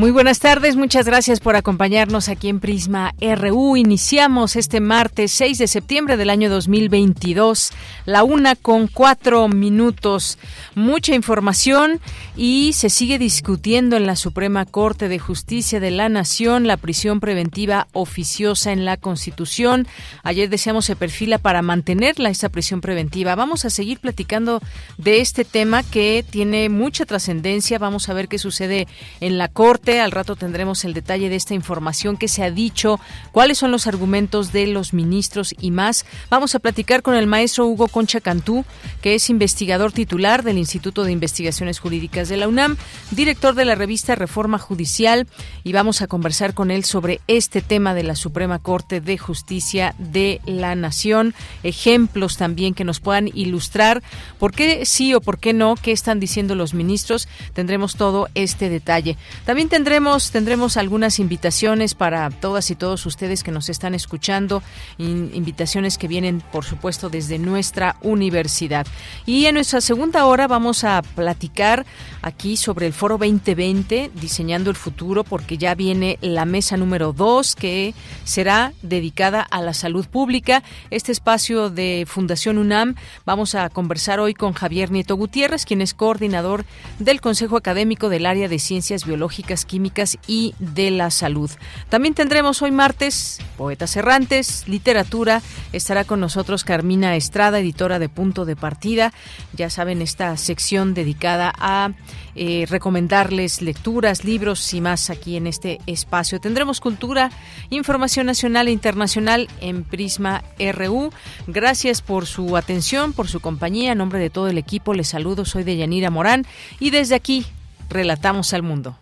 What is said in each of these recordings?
Muy buenas tardes, muchas gracias por acompañarnos aquí en Prisma RU. Iniciamos este martes 6 de septiembre del año 2022, la una con cuatro minutos. Mucha información y se sigue discutiendo en la Suprema Corte de Justicia de la Nación la prisión preventiva oficiosa en la Constitución. Ayer decíamos se perfila para mantenerla esa prisión preventiva. Vamos a seguir platicando de este tema que tiene mucha trascendencia. Vamos a ver qué sucede en la Corte al rato tendremos el detalle de esta información que se ha dicho, cuáles son los argumentos de los ministros y más. Vamos a platicar con el maestro Hugo Concha Cantú, que es investigador titular del Instituto de Investigaciones Jurídicas de la UNAM, director de la revista Reforma Judicial, y vamos a conversar con él sobre este tema de la Suprema Corte de Justicia de la Nación, ejemplos también que nos puedan ilustrar por qué sí o por qué no, qué están diciendo los ministros. Tendremos todo este detalle. También tendremos, tendremos algunas invitaciones para todas y todos ustedes que nos están escuchando, invitaciones que vienen, por supuesto, desde nuestra universidad. Y en nuestra segunda hora vamos a platicar aquí sobre el Foro 2020, Diseñando el Futuro, porque ya viene la mesa número 2 que será dedicada a la salud pública. Este espacio de Fundación UNAM, vamos a conversar hoy con Javier Nieto Gutiérrez, quien es coordinador del Consejo Académico del Área de Ciencias Biológicas químicas y de la salud. También tendremos hoy martes Poetas Errantes, Literatura. Estará con nosotros Carmina Estrada, editora de Punto de Partida. Ya saben, esta sección dedicada a eh, recomendarles lecturas, libros y más aquí en este espacio. Tendremos cultura, información nacional e internacional en Prisma RU. Gracias por su atención, por su compañía. En nombre de todo el equipo les saludo. Soy de Yanira Morán y desde aquí relatamos al mundo.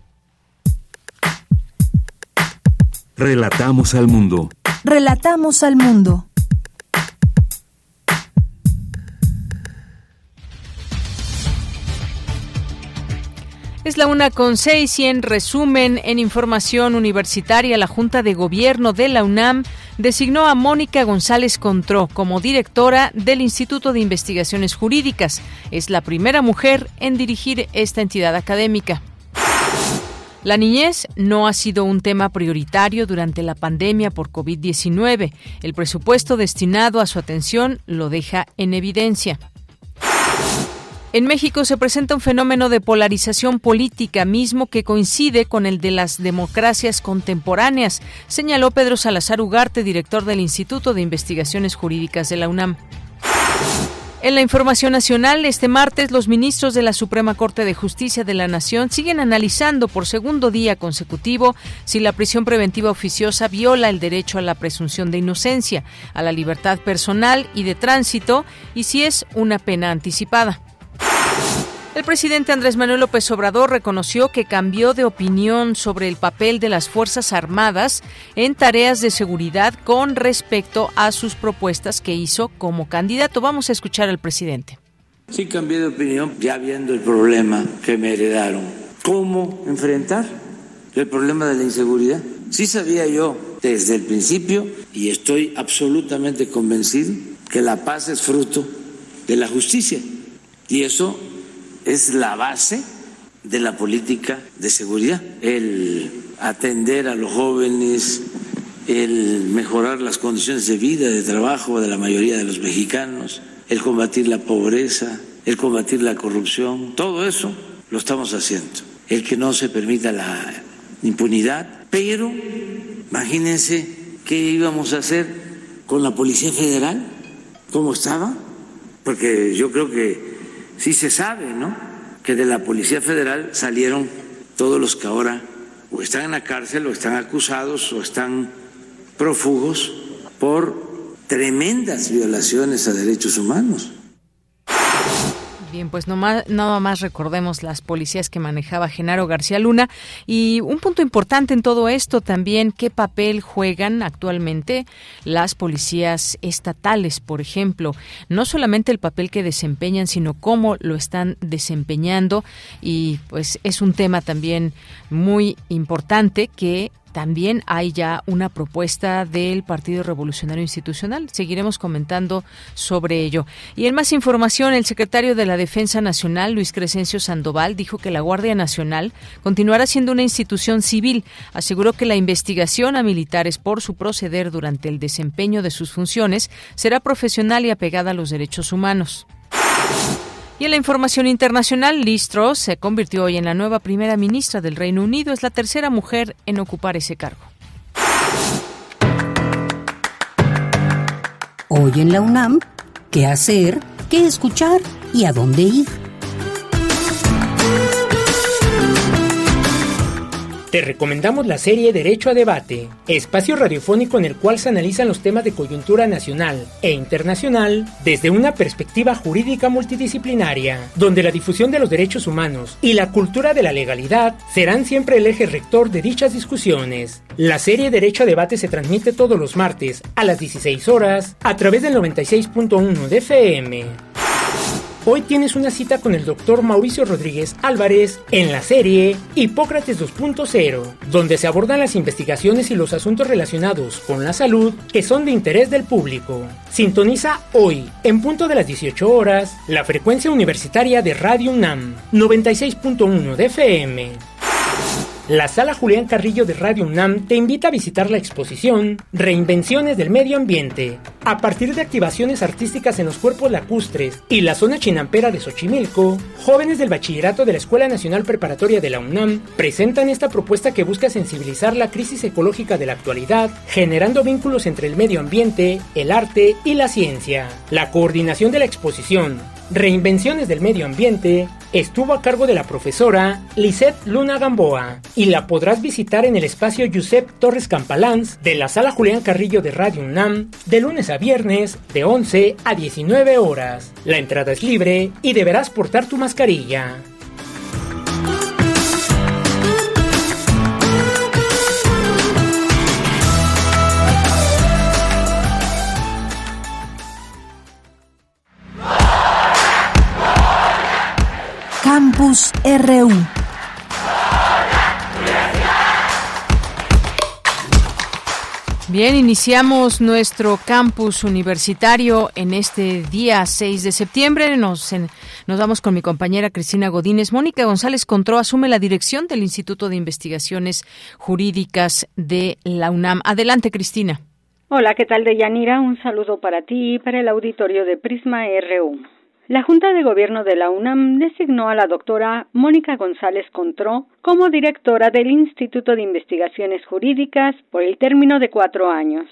Relatamos al mundo. Relatamos al mundo. Es la una con seis y en resumen, en información universitaria, la Junta de Gobierno de la UNAM designó a Mónica González Contró como directora del Instituto de Investigaciones Jurídicas. Es la primera mujer en dirigir esta entidad académica. La niñez no ha sido un tema prioritario durante la pandemia por COVID-19. El presupuesto destinado a su atención lo deja en evidencia. En México se presenta un fenómeno de polarización política mismo que coincide con el de las democracias contemporáneas, señaló Pedro Salazar Ugarte, director del Instituto de Investigaciones Jurídicas de la UNAM. En la información nacional, este martes los ministros de la Suprema Corte de Justicia de la Nación siguen analizando por segundo día consecutivo si la prisión preventiva oficiosa viola el derecho a la presunción de inocencia, a la libertad personal y de tránsito y si es una pena anticipada. El presidente Andrés Manuel López Obrador reconoció que cambió de opinión sobre el papel de las Fuerzas Armadas en tareas de seguridad con respecto a sus propuestas que hizo como candidato. Vamos a escuchar al presidente. Sí, cambié de opinión ya viendo el problema que me heredaron. ¿Cómo enfrentar el problema de la inseguridad? Sí sabía yo desde el principio y estoy absolutamente convencido que la paz es fruto de la justicia. Y eso es la base de la política de seguridad, el atender a los jóvenes, el mejorar las condiciones de vida, de trabajo de la mayoría de los mexicanos, el combatir la pobreza, el combatir la corrupción, todo eso lo estamos haciendo. El que no se permita la impunidad, pero imagínense qué íbamos a hacer con la Policía Federal, cómo estaba, porque yo creo que sí se sabe, ¿no? que de la Policía Federal salieron todos los que ahora o están en la cárcel o están acusados o están prófugos por tremendas violaciones a derechos humanos. Bien, pues nada más recordemos las policías que manejaba Genaro García Luna. Y un punto importante en todo esto también, qué papel juegan actualmente las policías estatales, por ejemplo, no solamente el papel que desempeñan, sino cómo lo están desempeñando. Y pues es un tema también muy importante que también hay ya una propuesta del Partido Revolucionario Institucional. Seguiremos comentando sobre ello. Y en más información, el secretario de la Defensa Nacional, Luis Crescencio Sandoval, dijo que la Guardia Nacional continuará siendo una institución civil. Aseguró que la investigación a militares por su proceder durante el desempeño de sus funciones será profesional y apegada a los derechos humanos. Y en la información internacional, Liz Truss se convirtió hoy en la nueva primera ministra del Reino Unido. Es la tercera mujer en ocupar ese cargo. Hoy en la UNAM, ¿qué hacer? ¿Qué escuchar? ¿Y a dónde ir? Te recomendamos la serie Derecho a Debate, espacio radiofónico en el cual se analizan los temas de coyuntura nacional e internacional desde una perspectiva jurídica multidisciplinaria, donde la difusión de los derechos humanos y la cultura de la legalidad serán siempre el eje rector de dichas discusiones. La serie Derecho a Debate se transmite todos los martes a las 16 horas a través del 96.1 de FM. Hoy tienes una cita con el doctor Mauricio Rodríguez Álvarez en la serie Hipócrates 2.0, donde se abordan las investigaciones y los asuntos relacionados con la salud que son de interés del público. Sintoniza hoy, en punto de las 18 horas, la frecuencia universitaria de Radio UNAM, 96.1 de FM. La sala Julián Carrillo de Radio UNAM te invita a visitar la exposición Reinvenciones del Medio Ambiente. A partir de activaciones artísticas en los cuerpos lacustres y la zona chinampera de Xochimilco, jóvenes del bachillerato de la Escuela Nacional Preparatoria de la UNAM presentan esta propuesta que busca sensibilizar la crisis ecológica de la actualidad, generando vínculos entre el medio ambiente, el arte y la ciencia. La coordinación de la exposición, Reinvenciones del Medio Ambiente estuvo a cargo de la profesora Lisette Luna Gamboa y la podrás visitar en el espacio Josep Torres Campalans de la Sala Julián Carrillo de Radio UNAM de lunes a viernes de 11 a 19 horas. La entrada es libre y deberás portar tu mascarilla. Campus RU. Bien, iniciamos nuestro campus universitario en este día 6 de septiembre. Nos, nos vamos con mi compañera Cristina Godínez. Mónica González Contró asume la dirección del Instituto de Investigaciones Jurídicas de la UNAM. Adelante, Cristina. Hola, ¿qué tal, Deyanira? Un saludo para ti y para el auditorio de Prisma RU. La Junta de Gobierno de la UNAM designó a la doctora Mónica González Contró como directora del Instituto de Investigaciones Jurídicas por el término de cuatro años.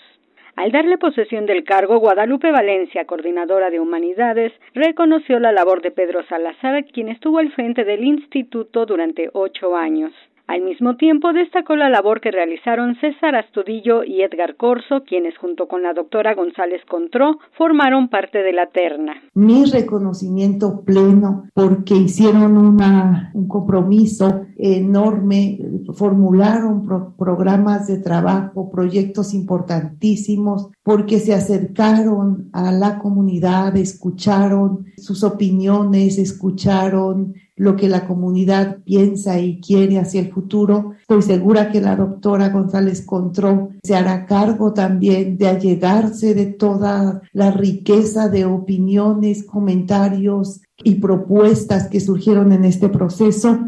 Al darle posesión del cargo, Guadalupe Valencia, coordinadora de Humanidades, reconoció la labor de Pedro Salazar, quien estuvo al frente del instituto durante ocho años. Al mismo tiempo destacó la labor que realizaron César Astudillo y Edgar Corso, quienes junto con la doctora González Contró formaron parte de la terna. Mi reconocimiento pleno porque hicieron una, un compromiso enorme, formularon programas de trabajo, proyectos importantísimos, porque se acercaron a la comunidad, escucharon sus opiniones, escucharon lo que la comunidad piensa y quiere hacia el futuro. Estoy segura que la doctora González Contró se hará cargo también de allegarse de toda la riqueza de opiniones, comentarios y propuestas que surgieron en este proceso.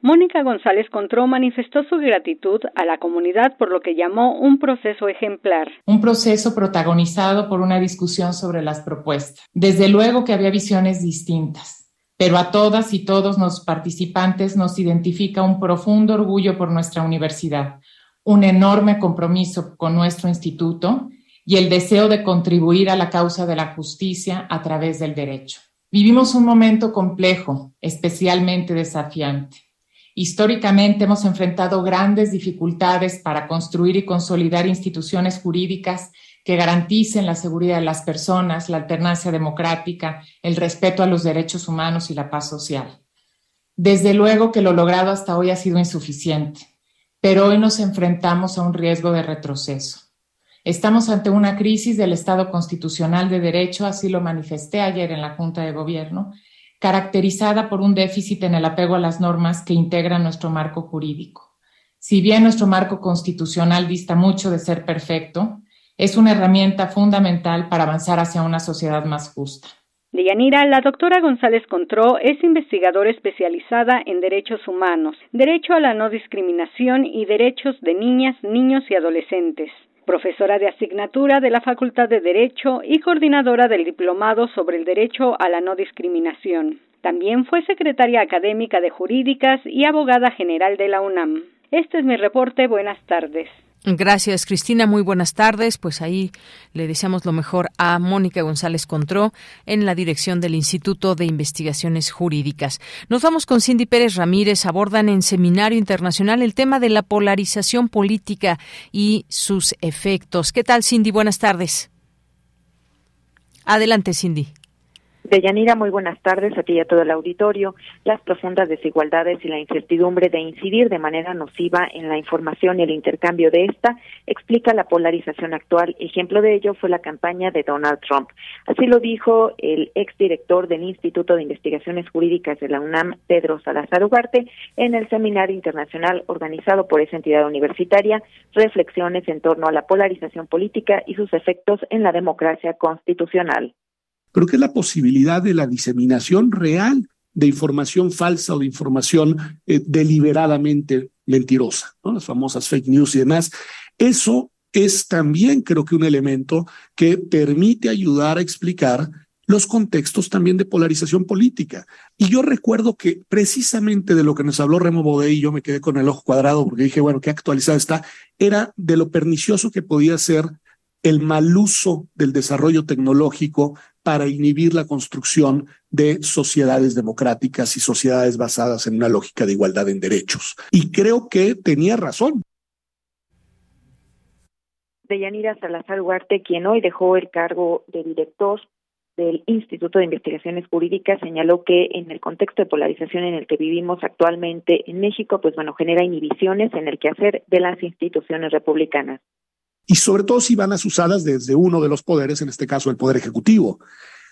Mónica González Contró manifestó su gratitud a la comunidad por lo que llamó un proceso ejemplar. Un proceso protagonizado por una discusión sobre las propuestas. Desde luego que había visiones distintas pero a todas y todos los participantes nos identifica un profundo orgullo por nuestra universidad, un enorme compromiso con nuestro instituto y el deseo de contribuir a la causa de la justicia a través del derecho. Vivimos un momento complejo, especialmente desafiante. Históricamente hemos enfrentado grandes dificultades para construir y consolidar instituciones jurídicas que garanticen la seguridad de las personas, la alternancia democrática, el respeto a los derechos humanos y la paz social. Desde luego que lo logrado hasta hoy ha sido insuficiente, pero hoy nos enfrentamos a un riesgo de retroceso. Estamos ante una crisis del Estado constitucional de derecho, así lo manifesté ayer en la Junta de Gobierno, caracterizada por un déficit en el apego a las normas que integran nuestro marco jurídico. Si bien nuestro marco constitucional dista mucho de ser perfecto, es una herramienta fundamental para avanzar hacia una sociedad más justa. Deyanira, la doctora González Contró es investigadora especializada en derechos humanos, derecho a la no discriminación y derechos de niñas, niños y adolescentes profesora de asignatura de la Facultad de Derecho y coordinadora del Diplomado sobre el Derecho a la No Discriminación. También fue secretaria académica de Jurídicas y abogada general de la UNAM. Este es mi reporte. Buenas tardes. Gracias, Cristina. Muy buenas tardes. Pues ahí le deseamos lo mejor a Mónica González Contró en la dirección del Instituto de Investigaciones Jurídicas. Nos vamos con Cindy Pérez Ramírez. Abordan en Seminario Internacional el tema de la polarización política y sus efectos. ¿Qué tal, Cindy? Buenas tardes. Adelante, Cindy. Deyanira, muy buenas tardes a ti y a todo el auditorio. Las profundas desigualdades y la incertidumbre de incidir de manera nociva en la información y el intercambio de esta explica la polarización actual. Ejemplo de ello fue la campaña de Donald Trump. Así lo dijo el exdirector del Instituto de Investigaciones Jurídicas de la UNAM, Pedro Salazar Ugarte, en el seminario internacional organizado por esa entidad universitaria, Reflexiones en torno a la polarización política y sus efectos en la democracia constitucional pero que es la posibilidad de la diseminación real de información falsa o de información eh, deliberadamente mentirosa, ¿no? las famosas fake news y demás. Eso es también creo que un elemento que permite ayudar a explicar los contextos también de polarización política. Y yo recuerdo que precisamente de lo que nos habló Remo Bodé y yo me quedé con el ojo cuadrado porque dije, bueno, qué actualizada está, era de lo pernicioso que podía ser el mal uso del desarrollo tecnológico para inhibir la construcción de sociedades democráticas y sociedades basadas en una lógica de igualdad en derechos. Y creo que tenía razón. Deyanira Salazar Huarte, quien hoy dejó el cargo de director del Instituto de Investigaciones Jurídicas señaló que en el contexto de polarización en el que vivimos actualmente en México, pues bueno, genera inhibiciones en el quehacer de las instituciones republicanas y sobre todo si van asusadas desde uno de los poderes, en este caso el Poder Ejecutivo.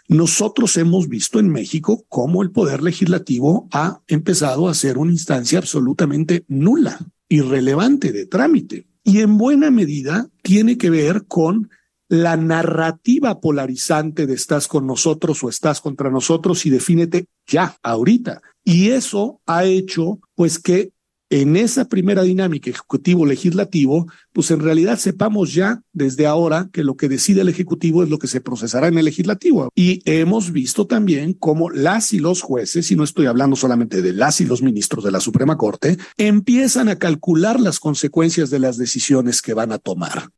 Nosotros hemos visto en México cómo el Poder Legislativo ha empezado a ser una instancia absolutamente nula, irrelevante de trámite. Y en buena medida tiene que ver con la narrativa polarizante de estás con nosotros o estás contra nosotros y defínete ya, ahorita. Y eso ha hecho pues que en esa primera dinámica ejecutivo-legislativo, pues en realidad sepamos ya desde ahora que lo que decide el Ejecutivo es lo que se procesará en el Legislativo. Y hemos visto también cómo las y los jueces, y no estoy hablando solamente de las y los ministros de la Suprema Corte, empiezan a calcular las consecuencias de las decisiones que van a tomar.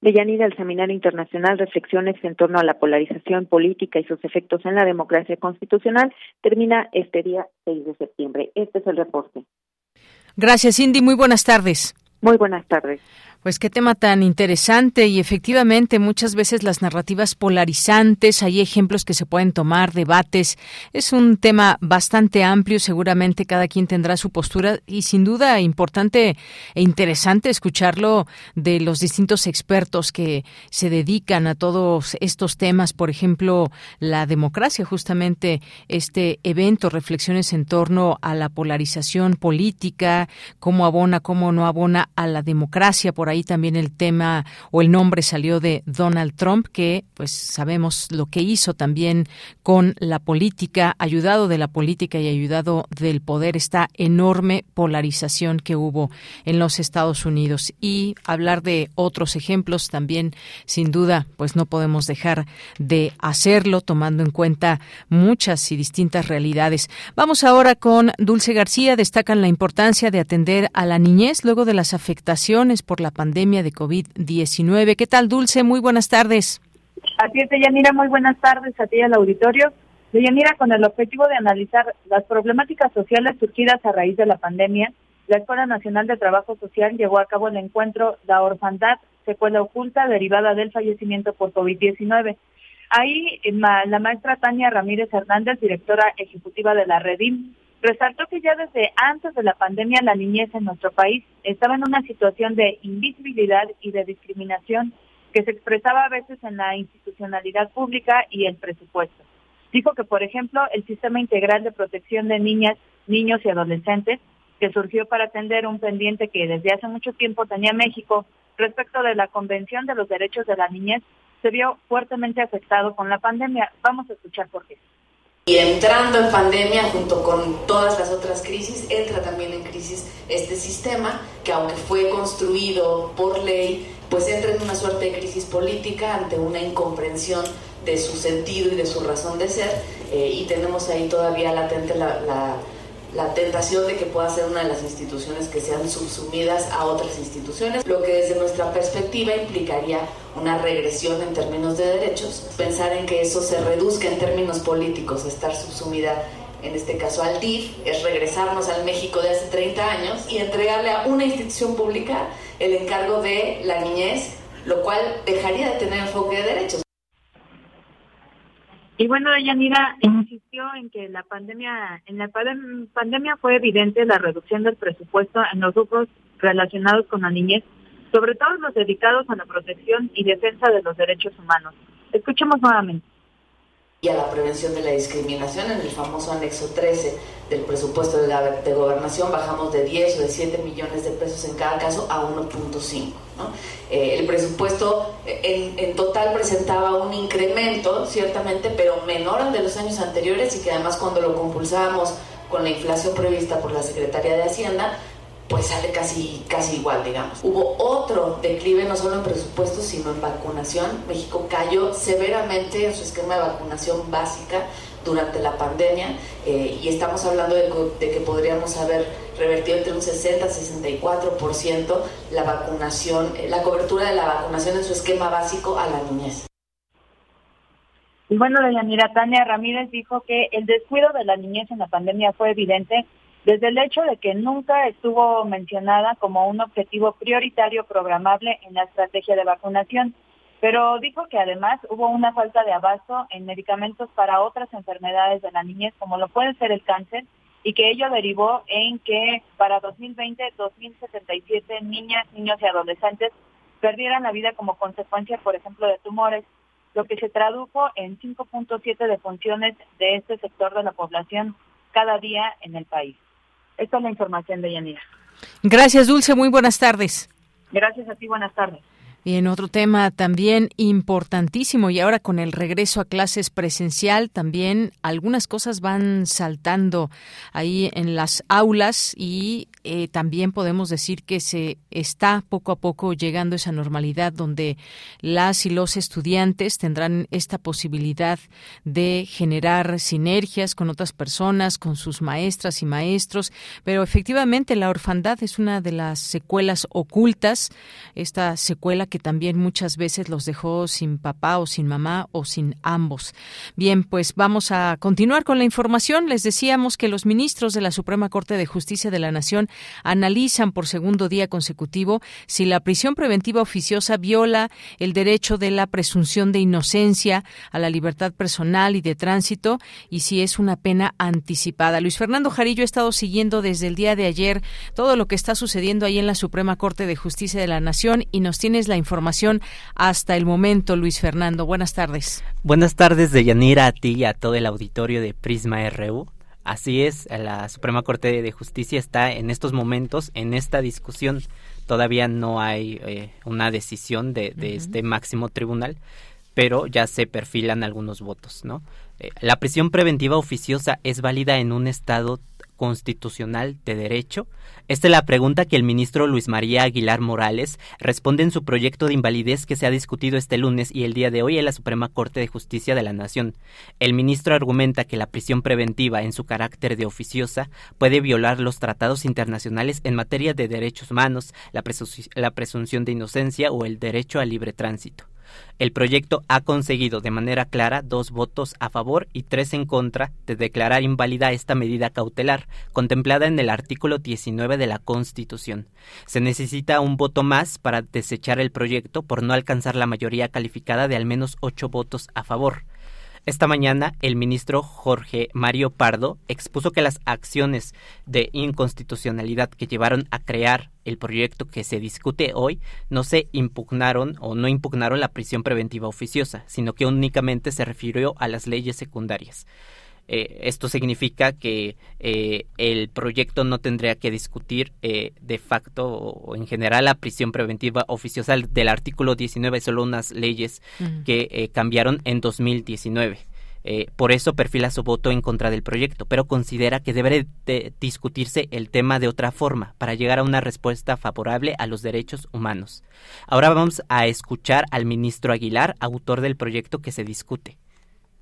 Deyanira, el Seminario Internacional Reflexiones en torno a la polarización política y sus efectos en la democracia constitucional termina este día 6 de septiembre. Este es el reporte. Gracias, Cindy. Muy buenas tardes. Muy buenas tardes. Pues qué tema tan interesante. Y efectivamente muchas veces las narrativas polarizantes, hay ejemplos que se pueden tomar, debates, es un tema bastante amplio, seguramente cada quien tendrá su postura y sin duda importante e interesante escucharlo de los distintos expertos que se dedican a todos estos temas, por ejemplo, la democracia, justamente este evento, reflexiones en torno a la polarización política, cómo abona, cómo no abona a la democracia, por ahí también el tema o el nombre salió de Donald Trump, que pues sabemos lo que hizo también con la política, ayudado de la política y ayudado del poder, esta enorme polarización que hubo en los Estados Unidos. Y hablar de otros ejemplos también, sin duda, pues no podemos dejar de hacerlo, tomando en cuenta muchas y distintas realidades. Vamos ahora con Dulce García. Destacan la importancia de atender a la niñez luego de las afectaciones por la pandemia de COVID-19. ¿Qué tal, Dulce? Muy buenas tardes. Así es, Deyanira, muy buenas tardes a ti al auditorio. Deyanira, con el objetivo de analizar las problemáticas sociales surgidas a raíz de la pandemia, la Escuela Nacional de Trabajo Social llevó a cabo el encuentro La Orfandad, secuela oculta derivada del fallecimiento por COVID-19. Ahí la maestra Tania Ramírez Hernández, directora ejecutiva de la Redim, resaltó que ya desde antes de la pandemia la niñez en nuestro país estaba en una situación de invisibilidad y de discriminación que se expresaba a veces en la institucionalidad pública y el presupuesto. Dijo que, por ejemplo, el Sistema Integral de Protección de Niñas, Niños y Adolescentes, que surgió para atender un pendiente que desde hace mucho tiempo tenía México respecto de la Convención de los Derechos de la Niñez, se vio fuertemente afectado con la pandemia. Vamos a escuchar por qué. Y entrando en pandemia, junto con todas las otras crisis, entra también en crisis este sistema, que aunque fue construido por ley, pues entra en una suerte de crisis política ante una incomprensión de su sentido y de su razón de ser, eh, y tenemos ahí todavía latente la, la la tentación de que pueda ser una de las instituciones que sean subsumidas a otras instituciones, lo que desde nuestra perspectiva implicaría una regresión en términos de derechos. Pensar en que eso se reduzca en términos políticos, estar subsumida en este caso al DIF, es regresarnos al México de hace 30 años y entregarle a una institución pública el encargo de la niñez, lo cual dejaría de tener enfoque de derechos. Y bueno, Yanira insistió en que la pandemia, en la pandemia fue evidente la reducción del presupuesto en los grupos relacionados con la niñez, sobre todo los dedicados a la protección y defensa de los derechos humanos. Escuchemos nuevamente y a la prevención de la discriminación. En el famoso anexo 13 del presupuesto de, gobernación bajamos de 10 o de 7 millones de pesos en cada caso a 1.5. Eh, el presupuesto en, en, total presentaba un incremento, ciertamente, pero menor al de los años anteriores y que además cuando lo compulsábamos con la inflación prevista por la Secretaría de Hacienda, pues sale casi, casi igual, digamos. Hubo otro declive no solo en presupuestos, sino en vacunación. México cayó severamente en su esquema de vacunación básica durante la pandemia eh, y estamos hablando de, que podríamos haber revertido entre un 60 y 64% la vacunación, eh, la cobertura de la vacunación en su esquema básico a la niñez. Y bueno, Mira Tania Ramírez dijo que el descuido de la niñez en la pandemia fue evidente desde el hecho de que nunca estuvo mencionada como un objetivo prioritario programable en la estrategia de vacunación, pero dijo que además hubo una falta de abasto en medicamentos para otras enfermedades de la niñez, como lo puede ser el cáncer, y que ello derivó en que para 2020 2.077 niñas, niños y adolescentes perdieran la vida como consecuencia, por ejemplo, de tumores, lo que se tradujo en 5.7 defunciones de este sector de la población cada día en el país. Esta es la información de Yanira. Gracias, Dulce. Muy buenas tardes. Gracias a ti. Buenas tardes. En otro tema también importantísimo y ahora con el regreso a clases presencial también algunas cosas van saltando ahí en las aulas y eh, también podemos decir que se está poco a poco llegando a esa normalidad donde las y los estudiantes tendrán esta posibilidad de generar sinergias con otras personas, con sus maestras y maestros, pero efectivamente la orfandad es una de las secuelas ocultas, esta secuela que también muchas veces los dejó sin papá o sin mamá o sin ambos. Bien, pues vamos a continuar con la información. Les decíamos que los ministros de la Suprema Corte de Justicia de la Nación analizan por segundo día consecutivo si la prisión preventiva oficiosa viola el derecho de la presunción de inocencia a la libertad personal y de tránsito y si es una pena anticipada. Luis Fernando Jarillo ha estado siguiendo desde el día de ayer todo lo que está sucediendo ahí en la Suprema Corte de Justicia de la Nación y nos tienes la información hasta el momento, Luis Fernando. Buenas tardes. Buenas tardes, Deyanira, a ti y a todo el auditorio de Prisma RU. Así es, la Suprema Corte de Justicia está en estos momentos en esta discusión. Todavía no hay eh, una decisión de, este máximo tribunal, pero ya se perfilan algunos votos, ¿no? Eh, la prisión preventiva oficiosa es válida en un estado constitucional de derecho? Esta es la pregunta que el ministro Luis María Aguilar Morales responde en su proyecto de invalidez que se ha discutido este lunes y el día de hoy en la Suprema Corte de Justicia de la Nación. El ministro argumenta que la prisión preventiva, en su carácter de oficiosa, puede violar los tratados internacionales en materia de derechos humanos, la, presunción de inocencia o el derecho al libre tránsito. El proyecto ha conseguido de manera clara dos votos a favor y tres en contra de declarar inválida esta medida cautelar, contemplada en el artículo 19 de la Constitución. Se necesita un voto más para desechar el proyecto por no alcanzar la mayoría calificada de al menos ocho votos a favor. Esta mañana, el ministro Jorge Mario Pardo expuso que las acciones de inconstitucionalidad que llevaron a crear el proyecto que se discute hoy no se impugnaron o no impugnaron la prisión preventiva oficiosa, sino que únicamente se refirió a las leyes secundarias. Eh, esto significa que eh, el proyecto no tendría que discutir eh, de facto o, en general la prisión preventiva oficiosa del artículo 19, solo unas leyes que cambiaron en 2019. Por eso perfila su voto en contra del proyecto, pero considera que debe discutirse el tema de otra forma para llegar a una respuesta favorable a los derechos humanos. Ahora vamos a escuchar al ministro Aguilar, autor del proyecto que se discute.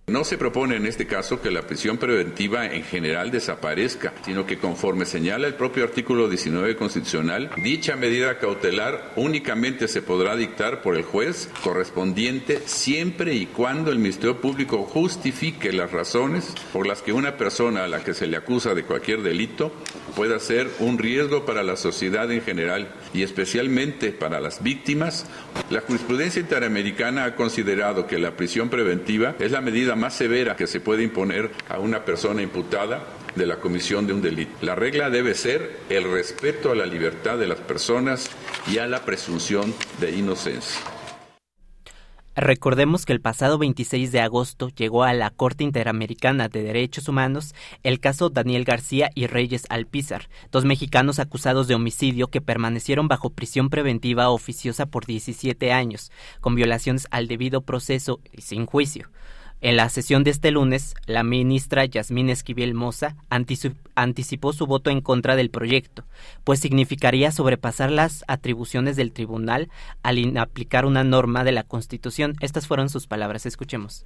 No se propone en este caso que la prisión preventiva en general desaparezca, sino que conforme señala el propio artículo 19 constitucional, dicha medida cautelar únicamente se podrá dictar por el juez correspondiente siempre y cuando el Ministerio Público justifique las razones por las que una persona a la que se le acusa de cualquier delito pueda ser un riesgo para la sociedad en general y especialmente para las víctimas. La jurisprudencia interamericana ha considerado que la prisión preventiva es la medida más severa que se puede imponer a una persona imputada de la comisión de un delito. La regla debe ser el respeto a la libertad de las personas y a la presunción de inocencia. Recordemos que el pasado 26 de agosto llegó a la Corte Interamericana de Derechos Humanos el caso Daniel García y Reyes Alpizar, dos mexicanos acusados de homicidio que permanecieron bajo prisión preventiva oficiosa por 17 años, con violaciones al debido proceso y sin juicio. En la sesión de este lunes, la ministra Yasmín Esquivel Moza anticipó su voto en contra del proyecto, pues significaría sobrepasar las atribuciones del tribunal al inaplicar una norma de la Constitución. Estas fueron sus palabras. Escuchemos.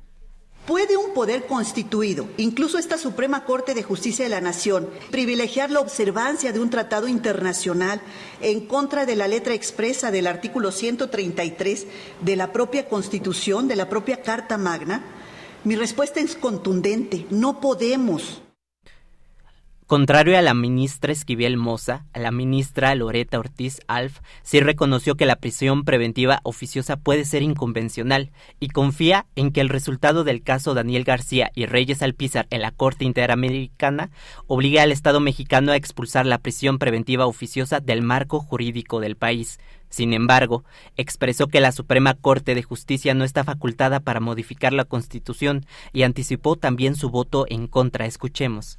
¿Puede un poder constituido, incluso esta Suprema Corte de Justicia de la Nación, privilegiar la observancia de un tratado internacional en contra de la letra expresa del artículo 133 de la propia Constitución, de la propia Carta Magna? Mi respuesta es contundente, no podemos. Contrario a la ministra Esquivel Moza, la ministra Loreta Ortiz Alf sí reconoció que la prisión preventiva oficiosa puede ser inconvencional y confía en que el resultado del caso Daniel García y Reyes Alpizar en la Corte Interamericana obligue al Estado mexicano a expulsar la prisión preventiva oficiosa del marco jurídico del país, sin embargo, expresó que la Suprema Corte de Justicia no está facultada para modificar la Constitución y anticipó también su voto en contra. Escuchemos.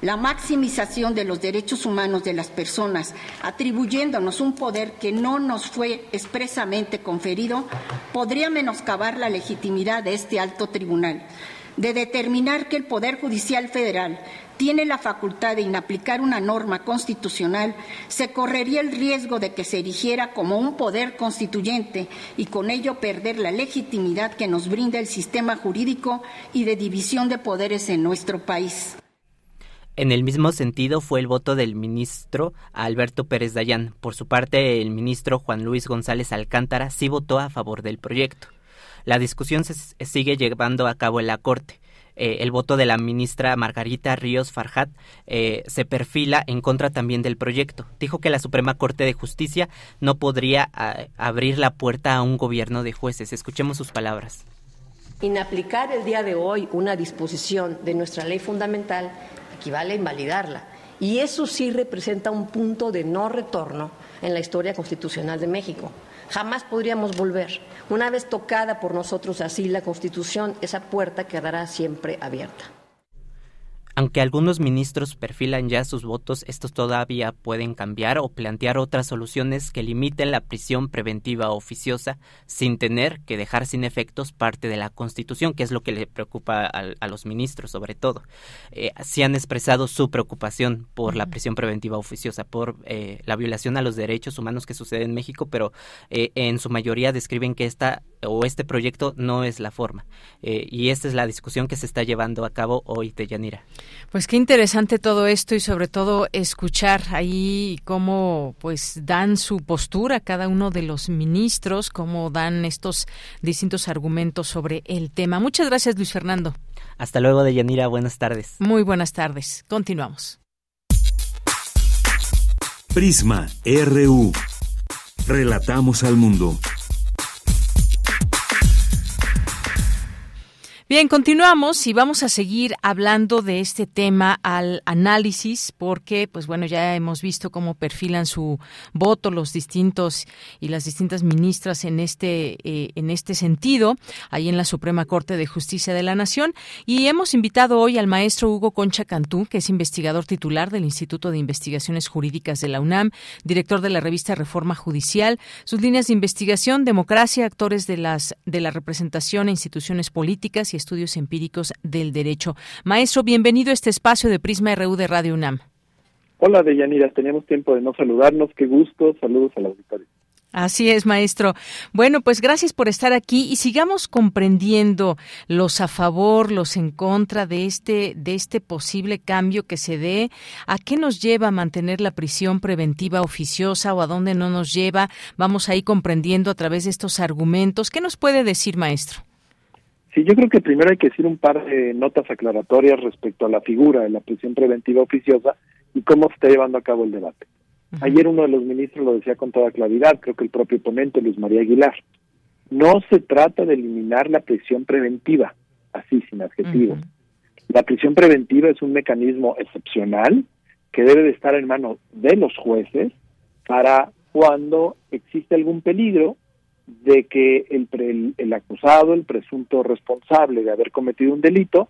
La maximización de los derechos humanos de las personas, atribuyéndonos un poder que no nos fue expresamente conferido, podría menoscabar la legitimidad de este alto tribunal, de determinar que el Poder Judicial Federal tiene la facultad de inaplicar una norma constitucional, se correría el riesgo de que se erigiera como un poder constituyente y con ello perder la legitimidad que nos brinda el sistema jurídico y de división de poderes en nuestro país. En el mismo sentido fue el voto del ministro Alberto Pérez Dayán. Por su parte, el ministro Juan Luis González Alcántara sí votó a favor del proyecto. La discusión se sigue llevando a cabo en la Corte. Eh, el voto de la ministra Margarita Ríos Farjat eh, se perfila en contra también del proyecto. Dijo que la Suprema Corte de Justicia no podría ah, abrir la puerta a un gobierno de jueces. Escuchemos sus palabras. Inaplicar el día de hoy una disposición de nuestra ley fundamental equivale a invalidarla. Y eso sí representa un punto de no retorno en la historia constitucional de México. Jamás podríamos volver. Una vez tocada por nosotros así la Constitución, esa puerta quedará siempre abierta. Aunque algunos ministros perfilan ya sus votos, estos todavía pueden cambiar o plantear otras soluciones que limiten la prisión preventiva oficiosa sin tener que dejar sin efectos parte de la Constitución, que es lo que le preocupa a, los ministros sobre todo. Eh, sí han expresado su preocupación por la prisión preventiva oficiosa, por eh, la violación a los derechos humanos que sucede en México, pero eh, en su mayoría describen que esta o este proyecto no es la forma. y esta es la discusión que se está llevando a cabo hoy, Yanira. Pues qué interesante todo esto y sobre todo escuchar ahí cómo pues dan su postura cada uno de los ministros, cómo dan estos distintos argumentos sobre el tema. Muchas gracias Luis Fernando. Hasta luego Deyanira, buenas tardes. Muy buenas tardes. Continuamos. Prisma RU. Relatamos al mundo. Bien, continuamos y vamos a seguir hablando de este tema al análisis porque, pues bueno, ya hemos visto cómo perfilan su voto los distintos y las distintas ministras en este eh, en este sentido ahí en la Suprema Corte de Justicia de la Nación. Y hemos invitado hoy al maestro Hugo Concha Cantú, que es investigador titular del Instituto de Investigaciones Jurídicas de la UNAM, director de la revista Reforma Judicial, sus líneas de investigación, democracia, actores de las de la representación e instituciones políticas y estudios empíricos del derecho. Maestro, bienvenido a este espacio de Prisma RU de Radio UNAM. Hola, Deyanira, teníamos tiempo de no saludarnos. Qué gusto. Saludos a la auditorio. Así es, maestro. Bueno, pues gracias por estar aquí y sigamos comprendiendo los a favor, los en contra de este de este posible cambio que se dé. ¿A qué nos lleva a mantener la prisión preventiva oficiosa o a dónde no nos lleva? Vamos ahí comprendiendo a través de estos argumentos. ¿Qué nos puede decir, maestro? Sí, yo creo que primero hay que decir un par de notas aclaratorias respecto a la figura de la prisión preventiva oficiosa y cómo se está llevando a cabo el debate. Ayer uno de los ministros lo decía con toda claridad, creo que el propio ponente Luis María Aguilar. No se trata de eliminar la prisión preventiva, así sin adjetivos. La prisión preventiva es un mecanismo excepcional que debe de estar en manos de los jueces para cuando existe algún peligro de que el, el, acusado, el presunto responsable de haber cometido un delito,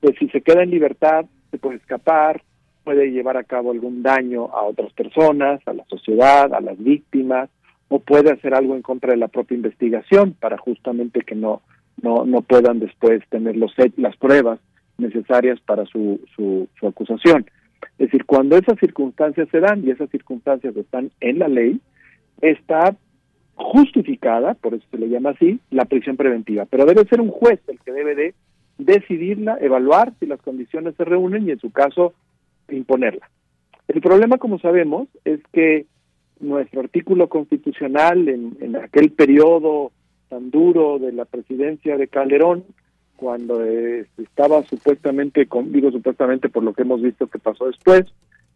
pues si se queda en libertad, se puede escapar, puede llevar a cabo algún daño a otras personas, a la sociedad, a las víctimas, o puede hacer algo en contra de la propia investigación para justamente que no, no, no puedan después tener los, las pruebas necesarias para su, su, su acusación. Es decir, cuando esas circunstancias se dan y esas circunstancias están en la ley, está justificada, por eso se le llama así, la prisión preventiva. Pero debe ser un juez el que debe de decidirla, evaluar si las condiciones se reúnen y en su caso imponerla. El problema, como sabemos, es que nuestro artículo constitucional en, en aquel periodo tan duro de la presidencia de Calderón, cuando eh, estaba supuestamente, con, digo supuestamente por lo que hemos visto que pasó después,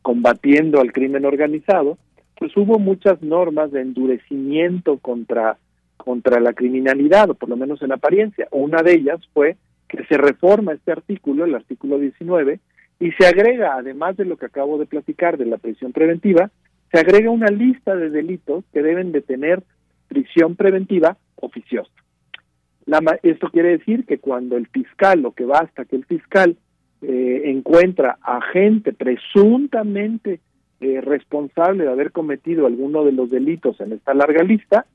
combatiendo al crimen organizado, pues hubo muchas normas de endurecimiento contra, contra la criminalidad, o por lo menos en apariencia. Una de ellas fue que se reforma este artículo, el artículo 19, y se agrega, además de lo que acabo de platicar de la prisión preventiva, se agrega una lista de delitos que deben de tener prisión preventiva oficiosa. La, esto quiere decir que cuando el fiscal, lo que basta que el fiscal eh, encuentra a gente presuntamente eh, responsable de haber cometido alguno de los delitos en esta larga lista,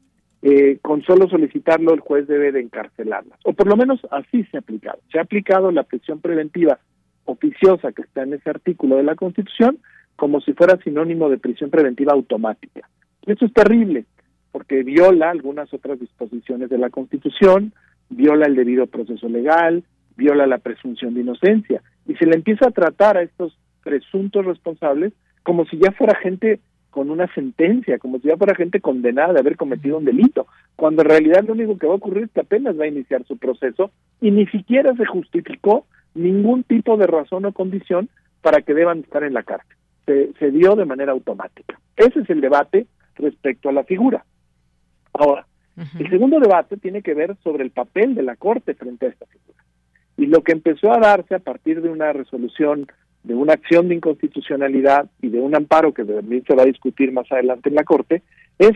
eh, con solo solicitarlo el juez debe de encarcelarlas. O por lo menos así se ha aplicado. Se ha aplicado la prisión preventiva oficiosa que está en ese artículo de la Constitución como si fuera sinónimo de prisión preventiva automática. Eso es terrible porque viola algunas otras disposiciones de la Constitución, viola el debido proceso legal, viola la presunción de inocencia y se le empieza a tratar a estos presuntos responsables como si ya fuera gente con una sentencia, como si ya fuera gente condenada de haber cometido un delito, cuando en realidad lo único que va a ocurrir es que apenas va a iniciar su proceso y ni siquiera se justificó ningún tipo de razón o condición para que deban estar en la cárcel. Se, dio de manera automática. Ese es el debate respecto a la figura. Ahora, el segundo debate tiene que ver sobre el papel de la Corte frente a esta figura. Y lo que empezó a darse a partir de una resolución de una acción de inconstitucionalidad y de un amparo que también se va a discutir más adelante en la Corte, es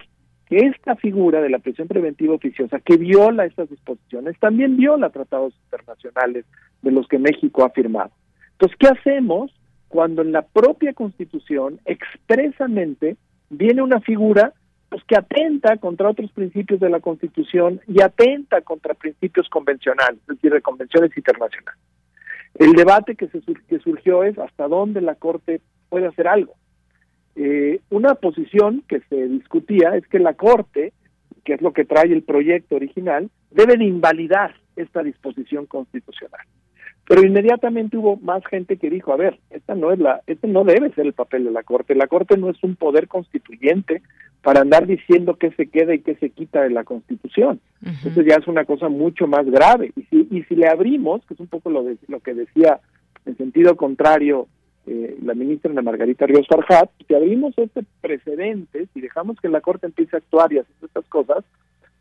que esta figura de la prisión preventiva oficiosa que viola estas disposiciones también viola tratados internacionales de los que México ha firmado. Entonces, ¿qué hacemos cuando en la propia Constitución expresamente viene una figura pues, que atenta contra otros principios de la Constitución y atenta contra principios convencionales, es decir, de convenciones internacionales? El debate que, se, que surgió es hasta dónde la Corte puede hacer algo. Eh, una posición que se discutía es que la Corte, que es lo que trae el proyecto original, debe de invalidar esta disposición constitucional. Pero inmediatamente hubo más gente que dijo, a ver, esta no es la, este no debe ser el papel de la Corte. La Corte no es un poder constituyente para andar diciendo qué se queda y qué se quita de la Constitución. Entonces ya es una cosa mucho más grave. Y si, y si le abrimos, que es un poco lo, de, lo que decía en sentido contrario eh, la ministra Ana Margarita Ríos Farjat, si abrimos este precedente, si dejamos que la Corte empiece a actuar y hacer estas cosas,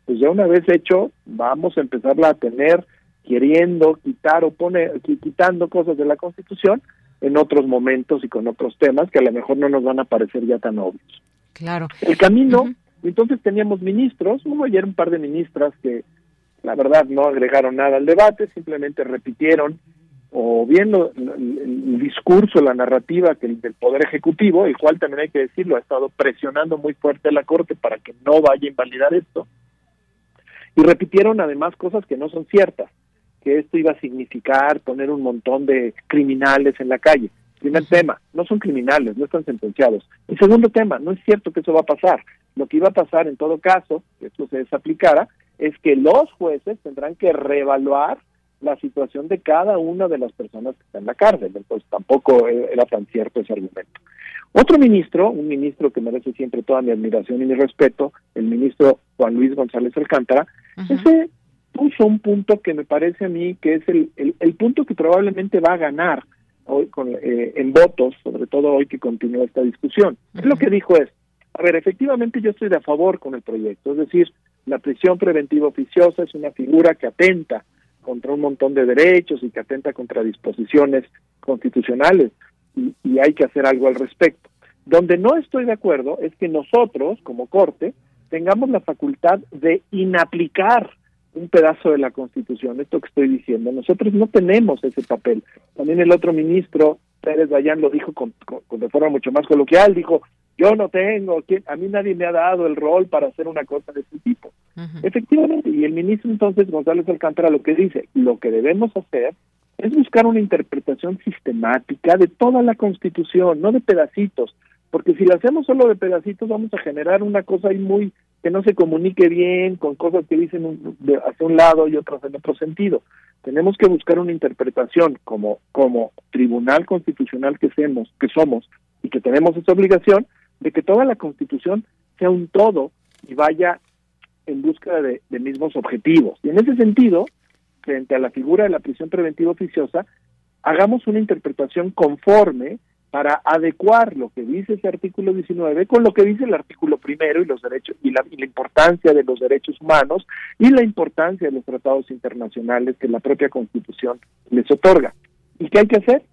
pues ya una vez hecho, vamos a empezarla a tener queriendo quitar o poner, quitando cosas de la Constitución en otros momentos y con otros temas que a lo mejor no nos van a parecer ya tan obvios. Claro. El camino, entonces teníamos ministros, hubo ayer un par de ministras que la verdad no agregaron nada al debate, simplemente repitieron o bien el, discurso, la narrativa que el, del Poder Ejecutivo, el cual también hay que decirlo, ha estado presionando muy fuerte a la Corte para que no vaya a invalidar esto, y repitieron además cosas que no son ciertas, que esto iba a significar poner un montón de criminales en la calle. Primer tema, no son criminales, no están sentenciados. Y segundo tema, no es cierto que eso va a pasar. Lo que iba a pasar en todo caso, que esto se desaplicara, es que los jueces tendrán que reevaluar la situación de cada una de las personas que están en la cárcel. Entonces tampoco era tan cierto ese argumento. Otro ministro, un ministro que merece siempre toda mi admiración y mi respeto, el ministro Juan Luis González Alcántara, ese puso un punto que me parece a mí que es el, el, punto que probablemente va a ganar hoy con, eh, en votos, sobre todo hoy que continúa esta discusión. Lo que dijo es, a ver, efectivamente yo estoy de a favor con el proyecto, es decir, la prisión preventiva oficiosa es una figura que atenta contra un montón de derechos y que atenta contra disposiciones constitucionales y, y hay que hacer algo al respecto. Donde no estoy de acuerdo es que nosotros, como Corte, tengamos la facultad de inaplicar un pedazo de la Constitución, esto que estoy diciendo. Nosotros no tenemos ese papel. También el otro ministro, Pérez Bayán, lo dijo con, de forma mucho más coloquial, dijo, yo no tengo, a mí nadie me ha dado el rol para hacer una cosa de este tipo. Efectivamente, y el ministro entonces, González Alcántara, lo que dice, lo que debemos hacer es buscar una interpretación sistemática de toda la Constitución, no de pedacitos, porque si lo hacemos solo de pedacitos vamos a generar una cosa ahí muy que no se comunique bien, con cosas que dicen de, hacia un lado y otras en otro sentido. Tenemos que buscar una interpretación como, como tribunal constitucional que, seamos, que somos y que tenemos esa obligación de que toda la constitución sea un todo y vaya en búsqueda de, de mismos objetivos. Y en ese sentido, frente a la figura de la prisión preventiva oficiosa, hagamos una interpretación conforme para adecuar lo que dice ese artículo 19 con lo que dice el artículo primero y los derechos y la, importancia de los derechos humanos y la importancia de los tratados internacionales que la propia Constitución les otorga. ¿Y qué hay que hacer?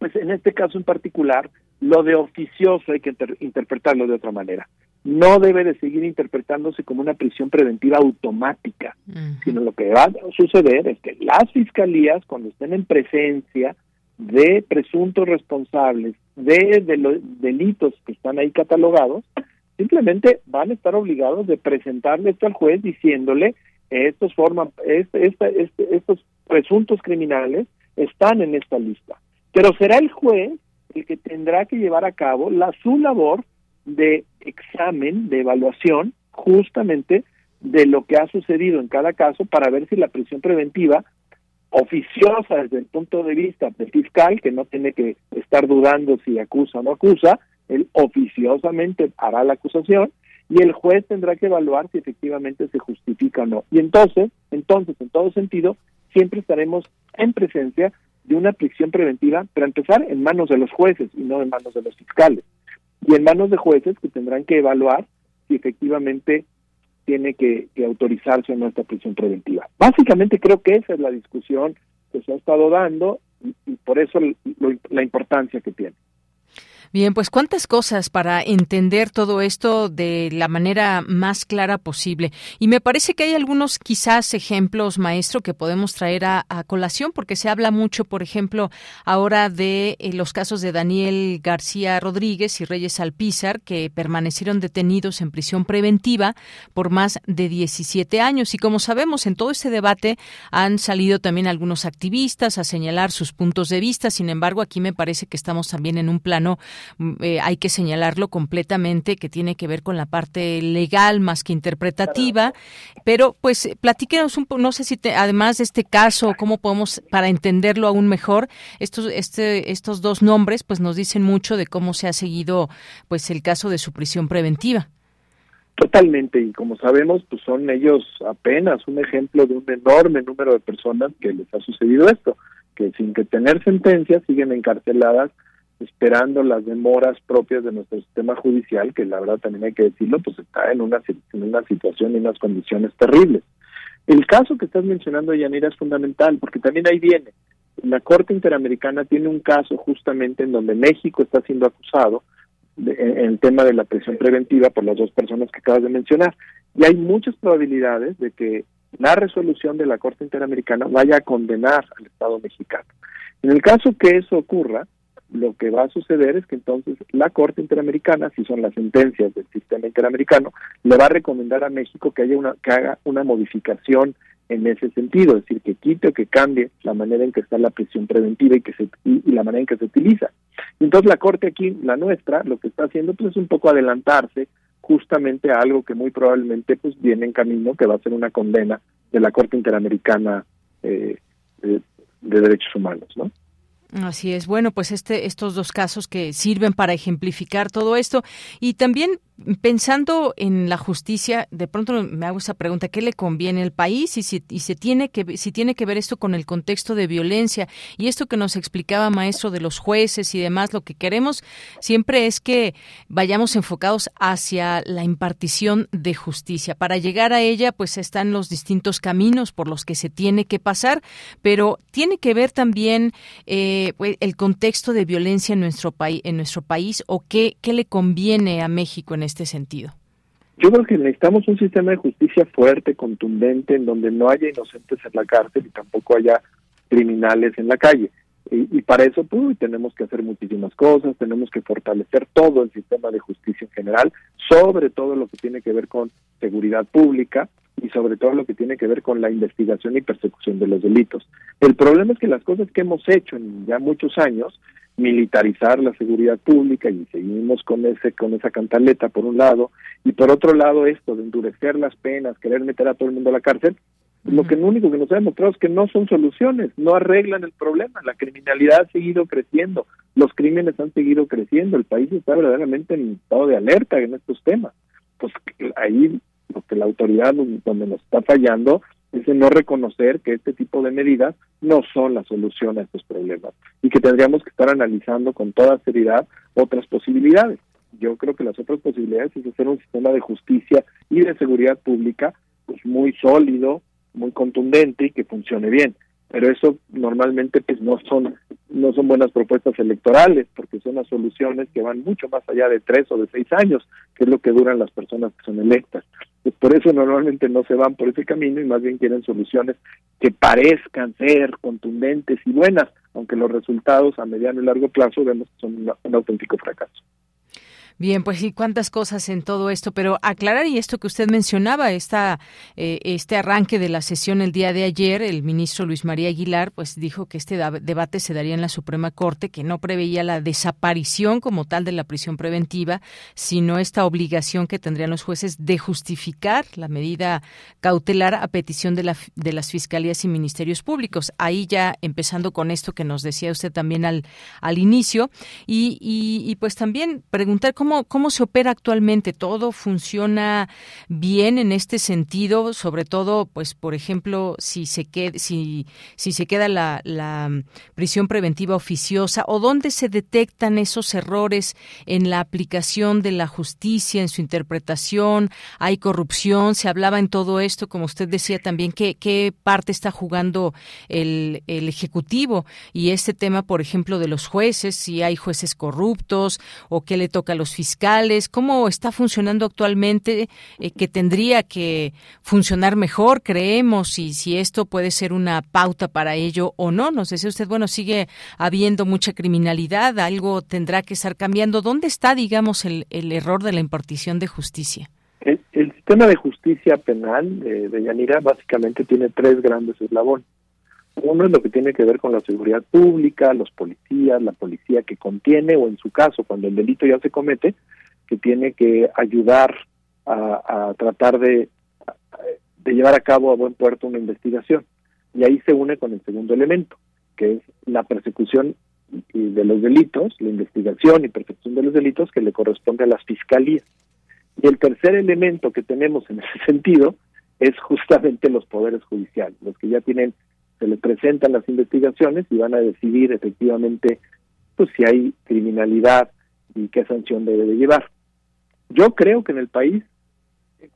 Pues en este caso en particular, lo de oficioso hay que interpretarlo de otra manera. No debe de seguir interpretándose como una prisión preventiva automática, sino lo que va a suceder es que las fiscalías, cuando estén en presencia de presuntos responsables de, los delitos que están ahí catalogados, simplemente van a estar obligados de presentarle esto al juez diciéndole estos forman este, este, estos presuntos criminales están en esta lista. Pero será el juez el que tendrá que llevar a cabo la su labor de examen, de evaluación, justamente de lo que ha sucedido en cada caso para ver si la prisión preventiva oficiosa desde el punto de vista del fiscal, que no tiene que estar dudando si acusa o no acusa, él oficiosamente hará la acusación y el juez tendrá que evaluar si efectivamente se justifica o no. Y entonces, entonces, en todo sentido, siempre estaremos en presencia de una prisión preventiva, para empezar, en manos de los jueces y no en manos de los fiscales. Y en manos de jueces que tendrán que evaluar si efectivamente tiene que, autorizarse o no esta prisión preventiva. Básicamente creo que esa es la discusión que se ha estado dando y, por eso la importancia que tiene. Bien, pues cuántas cosas para entender todo esto de la manera más clara posible. Y me parece que hay algunos quizás ejemplos, maestro, que podemos traer a, colación, porque se habla mucho, por ejemplo, ahora de eh, los casos de Daniel García Rodríguez y Reyes Alpizar, que permanecieron detenidos en prisión preventiva por más de 17 años. Y como sabemos, en todo este debate han salido también algunos activistas a señalar sus puntos de vista. Sin embargo, aquí me parece que estamos también en un plano eh, hay que señalarlo completamente, que tiene que ver con la parte legal más que interpretativa. Pero, pues, platíquenos un poco, no sé si además de este caso, cómo podemos, para entenderlo aún mejor, estos, este, estos dos nombres, pues nos dicen mucho de cómo se ha seguido, pues, el caso de su prisión preventiva. Totalmente, y como sabemos, pues son ellos apenas un ejemplo de un enorme número de personas que les ha sucedido esto, que sin que tener sentencia siguen encarceladas esperando las demoras propias de nuestro sistema judicial, que la verdad también hay que decirlo, pues está en una, en una situación y unas condiciones terribles. El caso que estás mencionando, Yanira, es fundamental, porque también ahí viene. La Corte Interamericana tiene un caso justamente en donde México está siendo acusado en el tema de la prisión preventiva por las dos personas que acabas de mencionar. Y hay muchas probabilidades de que la resolución de la Corte Interamericana vaya a condenar al Estado mexicano. En el caso que eso ocurra, lo que va a suceder es que entonces la Corte Interamericana, si son las sentencias del sistema interamericano, le va a recomendar a México que haya una que haga una modificación en ese sentido, es decir, que quite o que cambie la manera en que está la prisión preventiva y que se y, la manera en que se utiliza. Entonces la Corte aquí, la nuestra, lo que está haciendo pues es un poco adelantarse justamente a algo que muy probablemente pues viene en camino, que va a ser una condena de la Corte Interamericana eh, de, de Derechos Humanos, ¿no? Así es. Bueno, pues este, estos dos casos que sirven para ejemplificar todo esto y también pensando en la justicia, de pronto me hago esa pregunta, ¿qué le conviene al país y si, y se tiene que si tiene que ver esto con el contexto de violencia y esto que nos explicaba maestro de los jueces y demás, lo que queremos siempre es que vayamos enfocados hacia la impartición de justicia. Para llegar a ella, pues están los distintos caminos por los que se tiene que pasar, pero tiene que ver también eh, pues, el contexto de violencia en nuestro país, en nuestro país o qué, qué le conviene a México en este sentido? Yo creo que necesitamos un sistema de justicia fuerte, contundente, en donde no haya inocentes en la cárcel y tampoco haya criminales en la calle. Y, para eso pues, tenemos que hacer muchísimas cosas, tenemos que fortalecer todo el sistema de justicia en general, sobre todo lo que tiene que ver con seguridad pública y sobre todo lo que tiene que ver con la investigación y persecución de los delitos. El problema es que las cosas que hemos hecho en ya muchos años militarizar la seguridad pública y seguimos con ese con esa cantaleta por un lado y por otro lado esto de endurecer las penas, querer meter a todo el mundo a la cárcel, lo que lo único que nos ha demostrado es que no son soluciones, no arreglan el problema, la criminalidad ha seguido creciendo, los crímenes han seguido creciendo, el país está verdaderamente en estado de alerta en estos temas. Pues ahí lo que la autoridad donde nos está fallando es no reconocer que este tipo de medidas no son la solución a estos problemas y que tendríamos que estar analizando con toda seriedad otras posibilidades. Yo creo que las otras posibilidades es hacer un sistema de justicia y de seguridad pública pues muy sólido, muy contundente y que funcione bien pero eso normalmente pues no son no son buenas propuestas electorales porque son las soluciones que van mucho más allá de tres o de seis años que es lo que duran las personas que son electas. Pues por eso normalmente no se van por ese camino y más bien quieren soluciones que parezcan ser contundentes y buenas aunque los resultados a mediano y largo plazo vemos que son un auténtico fracaso Bien, pues sí, cuántas cosas en todo esto, pero aclarar y esto que usted mencionaba, esta, eh, este arranque de la sesión el día de ayer, el ministro Luis María Aguilar, pues dijo que este debate se daría en la Suprema Corte, que no preveía la desaparición como tal de la prisión preventiva, sino esta obligación que tendrían los jueces de justificar la medida cautelar a petición de, la, de las fiscalías y ministerios públicos. Ahí ya empezando con esto que nos decía usted también al, al inicio, y, y, y pues también preguntar cómo ¿Cómo, se opera actualmente? ¿Todo funciona bien en este sentido? Sobre todo, pues, por ejemplo, si se, queda, si, si se queda la, la prisión preventiva oficiosa o dónde se detectan esos errores en la aplicación de la justicia, en su interpretación. Hay corrupción, se hablaba en todo esto, como usted decía también, qué, qué parte está jugando el, el Ejecutivo y este tema, por ejemplo, de los jueces, si hay jueces corruptos o qué le toca a los fiscales, cómo está funcionando actualmente, eh, que tendría que funcionar mejor, creemos, y si esto puede ser una pauta para ello o no. Nos decía usted, bueno, sigue habiendo mucha criminalidad, algo tendrá que estar cambiando. ¿Dónde está, digamos, el, el error de la impartición de justicia? El, sistema de justicia penal de, de Yanira básicamente tiene tres grandes eslabones. Uno es lo que tiene que ver con la seguridad pública, los policías, la policía que contiene o en su caso, cuando el delito ya se comete, que tiene que ayudar a, tratar de, de llevar a cabo a buen puerto una investigación. Y ahí se une con el segundo elemento, que es la persecución de los delitos, la investigación y persecución de los delitos que le corresponde a las fiscalías. Y el tercer elemento que tenemos en ese sentido es justamente los poderes judiciales, los que ya tienen, se les presentan las investigaciones y van a decidir efectivamente pues si hay criminalidad y qué sanción debe de llevar. Yo creo que en el país,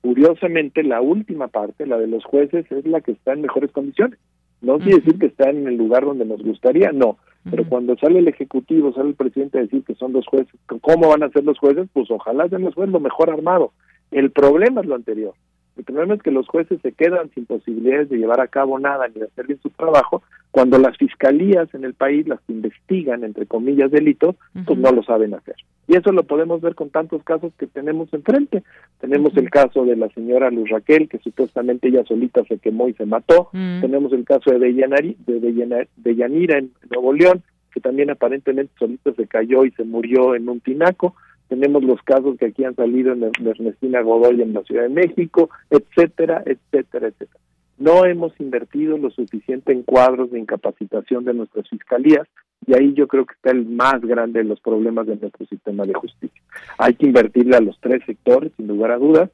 curiosamente, la última parte, la de los jueces, es la que está en mejores condiciones. No quiere decir que está en el lugar donde nos gustaría, no. Pero cuando sale el Ejecutivo, sale el presidente a decir que son los jueces, ¿cómo van a ser los jueces? Pues ojalá sean los jueces lo mejor armado. El problema es lo anterior. El problema es que los jueces se quedan sin posibilidades de llevar a cabo nada ni de hacer bien su trabajo cuando las fiscalías en el país, las que investigan, entre comillas, delitos, pues no lo saben hacer. Y eso lo podemos ver con tantos casos que tenemos enfrente. Tenemos el caso de la señora Luz Raquel, que supuestamente ella solita se quemó y se mató. Tenemos el caso de, Deyanari, de, de Yanira en Nuevo León, que también aparentemente solita se cayó y se murió en un tinaco tenemos los casos que aquí han salido en Ernestina Godoy en la Ciudad de México, etcétera, etcétera, etcétera. No hemos invertido lo suficiente en cuadros de incapacitación de nuestras fiscalías y ahí yo creo que está el más grande de los problemas de nuestro sistema de justicia. Hay que invertirle a los tres sectores, sin lugar a dudas,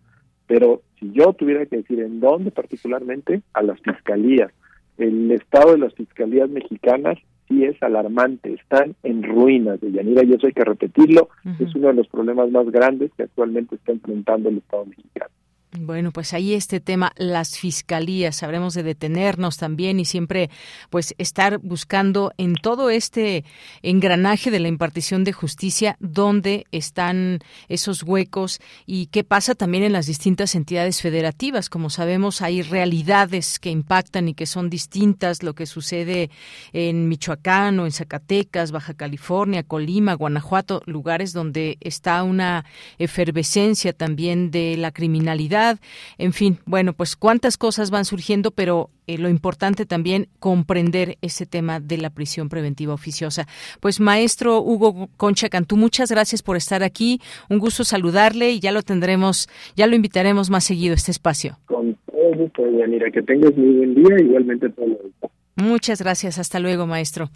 pero si yo tuviera que decir en dónde particularmente, a las fiscalías. El estado de las fiscalías mexicanas sí es alarmante, están en ruinas de Yanira y eso hay que repetirlo, es uno de los problemas más grandes que actualmente está enfrentando el Estado mexicano. Bueno, pues ahí este tema, las fiscalías, sabremos de detenernos también y siempre pues estar buscando en todo este engranaje de la impartición de justicia dónde están esos huecos y qué pasa también en las distintas entidades federativas. Como sabemos, hay realidades que impactan y que son distintas, lo que sucede en Michoacán o en Zacatecas, Baja California, Colima, Guanajuato, lugares donde está una efervescencia también de la criminalidad en fin, bueno, pues cuántas cosas van surgiendo, pero eh, lo importante también comprender ese tema de la prisión preventiva oficiosa. Pues maestro Hugo Concha Cantú, muchas gracias por estar aquí, un gusto saludarle y ya lo tendremos, ya lo invitaremos más seguido a este espacio. Con todo gusto, Yanira, que tengas muy buen día, igualmente todo. Muchas gracias, hasta luego, maestro.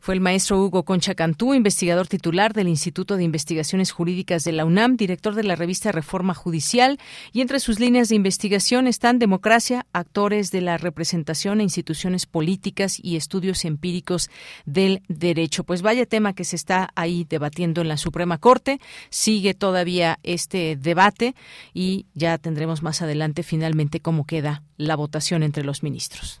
Fue el maestro Hugo Concha Cantú, investigador titular del Instituto de Investigaciones Jurídicas de la UNAM, director de la revista Reforma Judicial, y entre sus líneas de investigación están democracia, actores de la representación e instituciones políticas y estudios empíricos del derecho. Pues vaya tema que se está ahí debatiendo en la Suprema Corte. Sigue todavía este debate y ya tendremos más adelante finalmente cómo queda la votación entre los ministros.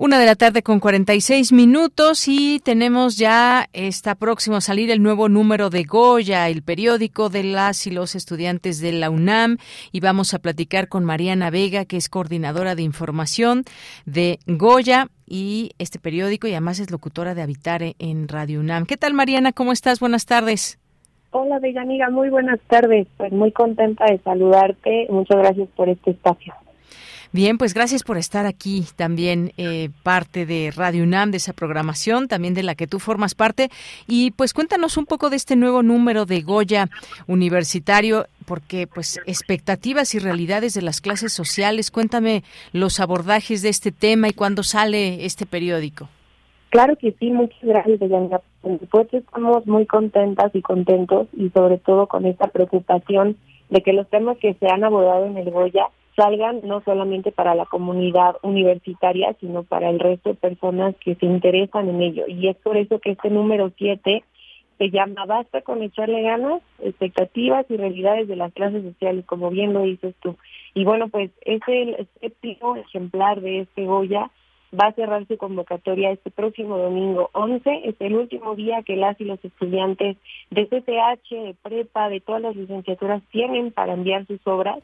Una de la tarde con 46 minutos y tenemos ya, está próximo a salir el nuevo número de Goya, el periódico de las y los estudiantes de la UNAM y vamos a platicar con Mariana Vega, que es coordinadora de información de Goya y este periódico y además es locutora de Habitare en Radio UNAM. ¿Qué tal Mariana? ¿Cómo estás? Buenas tardes. Hola, bella amiga, muy buenas tardes. Pues muy contenta de saludarte. Muchas gracias por este espacio. Bien, pues gracias por estar aquí también eh, parte de Radio UNAM, de esa programación, también de la que tú formas parte. Y pues cuéntanos un poco de este nuevo número de Goya Universitario, porque pues expectativas y realidades de las clases sociales. Cuéntame los abordajes de este tema y cuándo sale este periódico. Claro que sí, muchas gracias, Deyanira. Por supuesto, estamos muy contentas y contentos y sobre todo con esta preocupación de que los temas que se han abordado en el Goya salgan no solamente para la comunidad universitaria, sino para el resto de personas que se interesan en ello. Y es por eso que este número 7 se llama Basta con echarle ganas, expectativas y realidades de las clases sociales, como bien lo dices tú. Y bueno, pues es el séptimo ejemplar de este Goya. Va a cerrar su convocatoria este próximo domingo 11. Es el último día que las y los estudiantes de CCH, de prepa, de todas las licenciaturas tienen para enviar sus obras.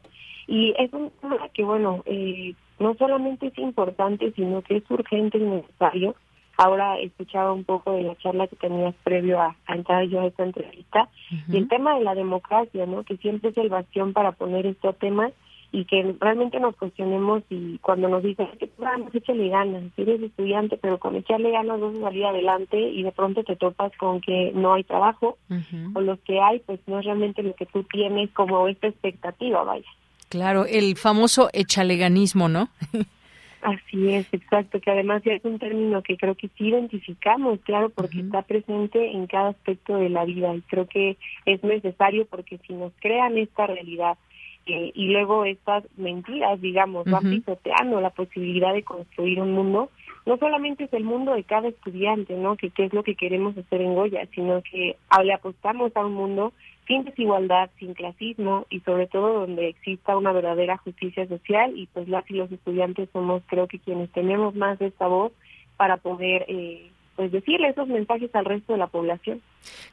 Y es un tema que, bueno, eh, no solamente es importante, sino que es urgente y necesario. Ahora escuchaba un poco de la charla que tenías previo a, entrar yo a esta entrevista y el tema de la democracia, ¿no? Que siempre es el bastión para poner estos temas y que realmente nos cuestionemos y cuando nos dicen que vamos, échale ganas, eres estudiante, pero con echarle ganas vas a salir adelante y de pronto te topas con que no hay trabajo o los que hay, pues no es realmente lo que tú tienes como esta expectativa, vaya. Claro, el famoso echaleganismo, ¿no? Así es, exacto, que además es un término que creo que sí identificamos, claro, porque está presente en cada aspecto de la vida y creo que es necesario porque si nos crean esta realidad eh, y luego estas mentiras, digamos, van pisoteando la posibilidad de construir un mundo, no solamente es el mundo de cada estudiante, ¿no? Que qué es lo que queremos hacer en Goya, sino que le apostamos a un mundo sin desigualdad, sin clasismo y sobre todo donde exista una verdadera justicia social y pues las y los estudiantes somos creo que quienes tenemos más de esta voz para poder eh, pues decirle esos mensajes al resto de la población.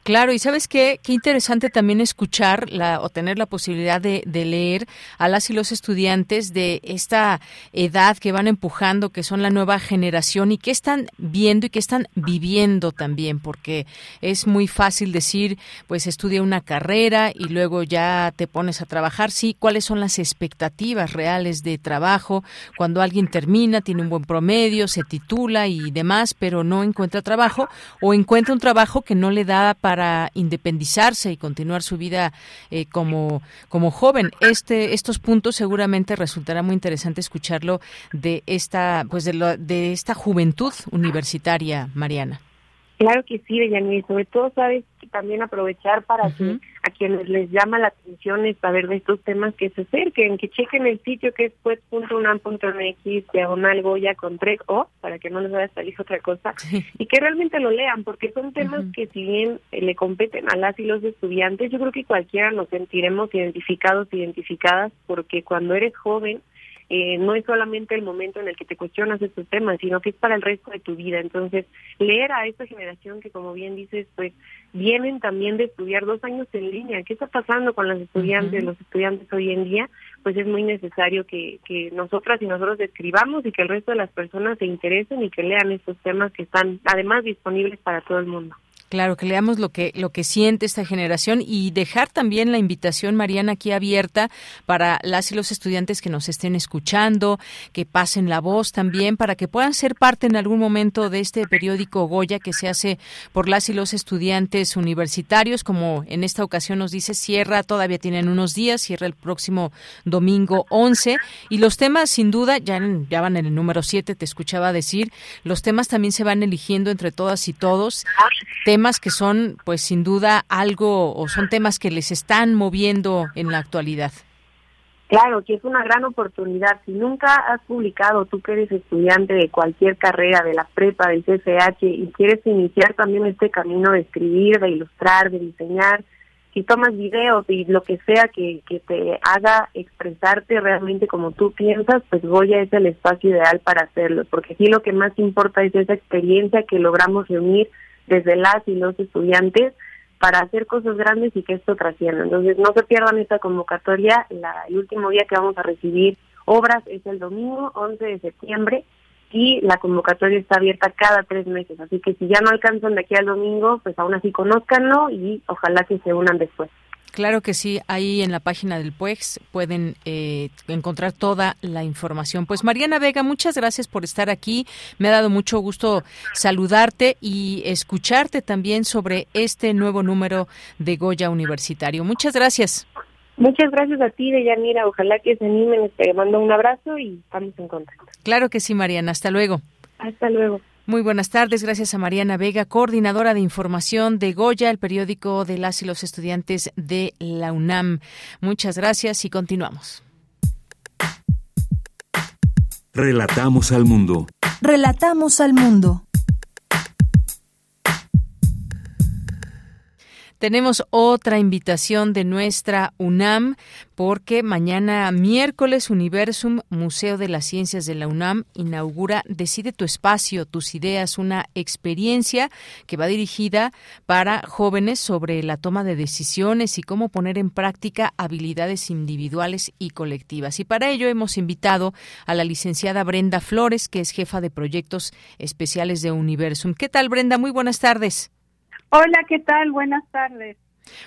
Claro, y sabes qué, qué interesante también escuchar la, o tener la posibilidad de, leer a las y los estudiantes de esta edad que van empujando, que son la nueva generación y que están viendo y que están viviendo también, porque es muy fácil decir, pues estudia una carrera y luego ya te pones a trabajar. Sí, ¿cuáles son las expectativas reales de trabajo cuando alguien termina, tiene un buen promedio, se titula y demás, pero no encuentra trabajo o encuentra un trabajo que no le da para independizarse y continuar su vida eh, como, como joven. Este, estos puntos seguramente resultará muy interesante escucharlo de esta, pues de, de esta juventud universitaria, Mariana. Claro que sí, Deyanir, sobre todo, sabes, también aprovechar para que a quienes les llama la atención es saber de estos temas que se acerquen, que chequen el sitio que es pues.unam.mx, diagonal Goya con tres O, para que no les vaya a salir otra cosa, y que realmente lo lean, porque son temas que si bien eh, le competen a las y los estudiantes, yo creo que cualquiera nos sentiremos identificados, identificadas, porque cuando eres joven, eh, no es solamente el momento en el que te cuestionas estos temas, sino que es para el resto de tu vida. Entonces, leer a esta generación que, como bien dices, pues vienen también de estudiar dos años en línea. ¿Qué está pasando con los estudiantes, los estudiantes hoy en día? Pues es muy necesario que, que nosotras y nosotros escribamos y que el resto de las personas se interesen y que lean estos temas que están además disponibles para todo el mundo. Claro, que leamos lo que lo que siente esta generación y dejar también la invitación, Mariana, aquí abierta para las y los estudiantes que nos estén escuchando, que pasen la voz también, para que puedan ser parte en algún momento de este periódico Goya que se hace por las y los estudiantes universitarios, como en esta ocasión nos dice, cierra, todavía tienen unos días, cierra el próximo domingo 11, y los temas, sin duda, ya, ya van en el número 7, te escuchaba decir, los temas también se van eligiendo entre todas y todos que son, pues sin duda, algo o son temas que les están moviendo en la actualidad. Claro, que es una gran oportunidad. Si nunca has publicado, tú que eres estudiante de cualquier carrera, de la prepa, del CFH, y quieres iniciar también este camino de escribir, de ilustrar, de diseñar, si tomas videos y lo que sea que, que te haga expresarte realmente como tú piensas, pues Goya es el espacio ideal para hacerlo, porque sí lo que más importa es esa experiencia que logramos reunir desde las y los estudiantes para hacer cosas grandes y que esto trascienda. Entonces, no se pierdan esta convocatoria. El último día que vamos a recibir obras es el domingo 11 de septiembre y la convocatoria está abierta cada tres meses. Así que si ya no alcanzan de aquí al domingo, pues aún así conózcanlo y ojalá que se unan después. Claro que sí, ahí en la página del PUEX pueden eh, encontrar toda la información. Pues Mariana Vega, muchas gracias por estar aquí. Me ha dado mucho gusto saludarte y escucharte también sobre este nuevo número de Goya Universitario. Muchas gracias. Muchas gracias a ti, Deyanira. Ojalá que se animen. Te mando un abrazo y estamos en contacto. Claro que sí, Mariana. Hasta luego. Hasta luego. Muy buenas tardes, gracias a Mariana Vega, coordinadora de información de Goya, el periódico de las y los estudiantes de la UNAM. Muchas gracias y continuamos. Relatamos al mundo. Relatamos al mundo. Tenemos otra invitación de nuestra UNAM porque mañana miércoles Universum, Museo de las Ciencias de la UNAM, inaugura Decide tu espacio, tus ideas, una experiencia que va dirigida para jóvenes sobre la toma de decisiones y cómo poner en práctica habilidades individuales y colectivas. Y para ello hemos invitado a la licenciada Brenda Flores, que es jefa de proyectos especiales de Universum. ¿Qué tal, Brenda? Muy buenas tardes. Hola, ¿qué tal? Buenas tardes.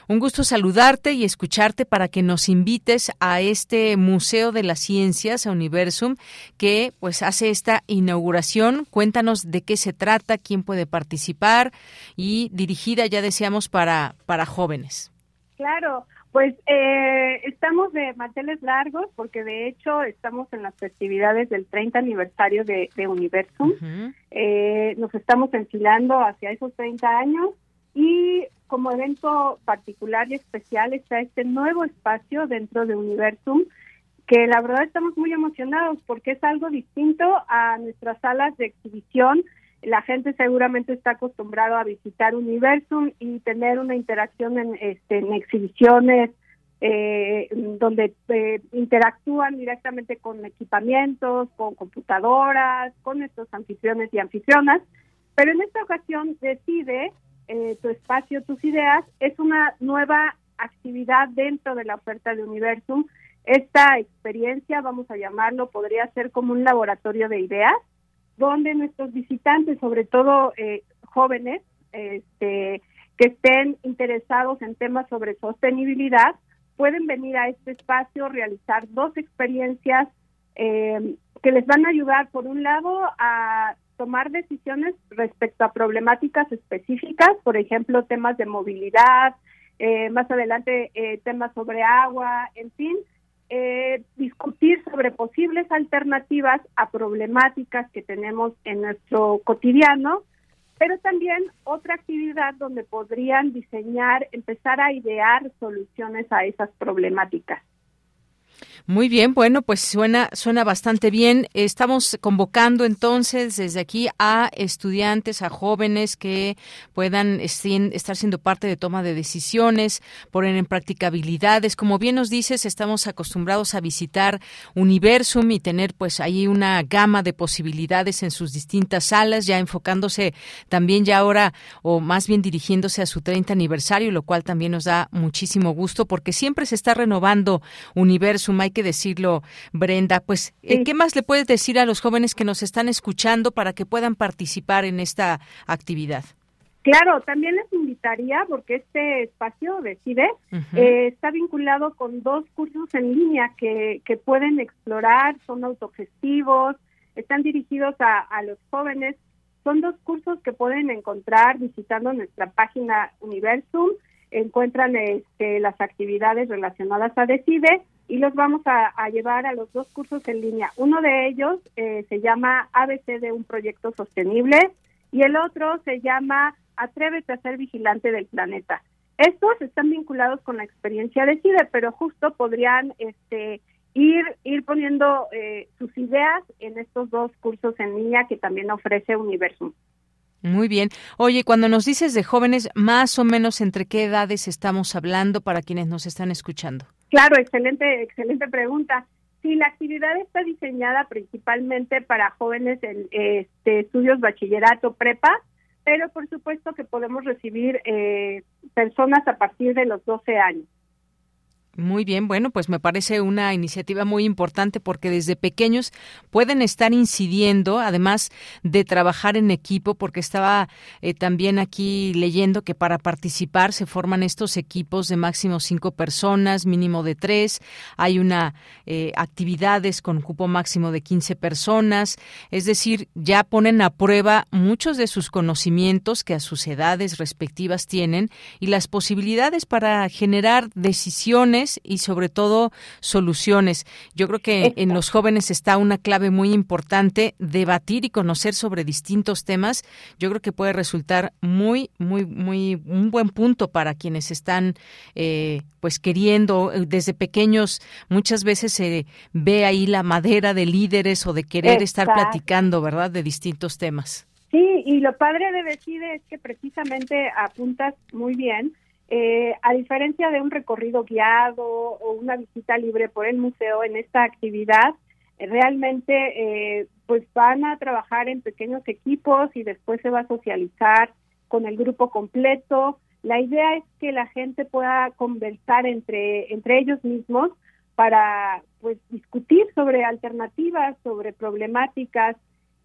Un gusto saludarte y escucharte para que nos invites a este Museo de las Ciencias, a Universum, que pues hace esta inauguración. Cuéntanos de qué se trata, quién puede participar y dirigida, ya decíamos, para, para jóvenes. Claro, pues eh, estamos de manteles largos porque de hecho estamos en las festividades del 30 aniversario de, Universum. Eh, nos estamos enfilando hacia esos 30 años y como evento particular y especial está este nuevo espacio dentro de Universum, que la verdad estamos muy emocionados porque es algo distinto a nuestras salas de exhibición. La gente seguramente está acostumbrado a visitar Universum y tener una interacción en, este, exhibiciones eh, donde eh, interactúan directamente con equipamientos, con computadoras, con estos anfitriones y anfitrionas. Pero en esta ocasión decide eh, tu espacio, tus ideas, es una nueva actividad dentro de la oferta de Universum. Esta experiencia, vamos a llamarlo, podría ser como un laboratorio de ideas, donde nuestros visitantes, sobre todo eh, jóvenes, este, que estén interesados en temas sobre sostenibilidad, pueden venir a este espacio, realizar dos experiencias eh, que les van a ayudar, por un lado, a tomar decisiones respecto a problemáticas específicas, por ejemplo, temas de movilidad, eh, más adelante eh, temas sobre agua, en fin, eh, discutir sobre posibles alternativas a problemáticas que tenemos en nuestro cotidiano, pero también otra actividad donde podrían diseñar, empezar a idear soluciones a esas problemáticas. Muy bien, bueno, pues suena suena bastante bien. Estamos convocando entonces desde aquí a estudiantes, a jóvenes que puedan estar siendo parte de toma de decisiones, poner en práctica habilidades. Como bien nos dices, estamos acostumbrados a visitar Universum y tener pues ahí una gama de posibilidades en sus distintas salas, ya enfocándose también ya ahora o más bien dirigiéndose a su 30 aniversario, lo cual también nos da muchísimo gusto porque siempre se está renovando Universum. Que decirlo, Brenda. Pues, eh, ¿qué más le puedes decir a los jóvenes que nos están escuchando para que puedan participar en esta actividad? Claro, también les invitaría, porque este espacio Decide eh, está vinculado con dos cursos en línea que, que pueden explorar, son autogestivos, están dirigidos a, a los jóvenes. Son dos cursos que pueden encontrar visitando nuestra página Universum. Encuentran este, las actividades relacionadas a Decide y los vamos a, llevar a los dos cursos en línea. Uno de ellos eh, se llama ABC de un proyecto sostenible y el otro se llama Atrévete a ser vigilante del planeta. Estos están vinculados con la experiencia de CIDE, pero justo podrían este, ir, ir poniendo eh, sus ideas en estos dos cursos en línea que también ofrece Universum. Muy bien. Oye, cuando nos dices de jóvenes, más o menos entre qué edades estamos hablando para quienes nos están escuchando. Claro, excelente, excelente pregunta. Sí, la actividad está diseñada principalmente para jóvenes en este, estudios bachillerato prepa, pero por supuesto que podemos recibir eh, personas a partir de los 12 años. Muy bien, bueno, pues me parece una iniciativa muy importante porque desde pequeños pueden estar incidiendo, además de trabajar en equipo, porque estaba eh, también aquí leyendo que para participar se forman estos equipos de máximo cinco personas, mínimo de tres, hay una eh, actividades con cupo máximo de 15 personas, es decir, ya ponen a prueba muchos de sus conocimientos que a sus edades respectivas tienen y las posibilidades para generar decisiones y sobre todo soluciones. Yo creo que en los jóvenes está una clave muy importante, debatir y conocer sobre distintos temas. Yo creo que puede resultar muy, muy, muy un buen punto para quienes están eh, pues queriendo desde pequeños. Muchas veces se ve ahí la madera de líderes o de querer estar platicando, ¿verdad? De distintos temas. Sí, y lo padre de decir es que precisamente apuntas muy bien eh, a diferencia de un recorrido guiado o una visita libre por el museo en esta actividad, eh, realmente eh, pues van a trabajar en pequeños equipos y después se va a socializar con el grupo completo. La idea es que la gente pueda conversar entre, entre ellos mismos para pues discutir sobre alternativas, sobre problemáticas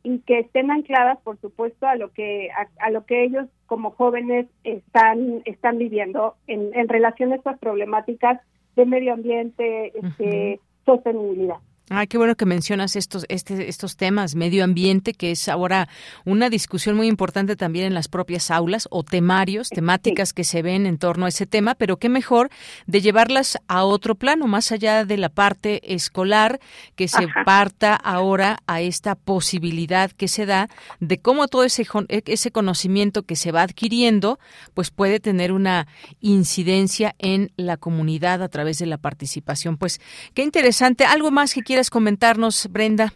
y que estén ancladas, por supuesto, a lo que a, lo que ellos como jóvenes están están viviendo en, en relación a estas problemáticas de medio ambiente, este, sostenibilidad. Ah, qué bueno que mencionas estos, este, estos temas, medio ambiente, que es ahora una discusión muy importante también en las propias aulas o temarios, temáticas que se ven en torno a ese tema, pero qué mejor de llevarlas a otro plano, más allá de la parte escolar, que se parta ahora a esta posibilidad que se da de cómo todo ese, ese conocimiento que se va adquiriendo, pues puede tener una incidencia en la comunidad a través de la participación. Pues qué interesante. ¿Algo más que quieras comentarnos, Brenda?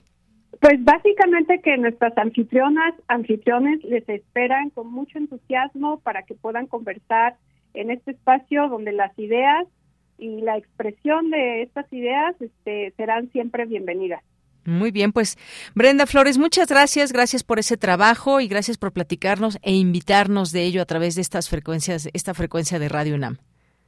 Pues básicamente que nuestras anfitrionas, anfitriones les esperan con mucho entusiasmo para que puedan conversar en este espacio donde las ideas y la expresión de estas ideas este, serán siempre bienvenidas. Muy bien, pues Brenda Flores, muchas gracias, gracias por ese trabajo y gracias por platicarnos e invitarnos de ello a través de estas frecuencias, esta frecuencia de Radio UNAM.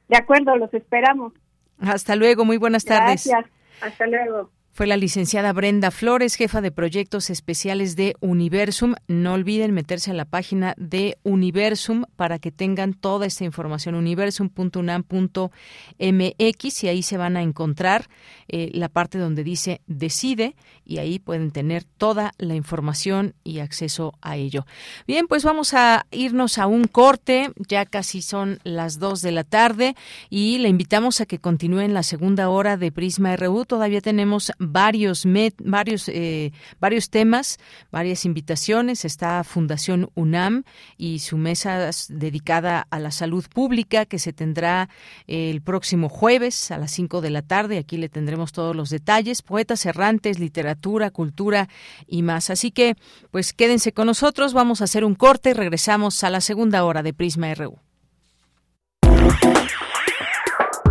De acuerdo, los esperamos. Hasta luego, muy buenas tardes. Gracias, hasta luego. Fue la licenciada Brenda Flores, jefa de proyectos especiales de Universum. No olviden meterse a la página de Universum para que tengan toda esta información, universum.unam.mx, y ahí se van a encontrar eh, la parte donde dice decide, y ahí pueden tener toda la información y acceso a ello. Bien, pues vamos a irnos a un corte, ya casi son las dos de la tarde, y le invitamos a que continúen la segunda hora de Prisma RU. Todavía tenemos varios, varios, eh, varios temas, varias invitaciones. Está Fundación UNAM y su mesa dedicada a la salud pública que se tendrá el próximo jueves a las 5 de la tarde. Aquí le tendremos todos los detalles. Poetas errantes, literatura, cultura y más. Así que, pues quédense con nosotros. Vamos a hacer un corte y regresamos a la segunda hora de Prisma RU.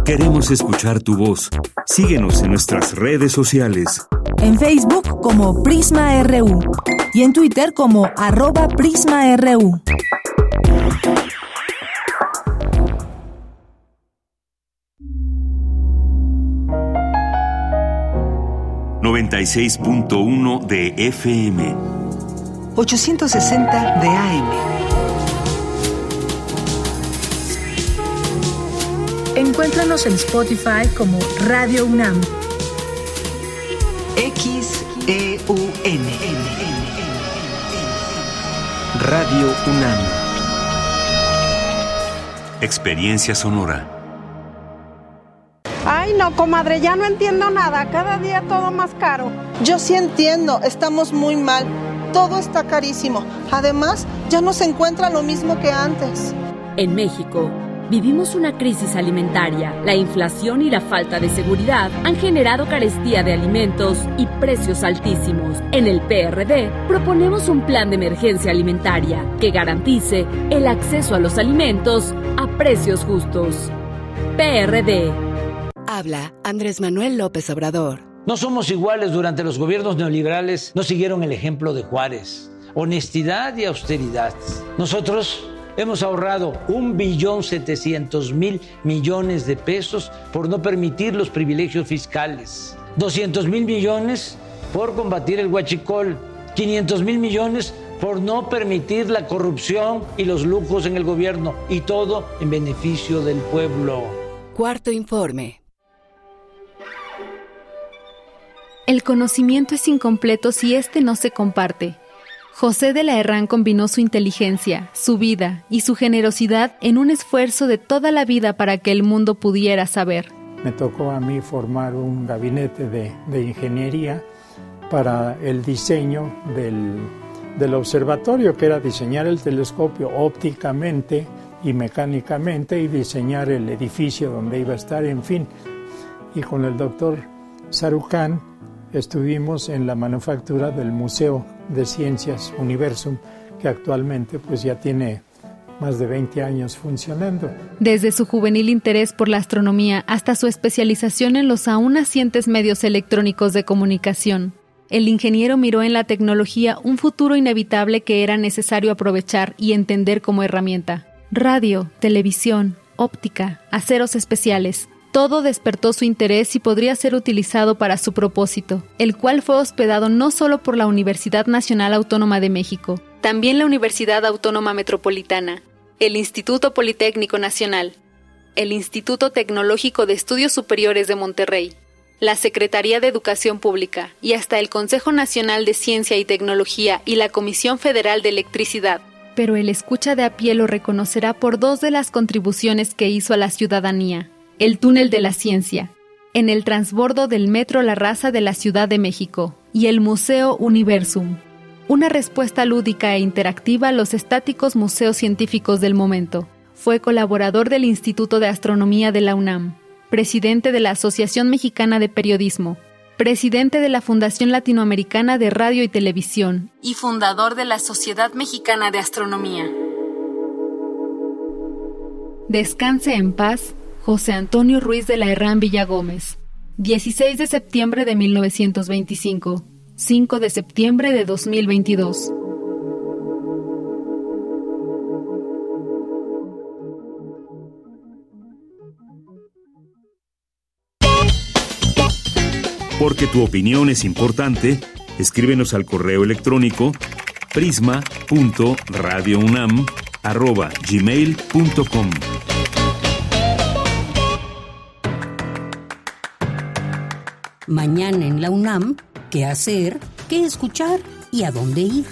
Queremos escuchar tu voz. Síguenos en nuestras redes sociales. En Facebook como Prisma RU y en Twitter como arroba PrismaRU. ...96.1 de FM... ...860 de AM... Encuéntranos en Spotify como Radio UNAM. X-E-U-N. Radio UNAM. Experiencia sonora. Ay, no, comadre, ya no entiendo nada. Cada día todo más caro. Yo sí entiendo, estamos muy mal. Todo está carísimo. Además, ya no se encuentra lo mismo que antes. En México, Vivimos una crisis alimentaria. La inflación y la falta de seguridad han generado carestía de alimentos y precios altísimos. En el PRD proponemos un plan de emergencia alimentaria que garantice el acceso a los alimentos a precios justos. PRD. Habla Andrés Manuel López Obrador. No somos iguales durante los gobiernos neoliberales. No siguieron el ejemplo de Juárez. Honestidad y austeridad. Nosotros Hemos ahorrado un billón setecientos mil millones de pesos por no permitir los privilegios fiscales, 200 mil millones por combatir el huachicol, 500 mil millones por no permitir la corrupción y los lujos en el gobierno, y todo en beneficio del pueblo. Cuarto informe. El conocimiento es incompleto si éste no se comparte. José de la Herrán combinó su inteligencia, su vida y su generosidad en un esfuerzo de toda la vida para que el mundo pudiera saber. Me tocó a mí formar un gabinete de, ingeniería para el diseño del, del observatorio, que era diseñar el telescopio ópticamente y mecánicamente y diseñar el edificio donde iba a estar, en fin. Y con el doctor Sarucán estuvimos en la manufactura del Museo de Ciencias Universum, que actualmente pues ya tiene más de 20 años funcionando. Desde su juvenil interés por la astronomía hasta su especialización en los aún nacientes medios electrónicos de comunicación, el ingeniero miró en la tecnología un futuro inevitable que era necesario aprovechar y entender como herramienta. Radio, televisión, óptica, aceros especiales, todo despertó su interés y podría ser utilizado para su propósito, el cual fue hospedado no solo por la Universidad Nacional Autónoma de México, también la Universidad Autónoma Metropolitana, el Instituto Politécnico Nacional, el Instituto Tecnológico de Estudios Superiores de Monterrey, la Secretaría de Educación Pública y hasta el Consejo Nacional de Ciencia y Tecnología y la Comisión Federal de Electricidad. Pero el escucha de a pie lo reconocerá por dos de las contribuciones que hizo a la ciudadanía. El túnel de la ciencia, en el transbordo del Metro La Raza de la Ciudad de México, y el Museo Universum, una respuesta lúdica e interactiva a los estáticos museos científicos del momento. Fue colaborador del Instituto de Astronomía de la UNAM, presidente de la Asociación Mexicana de Periodismo, presidente de la Fundación Latinoamericana de Radio y Televisión y fundador de la Sociedad Mexicana de Astronomía. Descanse en paz, José Antonio Ruiz de la Herrán Villagómez. 16 de septiembre de 1925. 5 de septiembre de 2022. Porque tu opinión es importante, escríbenos al correo electrónico prisma.radiounam@gmail.com. Mañana en la UNAM qué hacer, qué escuchar y a dónde ir.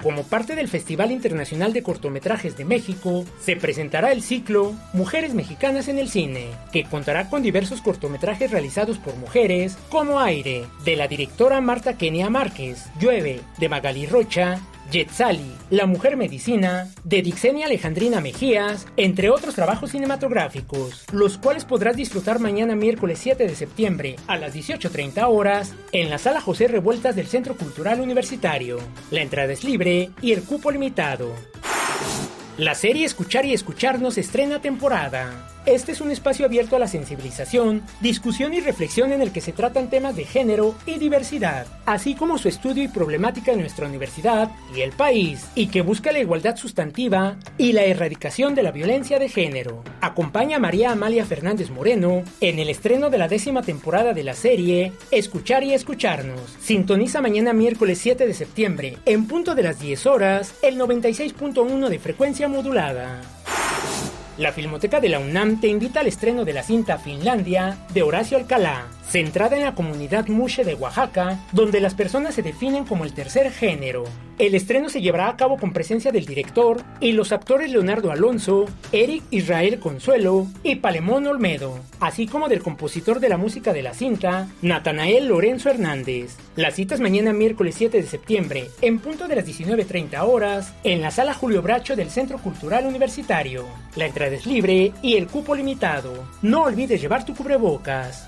Como parte del Festival Internacional de Cortometrajes de México, se presentará el ciclo Mujeres Mexicanas en el Cine, que contará con diversos cortometrajes realizados por mujeres, como Aire, de la directora Marta Kenia Márquez, Llueve, de Magali Rocha, Yetzali, La Mujer Medicina, de Dixenia Alejandrina Mejías, entre otros trabajos cinematográficos, los cuales podrás disfrutar mañana miércoles 7 de septiembre a las 18.30 horas en la Sala José Revueltas del Centro Cultural Universitario. La entrada es libre y el cupo limitado. La serie Escuchar y Escucharnos estrena temporada. Este es un espacio abierto a la sensibilización, discusión y reflexión en el que se tratan temas de género y diversidad, así como su estudio y problemática en nuestra universidad y el país, y que busca la igualdad sustantiva y la erradicación de la violencia de género. Acompaña a María Amalia Fernández Moreno en el estreno de la décima temporada de la serie Escuchar y Escucharnos. Sintoniza mañana miércoles 7 de septiembre, en punto de las 10 horas, el 96.1 de frecuencia modulada. La Filmoteca de la UNAM te invita al estreno de la cinta Finlandia de Horacio Alcalá, centrada en la comunidad Mushe de Oaxaca, donde las personas se definen como el tercer género. El estreno se llevará a cabo con presencia del director y los actores Leonardo Alonso, Eric Israel Consuelo y Palemón Olmedo, así como del compositor de la música de la cinta, Natanael Lorenzo Hernández. La cita es mañana miércoles 7 de septiembre, en punto de las 19.30 horas, en la sala Julio Bracho del Centro Cultural Universitario. La entrada es libre y el cupo limitado. No olvides llevar tu cubrebocas.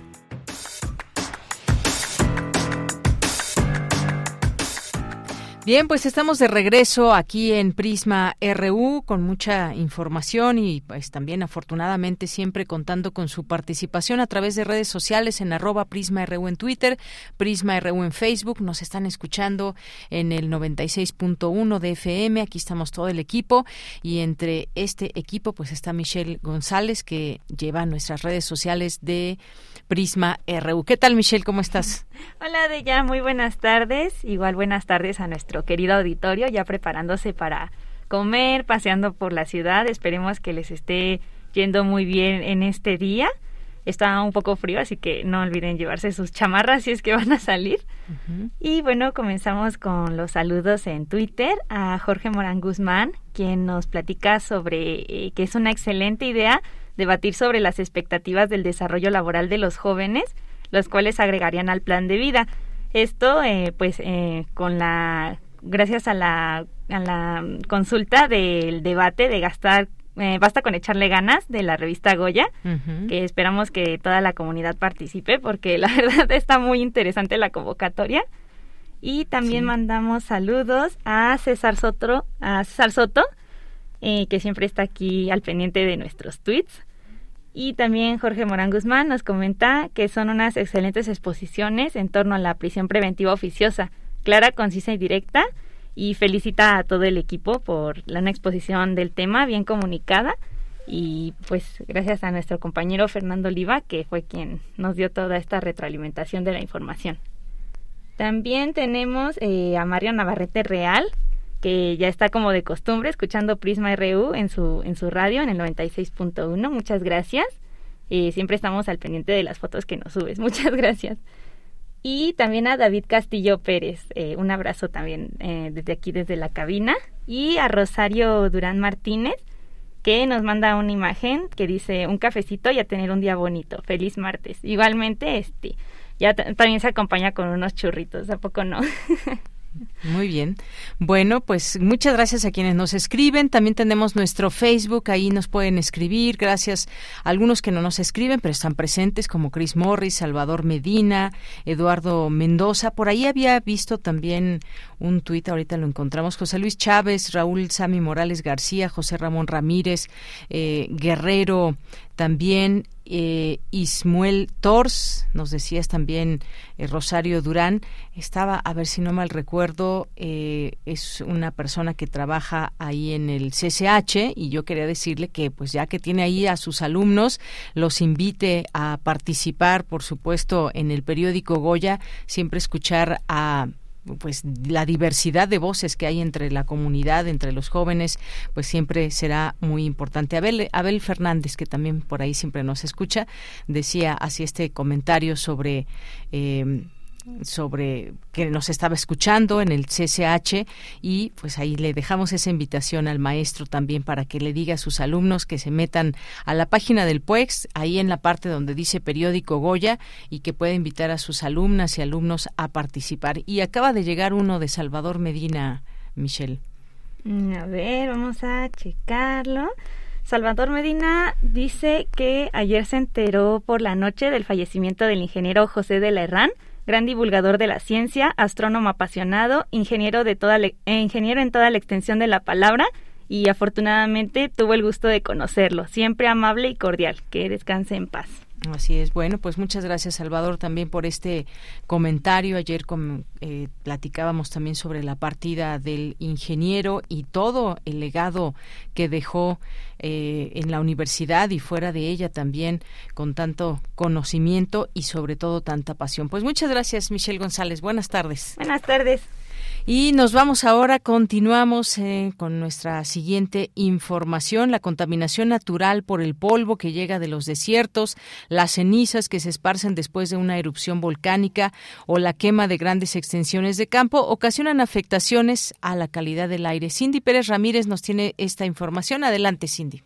Bien, pues estamos de regreso aquí en Prisma RU con mucha información y pues también afortunadamente siempre contando con su participación a través de redes sociales en arroba Prisma RU en Twitter, Prisma RU en Facebook, nos están escuchando en el 96.1 de FM, aquí estamos todo el equipo y entre este equipo pues está Michelle González que lleva nuestras redes sociales de Prisma RU. ¿Qué tal Michelle? ¿Cómo estás? Hola Deya, muy buenas tardes. Igual buenas tardes a nuestro querido auditorio, ya preparándose para comer, paseando por la ciudad. Esperemos que les esté yendo muy bien en este día. Está un poco frío, así que no olviden llevarse sus chamarras si es que van a salir. Y bueno, comenzamos con los saludos en Twitter a Jorge Morán Guzmán, quien nos platica sobre eh, que es una excelente idea debatir sobre las expectativas del desarrollo laboral de los jóvenes, los cuales agregarían al plan de vida. Esto, eh, pues, eh, con la, gracias a la, a la consulta del debate de gastar eh, Basta con echarle ganas de la revista Goya, que esperamos que toda la comunidad participe porque la verdad está muy interesante la convocatoria. Y también mandamos saludos a César Soto, a César Soto, eh, que siempre está aquí al pendiente de nuestros tweets. Y también Jorge Morán Guzmán nos comenta que son unas excelentes exposiciones en torno a la prisión preventiva oficiosa, clara, concisa y directa, y felicita a todo el equipo por la exposición del tema bien comunicada y pues gracias a nuestro compañero Fernando Oliva que fue quien nos dio toda esta retroalimentación de la información. También tenemos eh, a Mario Navarrete Real que ya está como de costumbre escuchando Prisma RU en su, en su radio en el 96.1. Muchas gracias. Eh, siempre estamos al pendiente de las fotos que nos subes. Muchas gracias. Y también a David Castillo Pérez, eh, un abrazo también eh, desde aquí, desde la cabina. Y a Rosario Durán Martínez, que nos manda una imagen que dice un cafecito y a tener un día bonito. Feliz martes. Igualmente, este, ya también se acompaña con unos churritos, ¿a poco no? Muy bien. Bueno, pues muchas gracias a quienes nos escriben. También tenemos nuestro Facebook, ahí nos pueden escribir. Gracias a algunos que no nos escriben, pero están presentes, como Chris Morris, Salvador Medina, Eduardo Mendoza. Por ahí había visto también un tuit, ahorita lo encontramos. José Luis Chávez, Raúl Sami Morales García, José Ramón Ramírez, eh, Guerrero también eh, Ismuel Tors, nos decías también eh, Rosario Durán, estaba, a ver si no mal recuerdo, eh, es una persona que trabaja ahí en el CCH y yo quería decirle que pues ya que tiene ahí a sus alumnos, los invite a participar, por supuesto, en el periódico Goya, siempre escuchar a pues la diversidad de voces que hay entre la comunidad, entre los jóvenes, pues siempre será muy importante. Abel, Abel Fernández, que también por ahí siempre nos escucha, decía así este comentario sobre eh, sobre que nos estaba escuchando en el CCH y pues ahí le dejamos esa invitación al maestro también para que le diga a sus alumnos que se metan a la página del PUEX, ahí en la parte donde dice periódico Goya y que pueda invitar a sus alumnas y alumnos a participar. Y acaba de llegar uno de Salvador Medina, Michelle. Mm, a ver, vamos a checarlo. Salvador Medina dice que ayer se enteró por la noche del fallecimiento del ingeniero José de la Herrán, gran divulgador de la ciencia, astrónomo apasionado, ingeniero, de toda eh, ingeniero en toda la extensión de la palabra y afortunadamente tuvo el gusto de conocerlo, siempre amable y cordial. Que descanse en paz. Así es. Bueno, pues muchas gracias, Salvador, también por este comentario. Ayer eh, platicábamos también sobre la partida del ingeniero y todo el legado que dejó eh, en la universidad y fuera de ella también con tanto conocimiento y sobre todo tanta pasión. Pues muchas gracias, Michelle González. Buenas tardes. Buenas tardes. Y nos vamos ahora, continuamos eh, con nuestra siguiente información, la contaminación natural por el polvo que llega de los desiertos, las cenizas que se esparcen después de una erupción volcánica o la quema de grandes extensiones de campo ocasionan afectaciones a la calidad del aire. Cindy Pérez Ramírez nos tiene esta información. Adelante, Cindy.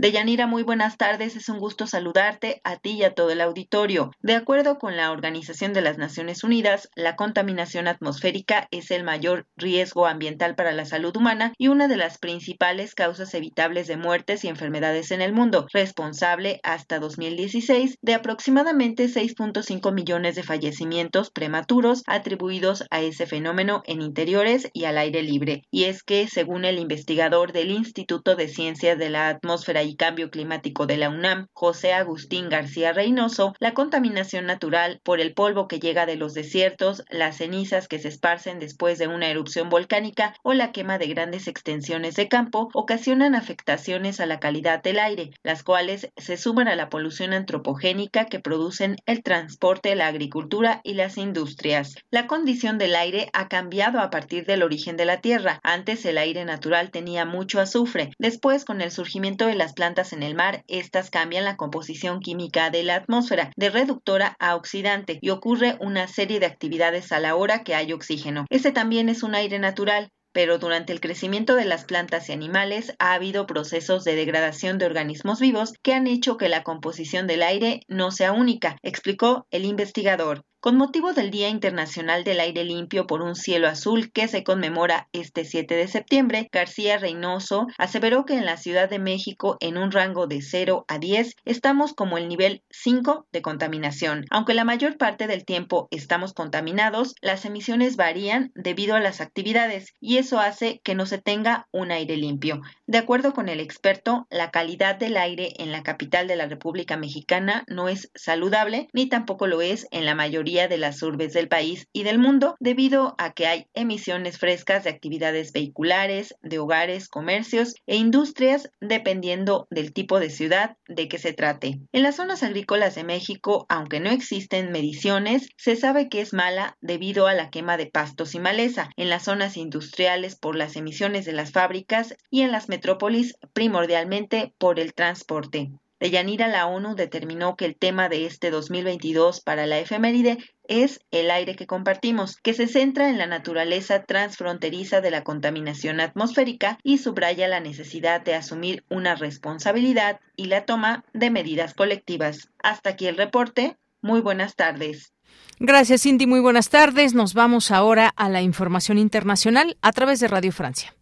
Deyanira, muy buenas tardes. Es un gusto saludarte a ti y a todo el auditorio. De acuerdo con la Organización de las Naciones Unidas, la contaminación atmosférica es el mayor riesgo ambiental para la salud humana y una de las principales causas evitables de muertes y enfermedades en el mundo, responsable hasta 2016 de aproximadamente 6.5 millones de fallecimientos prematuros atribuidos a ese fenómeno en interiores y al aire libre. Y es que, según el investigador del Instituto de Ciencias de la Atmósfera y Cambio Climático de la UNAM, José Agustín García Reynoso, la contaminación natural por el polvo que llega de los desiertos, las cenizas que se esparcen después de una erupción volcánica o la quema de grandes extensiones de campo ocasionan afectaciones a la calidad del aire, las cuales se suman a la polución antropogénica que producen el transporte, la agricultura y las industrias. La condición del aire ha cambiado a partir del origen de la Tierra. Antes el aire natural tenía mucho azufre. Después, con el surgimiento de las plantas en el mar, estas cambian la composición química de la atmósfera de reductora a oxidante y ocurre una serie de actividades a la hora que hay oxígeno. Este también es un aire natural, pero durante el crecimiento de las plantas y animales ha habido procesos de degradación de organismos vivos que han hecho que la composición del aire no sea única, explicó el investigador. Con motivo del Día Internacional del Aire Limpio por un Cielo Azul que se conmemora este 7 de septiembre, García Reynoso aseveró que en la Ciudad de México, en un rango de 0 a 10, estamos como el nivel 5 de contaminación. Aunque la mayor parte del tiempo estamos contaminados, las emisiones varían debido a las actividades y eso hace que no se tenga un aire limpio. De acuerdo con el experto, la calidad del aire en la capital de la República Mexicana no es saludable ni tampoco lo es en la mayoría de las urbes del país y del mundo debido a que hay emisiones frescas de actividades vehiculares, de hogares, comercios e industrias dependiendo del tipo de ciudad de que se trate. En las zonas agrícolas de México, aunque no existen mediciones, se sabe que es mala debido a la quema de pastos y maleza, en las zonas industriales por las emisiones de las fábricas y en las metrópolis primordialmente por el transporte. De Yanira, la ONU determinó que el tema de este 2022 para la efeméride es el aire que compartimos, que se centra en la naturaleza transfronteriza de la contaminación atmosférica y subraya la necesidad de asumir una responsabilidad y la toma de medidas colectivas. Hasta aquí el reporte. Muy buenas tardes. Gracias, Cindy. Muy buenas tardes. Nos vamos ahora a la información internacional a través de Radio Francia.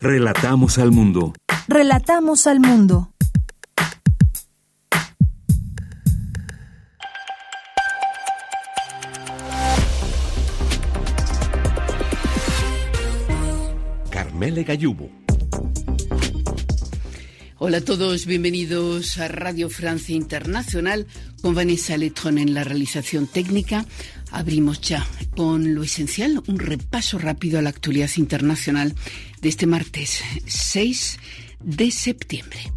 Relatamos al mundo. Relatamos al mundo. Carmele Gallubo. Hola a todos, bienvenidos a Radio Francia Internacional con Vanessa Letron en la realización técnica. Abrimos ya con lo esencial, un repaso rápido a la actualidad internacional de este martes 6 de septiembre.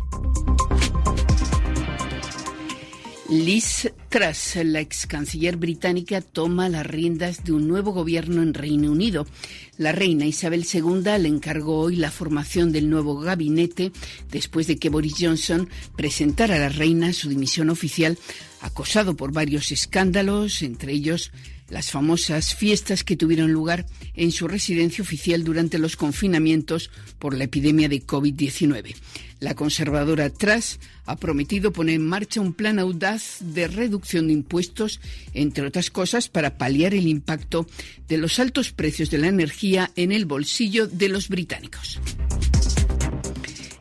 Liz Truss, la ex canciller británica, toma las riendas de un nuevo gobierno en Reino Unido. La reina Isabel II le encargó hoy la formación del nuevo gabinete después de que Boris Johnson presentara a la reina su dimisión oficial, acosado por varios escándalos, entre ellos las famosas fiestas que tuvieron lugar en su residencia oficial durante los confinamientos por la epidemia de COVID-19. La conservadora Truss ha prometido poner en marcha un plan audaz de reducción de impuestos, entre otras cosas, para paliar el impacto de los altos precios de la energía en el bolsillo de los británicos.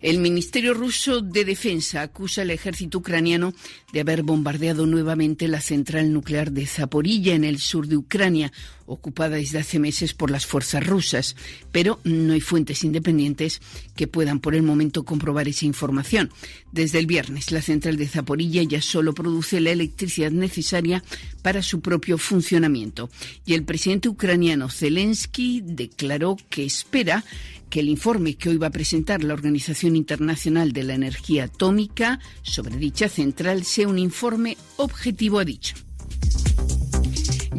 El Ministerio ruso de Defensa acusa al ejército ucraniano de haber bombardeado nuevamente la central nuclear de Zaporilla en el sur de Ucrania, ocupada desde hace meses por las fuerzas rusas, pero no hay fuentes independientes que puedan por el momento comprobar esa información. Desde el viernes, la central de Zaporilla ya solo produce la electricidad necesaria para su propio funcionamiento y el presidente ucraniano Zelensky declaró que espera que el informe que hoy va a presentar la Organización Internacional de la Energía Atómica sobre dicha central sea un informe objetivo, ha dicho.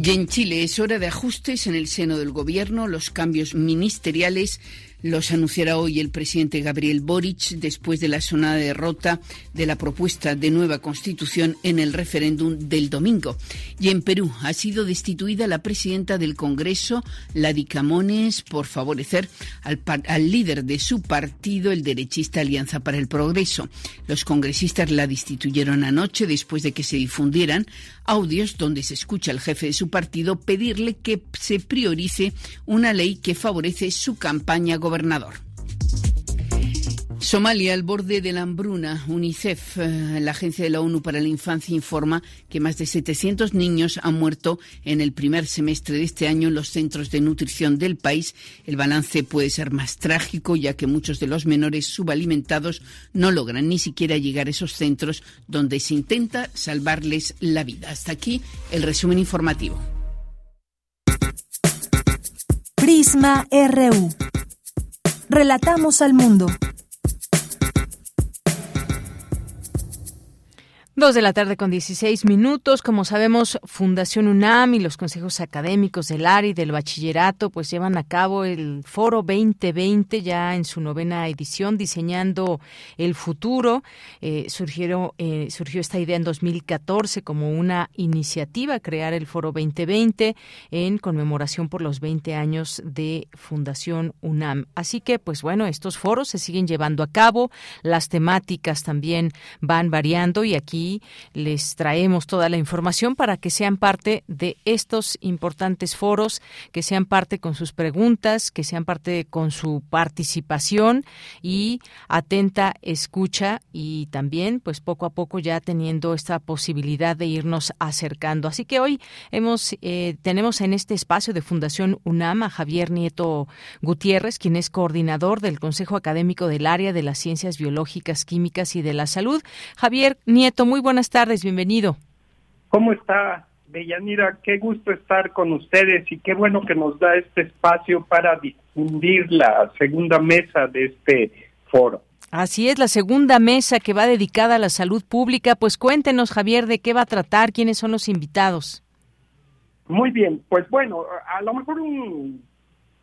Y en Chile es hora de ajustes en el seno del Gobierno. Los cambios ministeriales los anunciará hoy el presidente Gabriel Boric después de la sonada derrota de la propuesta de nueva constitución en el referéndum del domingo. Y en Perú ha sido destituida la presidenta del Congreso, Ladi Camones, por favorecer al, al líder de su partido, el derechista Alianza para el Progreso. Los congresistas la destituyeron anoche después de que se difundieran audios donde se escucha al jefe de su partido pedirle que se priorice una ley que favorece su campaña gobernador. Somalia al borde de la hambruna. UNICEF, eh, la Agencia de la ONU para la Infancia, informa que más de 700 niños han muerto en el primer semestre de este año en los centros de nutrición del país. El balance puede ser más trágico, ya que muchos de los menores subalimentados no logran ni siquiera llegar a esos centros donde se intenta salvarles la vida. Hasta aquí el resumen informativo. Prisma RU. Relatamos al mundo. Dos de la tarde con 16 minutos. Como sabemos, Fundación UNAM y los consejos académicos del ARI y del bachillerato pues llevan a cabo el Foro 2020 ya en su novena edición, diseñando el futuro. Eh, surgieron, eh, surgió esta idea en 2014 como una iniciativa, crear el Foro 2020 en conmemoración por los 20 años de Fundación UNAM. Así que, pues bueno, estos foros se siguen llevando a cabo, las temáticas también van variando y aquí les traemos toda la información para que sean parte de estos importantes foros, que sean parte con sus preguntas, que sean parte con su participación y atenta escucha y también pues poco a poco ya teniendo esta posibilidad de irnos acercando. Así que hoy hemos eh, tenemos en este espacio de Fundación UNAM a Javier Nieto Gutiérrez, quien es coordinador del Consejo Académico del Área de las Ciencias Biológicas, Químicas y de la Salud. Javier Nieto, muy buenas tardes, bienvenido. ¿Cómo está, Deyanira? Qué gusto estar con ustedes y qué bueno que nos da este espacio para difundir la segunda mesa de este foro. Así es, la segunda mesa que va dedicada a la salud pública. Pues cuéntenos, Javier, de qué va a tratar, quiénes son los invitados. Muy bien, pues bueno, a lo mejor un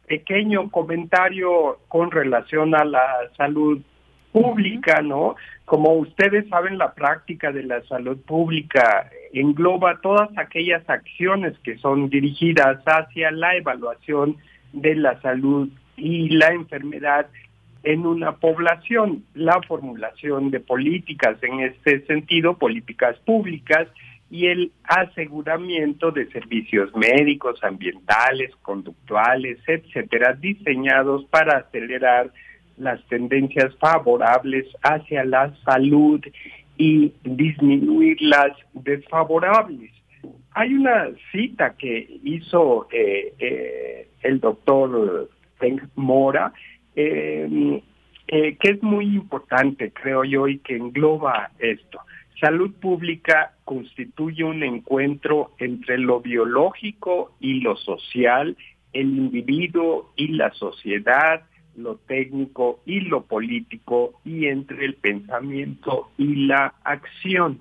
pequeño comentario con relación a la salud pública, ¿no? Como ustedes saben, la práctica de la salud pública engloba todas aquellas acciones que son dirigidas hacia la evaluación de la salud y la enfermedad en una población, la formulación de políticas en este sentido, políticas públicas, y el aseguramiento de servicios médicos, ambientales, conductuales, etcétera, diseñados para acelerar las tendencias favorables hacia la salud y disminuir las desfavorables. Hay una cita que hizo eh, eh, el doctor Mora, eh, que es muy importante, creo yo, y que engloba esto. Salud pública constituye un encuentro entre lo biológico y lo social, el individuo y la sociedad, lo técnico y lo político, y entre el pensamiento y la acción.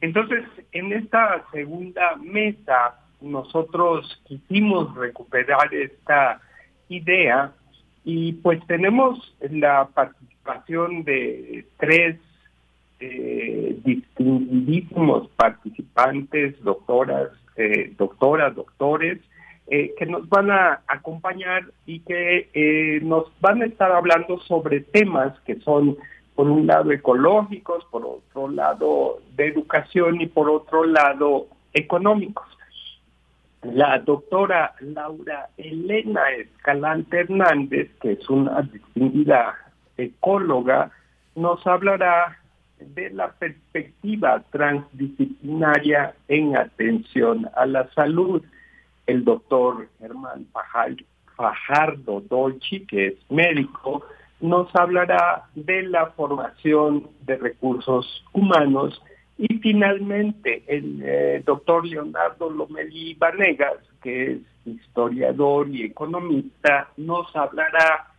Entonces, en esta segunda mesa, nosotros quisimos recuperar esta idea y pues tenemos la participación de tres eh, distinguidísimos participantes, doctoras, eh, doctoras, doctores, eh, que nos van a acompañar y que eh, nos van a estar hablando sobre temas que son, por un lado, ecológicos, por otro lado, de educación y por otro lado, económicos. La doctora Laura Elena Escalante Hernández, que es una distinguida ecóloga, nos hablará de la perspectiva transdisciplinaria en atención a la salud. El doctor Germán Fajardo Dolci, que es médico, nos hablará de la formación de recursos humanos y finalmente el eh, doctor Leonardo Lomelí Vanegas, que es historiador y economista, nos hablará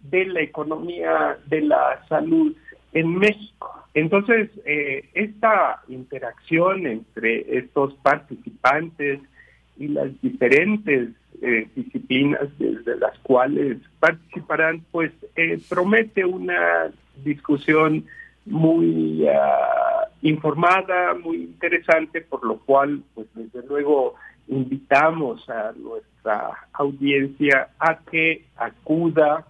de la economía de la salud en México. Entonces, eh, esta interacción entre estos participantes y las diferentes eh, disciplinas desde las cuales participarán, pues eh, promete una discusión muy ah, informada, muy interesante, por lo cual, pues desde luego invitamos a nuestra audiencia a que acuda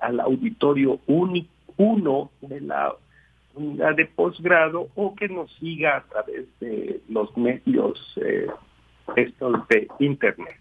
al auditorio único uno de la unidad de posgrado o que nos siga a través de los medios eh, estos de internet.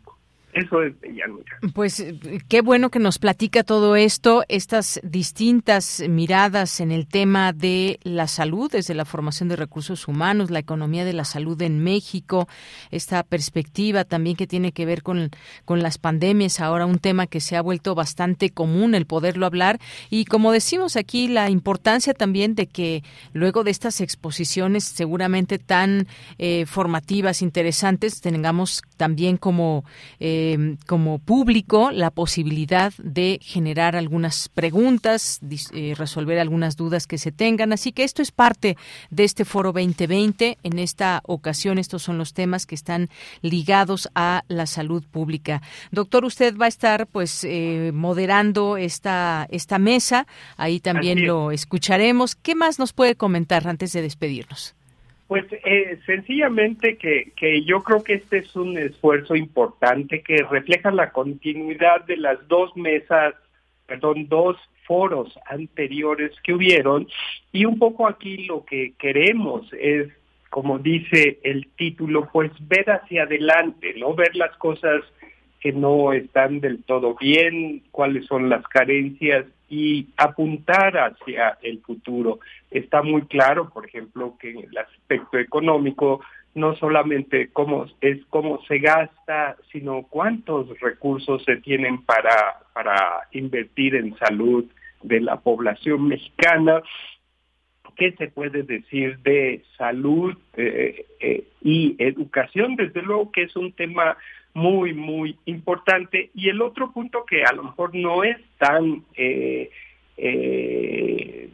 Eso es Deyanira. Pues eh, qué bueno que nos platica todo esto, estas distintas miradas en el tema de la salud, desde la formación de recursos humanos, la economía de la salud en México, esta perspectiva también que tiene que ver con, con las pandemias, ahora un tema que se ha vuelto bastante común el poderlo hablar y como decimos aquí, la importancia también de que luego de estas exposiciones seguramente tan eh, formativas, interesantes, tengamos también como... Eh, como público la posibilidad de generar algunas preguntas, eh, resolver algunas dudas que se tengan. Así que esto es parte de este foro 2020. En esta ocasión estos son los temas que están ligados a la salud pública. Doctor, usted va a estar pues eh, moderando esta, esta mesa. Ahí también lo escucharemos. ¿Qué más nos puede comentar antes de despedirnos? Pues eh, sencillamente que, que yo creo que este es un esfuerzo importante que refleja la continuidad de las dos mesas, perdón, dos foros anteriores que hubieron. Y un poco aquí lo que queremos es como dice el título, pues ver hacia adelante, no ver las cosas que no están del todo bien, cuáles son las carencias y apuntar hacia el futuro. Está muy claro, por ejemplo, que en el aspecto económico no solamente cómo es cómo se gasta, sino cuántos recursos se tienen para para invertir en salud de la población mexicana. ¿Qué se puede decir de salud eh, eh, y educación? Desde luego que es un tema muy, muy importante. Y el otro punto que a lo mejor no es tan eh, eh,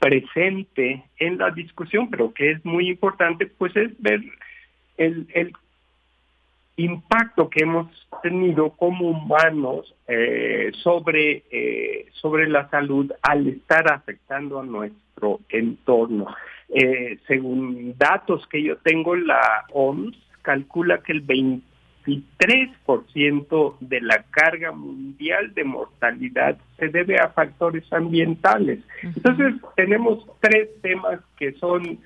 presente en la discusión, pero que es muy importante, pues es ver el, el impacto que hemos tenido como humanos eh, sobre, eh, sobre la salud al estar afectando a nuestro entorno. Según datos que yo tengo, la OMS calcula que el 20 23% de la carga mundial de mortalidad se debe a factores ambientales. Entonces, tenemos tres temas que son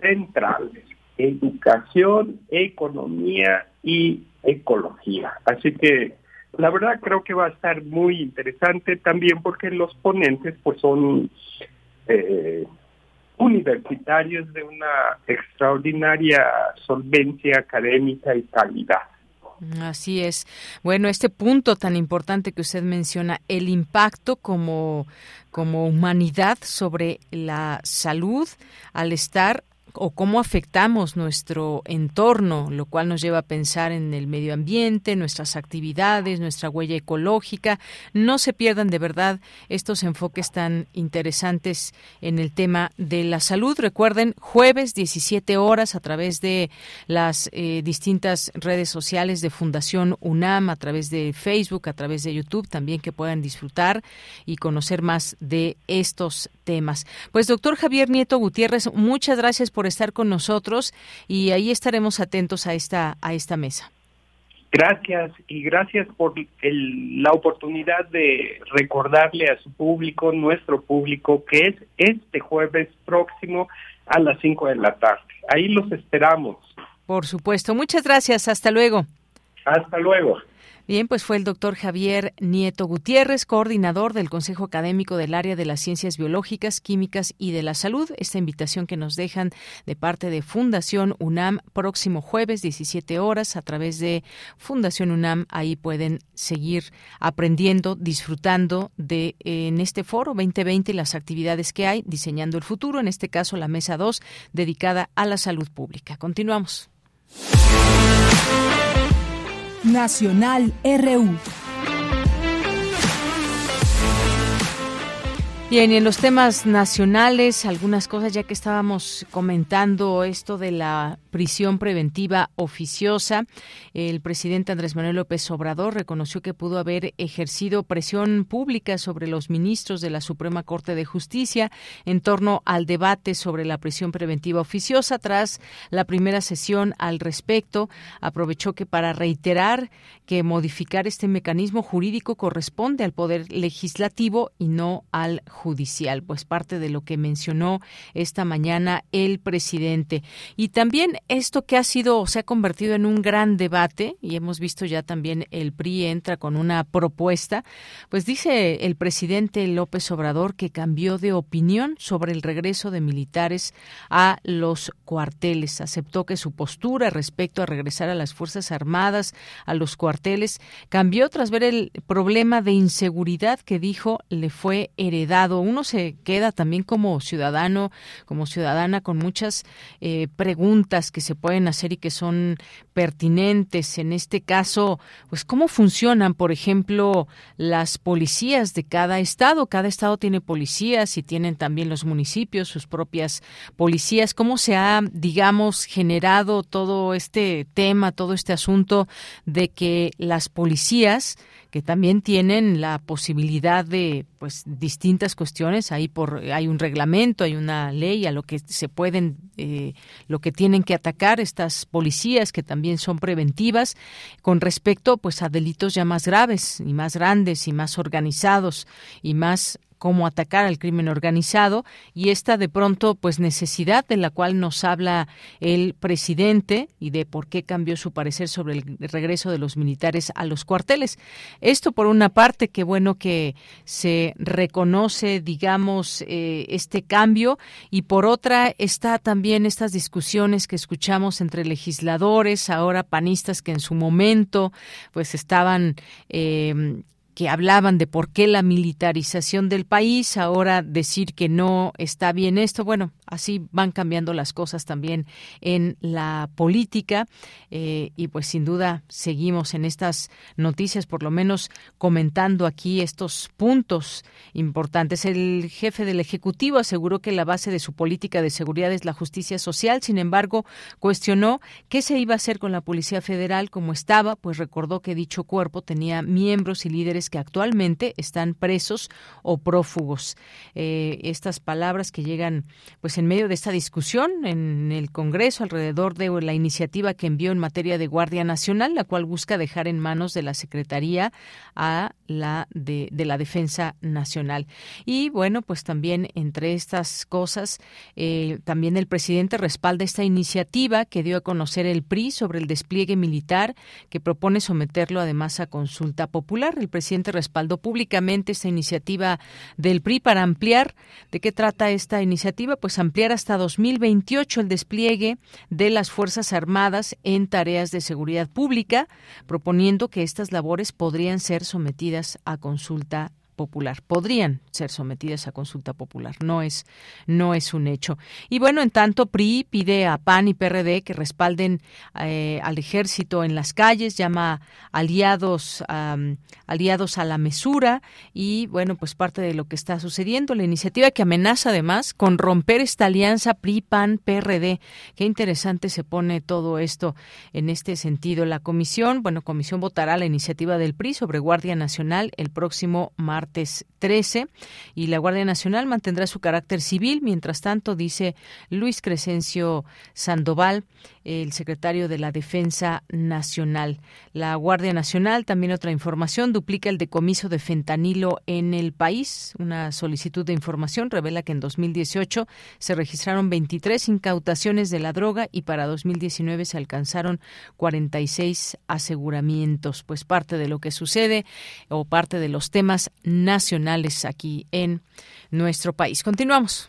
centrales, educación, economía y ecología. Así que la verdad creo que va a estar muy interesante también porque los ponentes pues son eh, universitarios de una extraordinaria solvencia académica y calidad. Así es. Bueno, este punto tan importante que usted menciona, el impacto como, como humanidad sobre la salud al estar o cómo afectamos nuestro entorno, lo cual nos lleva a pensar en el medio ambiente, nuestras actividades, nuestra huella ecológica. No se pierdan de verdad estos enfoques tan interesantes en el tema de la salud. Recuerden, jueves 17 horas a través de las eh, distintas redes sociales de Fundación UNAM, a través de Facebook, a través de YouTube, también que puedan disfrutar y conocer más de estos temas. Pues doctor Javier Nieto Gutiérrez, muchas gracias por estar con nosotros y ahí estaremos atentos a esta, a esta mesa. Gracias y gracias por la oportunidad de recordarle a su público, nuestro público, que es este jueves próximo a las 5 de la tarde. Ahí los esperamos. Por supuesto. Muchas gracias. Hasta luego. Hasta luego. Bien, pues fue el doctor Javier Nieto Gutiérrez, coordinador del Consejo Académico del Área de las Ciencias Biológicas, Químicas y de la Salud. Esta invitación que nos dejan de parte de Fundación UNAM próximo jueves 17 horas a través de Fundación UNAM. Ahí pueden seguir aprendiendo, disfrutando de en este foro 2020 las actividades que hay, diseñando el futuro, en este caso la mesa 2 dedicada a la salud pública. Continuamos. Nacional RU. Bien, y en los temas nacionales, algunas cosas ya que estábamos comentando esto de la prisión preventiva oficiosa, el presidente Andrés Manuel López Obrador reconoció que pudo haber ejercido presión pública sobre los ministros de la Suprema Corte de Justicia en torno al debate sobre la prisión preventiva oficiosa tras la primera sesión al respecto. Aprovechó que para reiterar que modificar este mecanismo jurídico corresponde al poder legislativo y no al judicial, pues parte de lo que mencionó esta mañana el presidente. Y también esto que ha sido o se ha convertido en un gran debate, y hemos visto ya también el PRI entra con una propuesta, pues dice el presidente López Obrador que cambió de opinión sobre el regreso de militares a los cuarteles. Aceptó que su postura respecto a regresar a las Fuerzas Armadas, a los cuarteles, cambió tras ver el problema de inseguridad que dijo le fue heredado uno se queda también como ciudadano, como ciudadana, con muchas eh, preguntas que se pueden hacer y que son pertinentes. En este caso, pues, ¿cómo funcionan, por ejemplo, las policías de cada estado? Cada estado tiene policías y tienen también los municipios sus propias policías. ¿Cómo se ha, digamos, generado todo este tema, todo este asunto de que las policías que también tienen la posibilidad de pues distintas cuestiones. Hay por hay un reglamento hay una ley a lo que se pueden eh, lo que tienen que atacar estas policías que también son preventivas con respecto pues a delitos ya más graves y más grandes y más organizados y más cómo atacar al crimen organizado y esta de pronto pues necesidad de la cual nos habla el presidente y de por qué cambió su parecer sobre el regreso de los militares a los cuarteles. Esto por una parte, qué bueno que se reconoce, digamos, eh, este cambio y por otra está también estas discusiones que escuchamos entre legisladores, ahora panistas que en su momento pues estaban eh, que hablaban de por qué la militarización del país, ahora decir que no está bien esto, bueno, así van cambiando las cosas también en la política eh, y pues sin duda seguimos en estas noticias, por lo menos comentando aquí estos puntos importantes. El jefe del Ejecutivo aseguró que la base de su política de seguridad es la justicia social, sin embargo, cuestionó qué se iba a hacer con la Policía Federal como estaba, pues recordó que dicho cuerpo tenía miembros y líderes que actualmente están presos o prófugos. Eh, estas palabras que llegan pues en medio de esta discusión en el Congreso alrededor de la iniciativa que envió en materia de Guardia Nacional, la cual busca dejar en manos de la Secretaría a la de, la Defensa Nacional. Y bueno, pues también entre estas cosas, eh, también el presidente respalda esta iniciativa que dio a conocer el PRI sobre el despliegue militar que propone someterlo además a consulta popular. El presidente respaldó públicamente esta iniciativa del PRI para ampliar. ¿De qué trata esta iniciativa? Pues ampliar hasta 2028 el despliegue de las Fuerzas Armadas en tareas de seguridad pública, proponiendo que estas labores podrían ser sometidas a consulta popular. Podrían ser sometidas a consulta popular. No es, no es un hecho. Y bueno, en tanto, PRI pide a PAN y PRD que respalden eh, al ejército en las calles, llama aliados, aliados a la mesura y bueno, pues parte de lo que está sucediendo. La iniciativa que amenaza además con romper esta alianza PRI-PAN-PRD. Qué interesante se pone todo esto en este sentido. La comisión, bueno, comisión votará la iniciativa del PRI sobre Guardia Nacional el próximo martes 13 y la Guardia Nacional mantendrá su carácter civil. Mientras tanto, dice Luis Crescencio Sandoval, el secretario de la Defensa Nacional. La Guardia Nacional, también otra información, duplica el decomiso de fentanilo en el país. Una solicitud de información revela que en 2018 se registraron 23 incautaciones de la droga y para 2019 se alcanzaron 46 aseguramientos. Pues parte de lo que sucede o parte de los temas nacionales aquí en nuestro país. Continuamos.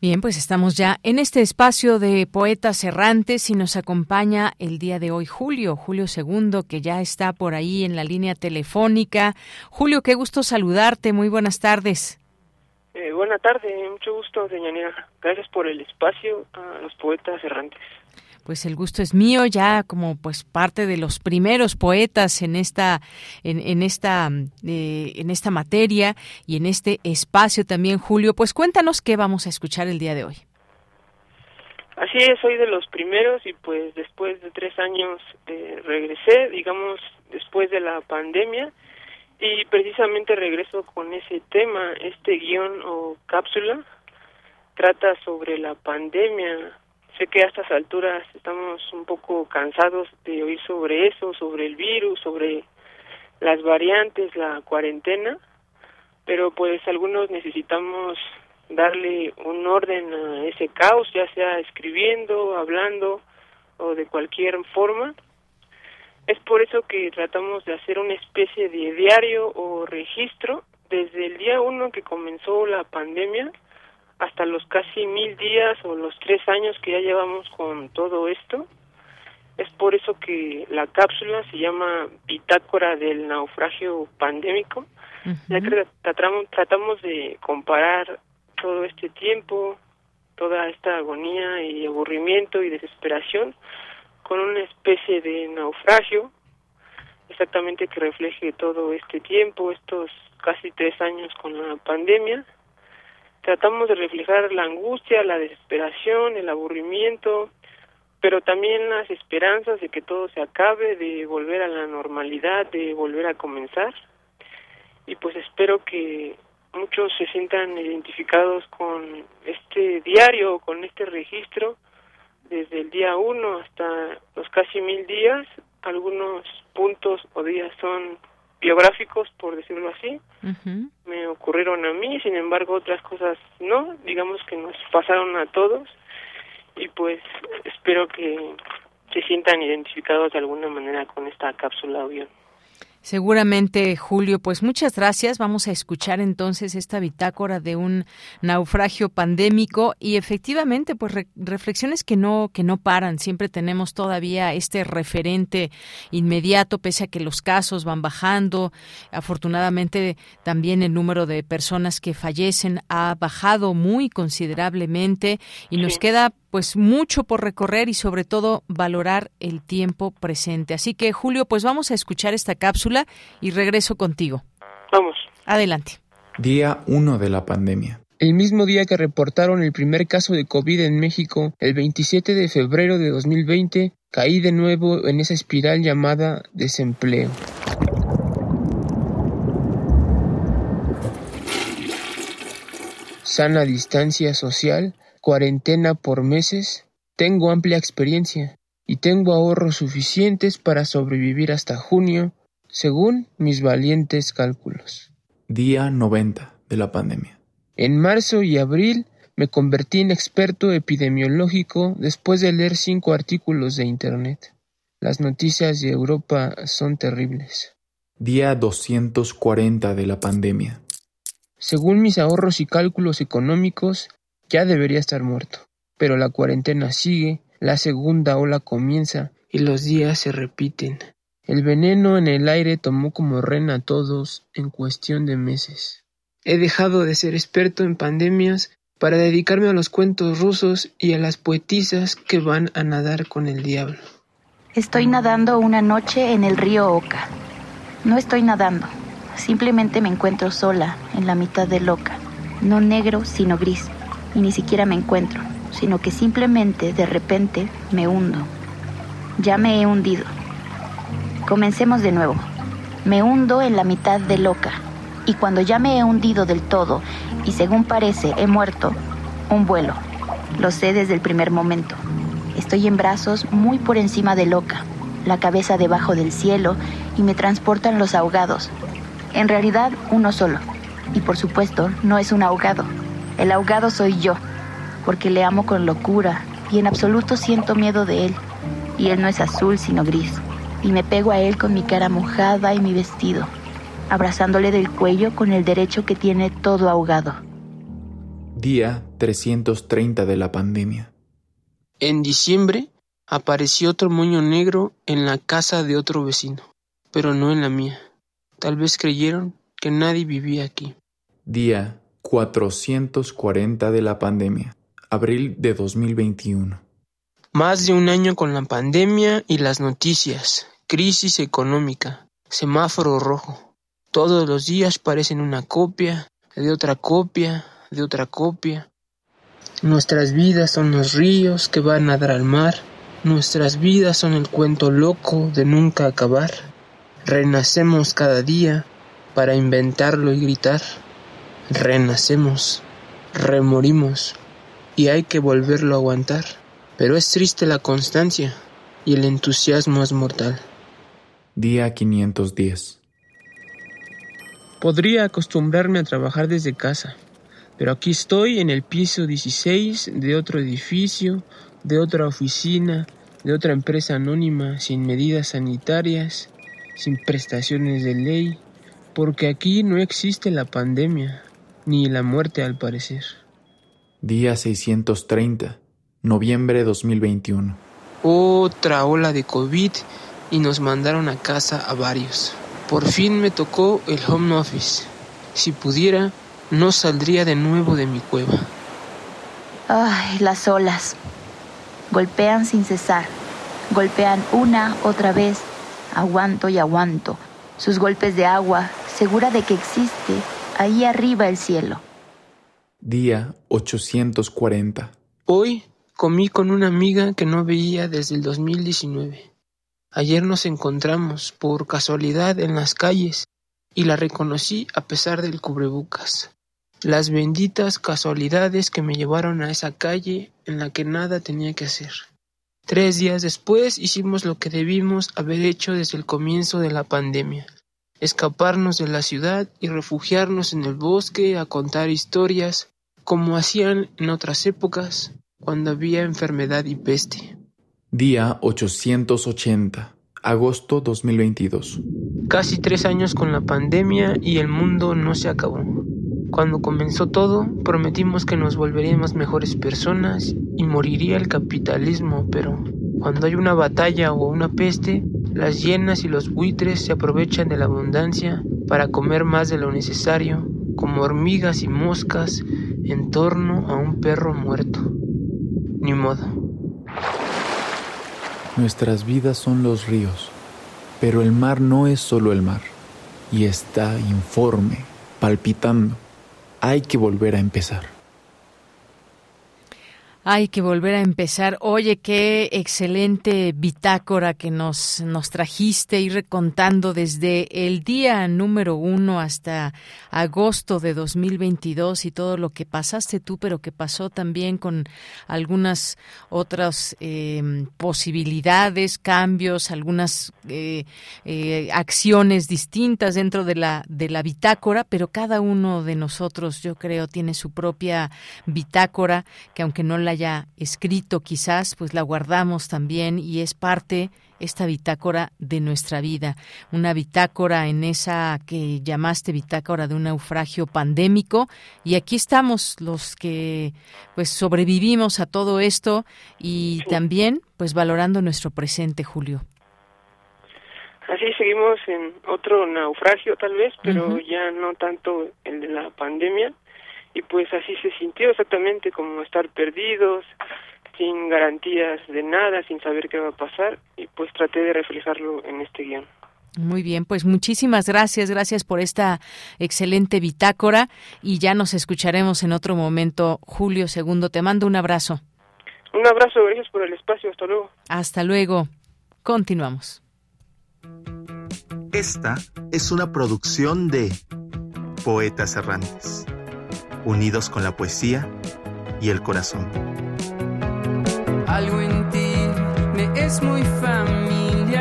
Bien, pues estamos ya en este espacio de poetas errantes y nos acompaña el día de hoy Julio, Julio II, que ya está por ahí en la línea telefónica. Julio, qué gusto saludarte, muy buenas tardes. Eh, buenas tardes, mucho gusto, doña Gracias por el espacio a los poetas errantes pues el gusto es mío ya como pues parte de los primeros poetas en esta en, esta eh, en esta materia y en este espacio también Julio. Pues cuéntanos qué vamos a escuchar el día de hoy. Así es soy de los primeros y pues después de tres años eh, regresé digamos después de la pandemia. Y precisamente regreso con ese tema este guion o cápsula. Trata sobre la pandemia Sé que a estas alturas estamos un poco cansados de oír sobre eso, sobre el virus, sobre las variantes, la cuarentena, pero pues algunos necesitamos darle un orden a ese caos, ya sea escribiendo, hablando o de cualquier forma. Es por eso que tratamos de hacer una especie de diario o registro desde el día uno que comenzó la pandemia hasta los casi mil días o los tres años que ya llevamos con todo esto. Es por eso que la cápsula se llama Bitácora del naufragio pandémico, ya que tratamos, tratamos de comparar todo este tiempo, toda esta agonía y aburrimiento y desesperación con una especie de naufragio exactamente que refleje todo este tiempo, estos casi tres años con la pandemia. Tratamos de reflejar la angustia, la desesperación, el aburrimiento, pero también las esperanzas de que todo se acabe, de volver a la normalidad, de volver a comenzar. Y pues espero que muchos se sientan identificados con este diario, con este registro, desde el día uno hasta los casi mil días. Algunos puntos o días son biográficos, por decirlo así. Me ocurrieron a mí, sin embargo, otras cosas no. Digamos que nos pasaron a todos y pues espero que se sientan identificados de alguna manera con esta cápsula audio. Seguramente, Julio, pues muchas gracias. Vamos a escuchar entonces esta bitácora de un naufragio pandémico y efectivamente, pues reflexiones que no que no paran. Siempre tenemos todavía este referente inmediato, pese a que los casos van bajando. Afortunadamente, también el número de personas que fallecen ha bajado muy considerablemente y nos queda pues mucho por recorrer y sobre todo valorar el tiempo presente. Así que Julio, pues vamos a escuchar esta cápsula y regreso contigo. Vamos. Adelante. Día 1 de la pandemia. El mismo día que reportaron el primer caso de COVID en México, el 27 de febrero de 2020, caí de nuevo en esa espiral llamada desempleo. Sana distancia social cuarentena por meses, tengo amplia experiencia y tengo ahorros suficientes para sobrevivir hasta junio, según mis valientes cálculos. Día 90 de la pandemia. En marzo y abril me convertí en experto epidemiológico después de leer cinco artículos de Internet. Las noticias de Europa son terribles. Día 240 de la pandemia. Según mis ahorros y cálculos económicos, ya debería estar muerto. Pero la cuarentena sigue, la segunda ola comienza y los días se repiten. El veneno en el aire tomó como reina a todos en cuestión de meses. He dejado de ser experto en pandemias para dedicarme a los cuentos rusos y a las poetisas que van a nadar con el diablo. Estoy nadando una noche en el río Oca. No estoy nadando, simplemente me encuentro sola en la mitad del Oca, no negro sino gris y ni siquiera me encuentro, sino que simplemente de repente me hundo. Ya me he hundido. Comencemos de nuevo. Me hundo en la mitad de loca y cuando ya me he hundido del todo y según parece he muerto, un vuelo. Lo sé desde el primer momento. Estoy en brazos muy por encima de loca, la cabeza debajo del cielo y me transportan los ahogados. En realidad uno solo. Y por supuesto no es un ahogado, el ahogado soy yo, porque le amo con locura y en absoluto siento miedo de él. Y él no es azul, sino gris. Y me pego a él con mi cara mojada y mi vestido, abrazándole del cuello con el derecho que tiene todo ahogado. Día 330 de la pandemia. En diciembre apareció otro moño negro en la casa de otro vecino, pero no en la mía. Tal vez creyeron que nadie vivía aquí. Día 440 de la pandemia, abril de 2021. Más de un año con la pandemia y las noticias, crisis económica, semáforo rojo. Todos los días parecen una copia, de otra copia, de otra copia. Nuestras vidas son los ríos que van a dar al mar. Nuestras vidas son el cuento loco de nunca acabar. Renacemos cada día para inventarlo y gritar renacemos, remorimos y hay que volverlo a aguantar. Pero es triste la constancia y el entusiasmo es mortal. Día 510. Podría acostumbrarme a trabajar desde casa, pero aquí estoy en el piso 16 de otro edificio, de otra oficina, de otra empresa anónima sin medidas sanitarias, sin prestaciones de ley, porque aquí no existe la pandemia, ni la muerte al parecer. Día 630, noviembre 2021. otra ola de COVID y nos mandaron a casa a varios. Por fin me tocó el home office. Si pudiera, no saldría de nuevo de mi cueva. Ay, las olas. Golpean sin cesar. Golpean una, otra vez. Aguanto y aguanto. Sus golpes de agua, segura de que existe ahí arriba el cielo. Día 840. Hoy comí con una amiga que no veía desde el 2019. Ayer nos encontramos por casualidad en las calles y la reconocí a pesar del cubrebocas. Las benditas casualidades que me llevaron a esa calle en la que nada tenía que hacer. Tres días después hicimos lo que debimos haber hecho desde el comienzo de la pandemia. Escaparnos de la ciudad y refugiarnos en el bosque a contar historias como hacían en otras épocas cuando había enfermedad y peste. Día 880, agosto 2022. Casi tres años con la pandemia y el mundo no se acabó. Cuando comenzó todo, prometimos que nos volveríamos mejores personas y moriría el capitalismo, pero cuando hay una batalla o una peste, las hienas y los buitres se aprovechan de la abundancia para comer más de lo necesario, como hormigas y moscas en torno a un perro muerto. Ni modo. Nuestras vidas son los ríos, pero el mar no es solo el mar, y está informe, palpitando. Hay que volver a empezar. Hay que volver a empezar. Oye, qué excelente bitácora que nos, nos trajiste, ir recontando desde el día número uno hasta agosto de 2022 y todo lo que pasaste tú, pero que pasó también con algunas otras eh, posibilidades, cambios, algunas eh, eh, acciones distintas dentro de la, de la bitácora, pero cada uno de nosotros, yo creo, tiene su propia bitácora, que aunque no la haya escrito quizás, pues la guardamos también y es parte esta bitácora de nuestra vida, una bitácora en esa que llamaste bitácora de un naufragio pandémico. Y aquí estamos los que pues sobrevivimos a todo esto y también pues valorando nuestro presente, Julio. Así seguimos en otro naufragio tal vez, pero ya no tanto el de la pandemia y pues así se sintió exactamente como estar perdidos, sin garantías de nada, sin saber qué va a pasar y pues traté de reflejarlo en este guion. Muy bien, pues muchísimas gracias, gracias por esta excelente bitácora y ya nos escucharemos en otro momento. Julio Segundo, te mando un abrazo. Un abrazo, gracias por el espacio, hasta luego. Hasta luego. Continuamos. Esta es una producción de Poetas Errantes unidos con la poesía y el corazón. Algo en ti me es muy familiar.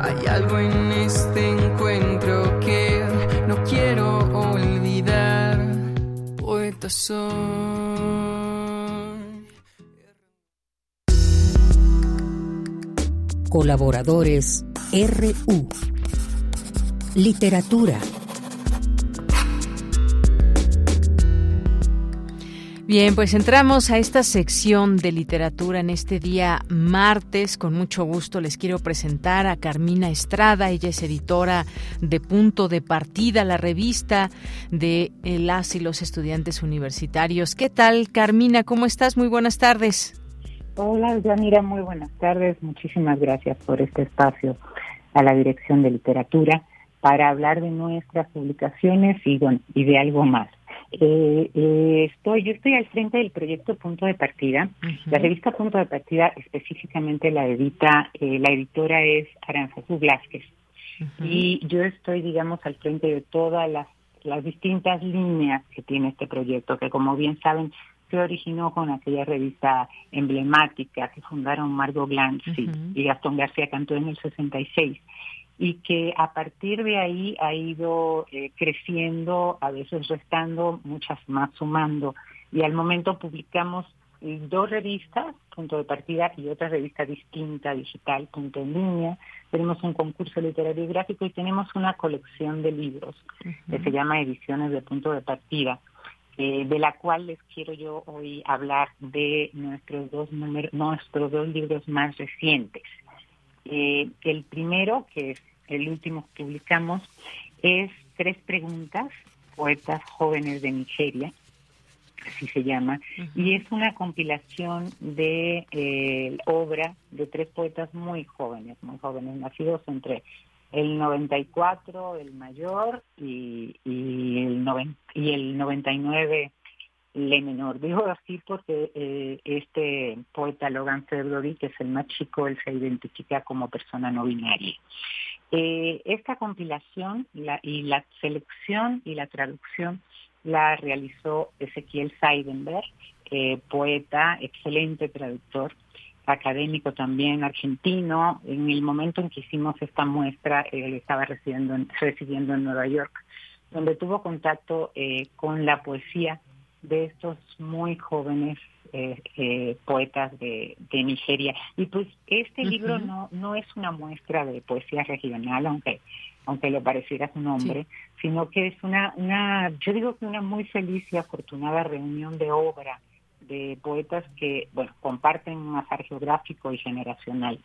Hay algo en este encuentro que no quiero olvidar. Poeta soy. Colaboradores RU. Literatura. Bien, pues entramos a esta sección de literatura en este día martes. Con mucho gusto les quiero presentar a Carmina Estrada. Ella es editora de Punto de Partida, la revista de las y los estudiantes universitarios. ¿Qué tal, Carmina? ¿Cómo estás? Muy buenas tardes. Hola, Yanira, muy buenas tardes. Muchísimas gracias por este espacio a la Dirección de Literatura para hablar de nuestras publicaciones y, y de algo más. Eh, eh, estoy, yo estoy al frente del proyecto Punto de Partida. La revista Punto de Partida específicamente la edita, eh, la editora es Aranzazú Blázquez. Y yo estoy, digamos, al frente de todas las, las distintas líneas que tiene este proyecto, que como bien saben, se originó con aquella revista emblemática que fundaron Margot Glantz y, Gastón García Cantó en el 66 y que a partir de ahí ha ido eh, creciendo, a veces restando, muchas más sumando. Y al momento publicamos eh, dos revistas, punto de partida, y otra revista distinta, digital, punto en línea. Tenemos un concurso literario y gráfico y tenemos una colección de libros que se llama Ediciones de Punto de Partida eh, de la cual les quiero yo hoy hablar de nuestros dos, números, nuestros dos libros más recientes. Eh, el primero, que es el último que publicamos, es Tres Preguntas, Poetas Jóvenes de Nigeria, así se llama, y es una compilación de eh, obra de tres poetas muy jóvenes, muy jóvenes, nacidos entre el 94, el mayor, y, y, el, noven, y el 99, el menor. Digo así porque eh, este poeta Logan February, que es el más chico, él se identifica como persona no binaria. Eh, esta compilación la, y la selección y la traducción la realizó Ezequiel Seidenberg, eh, poeta, excelente traductor, académico también argentino. En el momento en que hicimos esta muestra, él estaba residiendo en, residiendo en Nueva York, donde tuvo contacto con la poesía de estos muy jóvenes eh, eh, poetas de, de, Nigeria. Y pues este libro no, no es una muestra de poesía regional, aunque aunque lo pareciera su nombre, sino que es una, una, yo digo que una muy feliz y afortunada reunión de obra de poetas que, bueno, comparten un azar geográfico y generacional,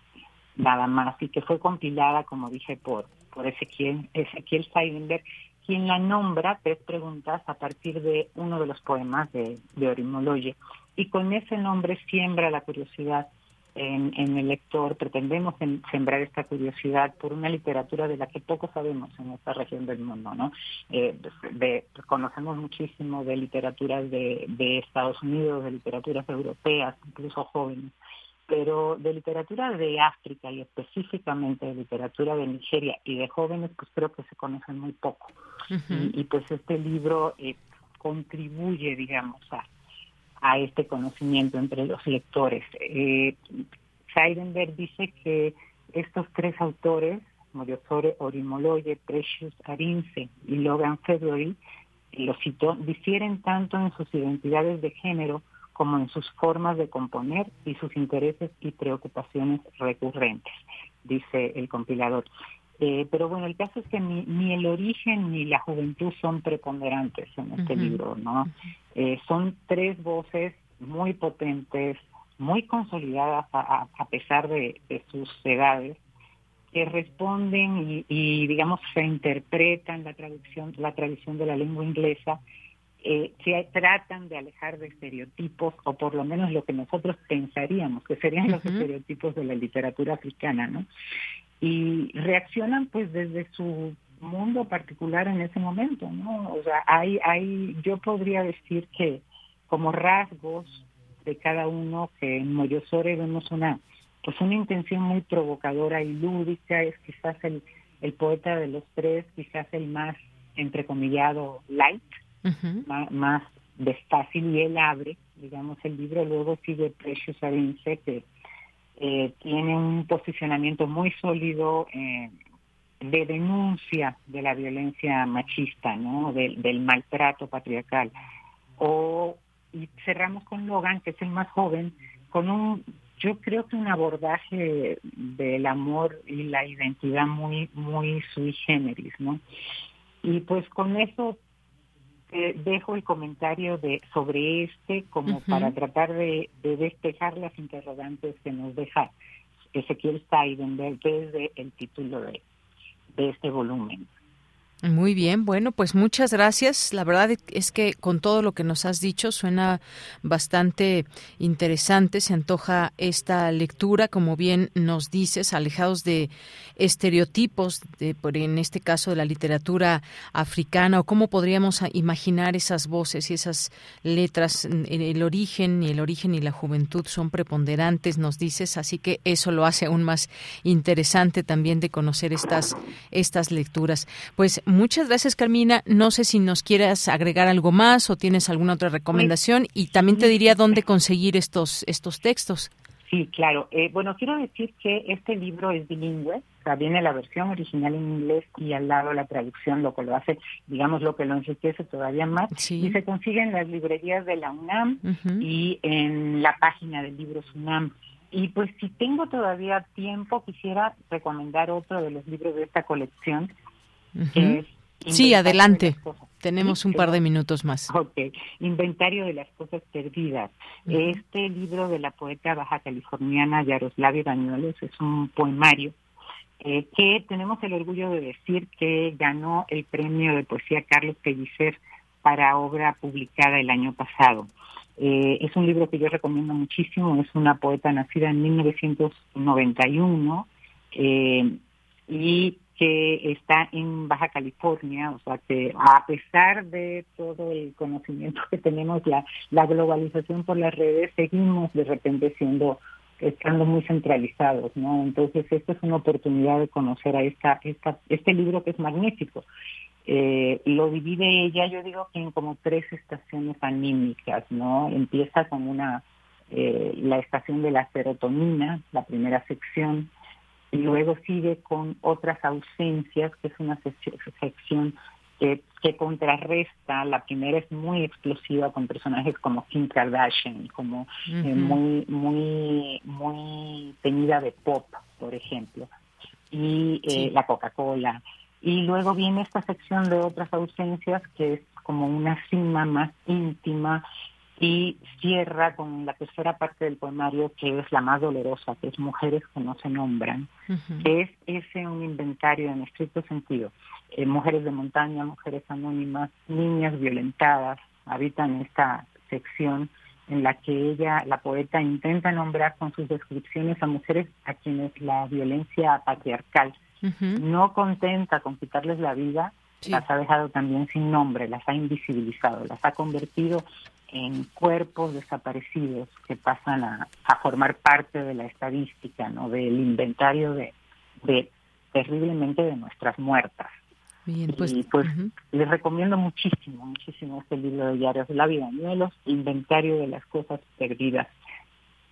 nada más, y que fue compilada, como dije, por, por Ezequiel, Ezequiel Seidenberg, quien la nombra tres preguntas a partir de uno de los poemas de, de Orimoloye, y con ese nombre siembra la curiosidad en, el lector, pretendemos sembrar esta curiosidad por una literatura de la que poco sabemos en esta región del mundo, ¿no? Eh, conocemos muchísimo de literaturas de, de Estados Unidos, de literaturas europeas, incluso jóvenes, pero de literatura de África y específicamente de literatura de Nigeria y de jóvenes, pues creo que se conocen muy poco. y, pues este libro eh, contribuye, digamos, a, a este conocimiento entre los lectores. Eh, Seidenberg dice que estos tres autores, Moriosore Orimoloye, Precious Arinze y Logan February, lo citó, difieren tanto en sus identidades de género como en sus formas de componer y sus intereses y preocupaciones recurrentes, dice el compilador. Eh, pero bueno, el caso es que ni, ni, el origen ni la juventud son preponderantes en este libro, ¿no? Eh, son tres voces muy potentes, muy consolidadas a, a pesar de, sus edades, que responden y, y, digamos se interpretan la traducción, la tradición de la lengua inglesa, eh, se tratan de alejar de estereotipos o por lo menos lo que nosotros pensaríamos que serían los estereotipos de la literatura africana, ¿no? y reaccionan pues desde su mundo particular en ese momento, ¿no? O sea, hay, hay, yo podría decir que como rasgos de cada uno que en Moyosore vemos una, pues una intención muy provocadora y lúdica, es quizás el, el poeta de los tres, quizás el más entrecomillado light, más, más desfácil y él abre, digamos, el libro, luego sigue Precious Arince, que eh, tiene un posicionamiento muy sólido eh, de denuncia de la violencia machista, ¿no? Del, maltrato patriarcal. O y cerramos con Logan, que es el más joven, con un, yo creo que un abordaje del amor y la identidad muy, muy sui generis, ¿no? Y pues con eso dejo el comentario de sobre este como para tratar de, despejar las interrogantes que nos deja Ezequiel Steidenberg desde el título de, de este volumen. Muy bien, bueno, pues muchas gracias. La verdad es que con todo lo que nos has dicho suena bastante interesante. Se antoja esta lectura, como bien nos dices, alejados de estereotipos, de, en este caso de la literatura africana, o cómo podríamos imaginar esas voces y esas letras. El origen y el origen y la juventud son preponderantes, nos dices, así que eso lo hace aún más interesante también de conocer estas, estas lecturas. Pues Muchas gracias, Carmina. No sé si nos quieras agregar algo más o tienes alguna otra recomendación y también te diría dónde conseguir estos, estos textos. Sí, claro. Eh, bueno, quiero decir que este libro es bilingüe, o sea, viene la versión original en inglés y al lado la traducción, lo que lo hace, digamos, lo que lo enriquece todavía más. Y se consigue en las librerías de la UNAM y en la página del libro UNAM. Y pues si tengo todavía tiempo, quisiera recomendar otro de los libros de esta colección, es Sí, adelante. Tenemos un par de minutos más. Ok, Inventario de las cosas perdidas. Este libro de la poeta baja californiana Yaroslavia Bañuelos es un poemario eh, que tenemos el orgullo de decir que ganó el premio de poesía Carlos Pellicer para obra publicada el año pasado. Eh, es un libro que yo recomiendo muchísimo, es una poeta nacida en 1991 eh, y que está en Baja California, o sea que a pesar de todo el conocimiento que tenemos, la, la globalización por las redes, seguimos de repente siendo estando muy centralizados, ¿no? Entonces, esta es una oportunidad de conocer a esta, esta, este libro que es magnífico. Eh, lo divide ella, yo digo en como tres estaciones anímicas, ¿no? Empieza con una, eh, la estación de la serotonina, la primera sección, y luego sigue con otras ausencias, que es una sección que, que, contrarresta, la primera es muy explosiva con personajes como Kim Kardashian, como eh, muy, muy, muy tenida de pop, por ejemplo, y eh, la Coca-Cola. Y luego viene esta sección de otras ausencias que es como una cima más íntima y cierra con la tercera parte del poemario que es la más dolorosa, que es Mujeres que no se nombran, que es ese un inventario en estricto sentido. Eh, mujeres de montaña, mujeres anónimas, niñas violentadas habitan esta sección en la que ella, la poeta, intenta nombrar con sus descripciones a mujeres a quienes la violencia patriarcal no contenta con quitarles la vida, las ha dejado también sin nombre, las ha invisibilizado, las ha convertido en cuerpos desaparecidos que pasan a, formar parte de la estadística, ¿no? del inventario de, de terriblemente de nuestras muertas. Bien, pues, y pues les recomiendo muchísimo, muchísimo este libro de Diarios La Vida Nielos, Inventario de las Cosas Perdidas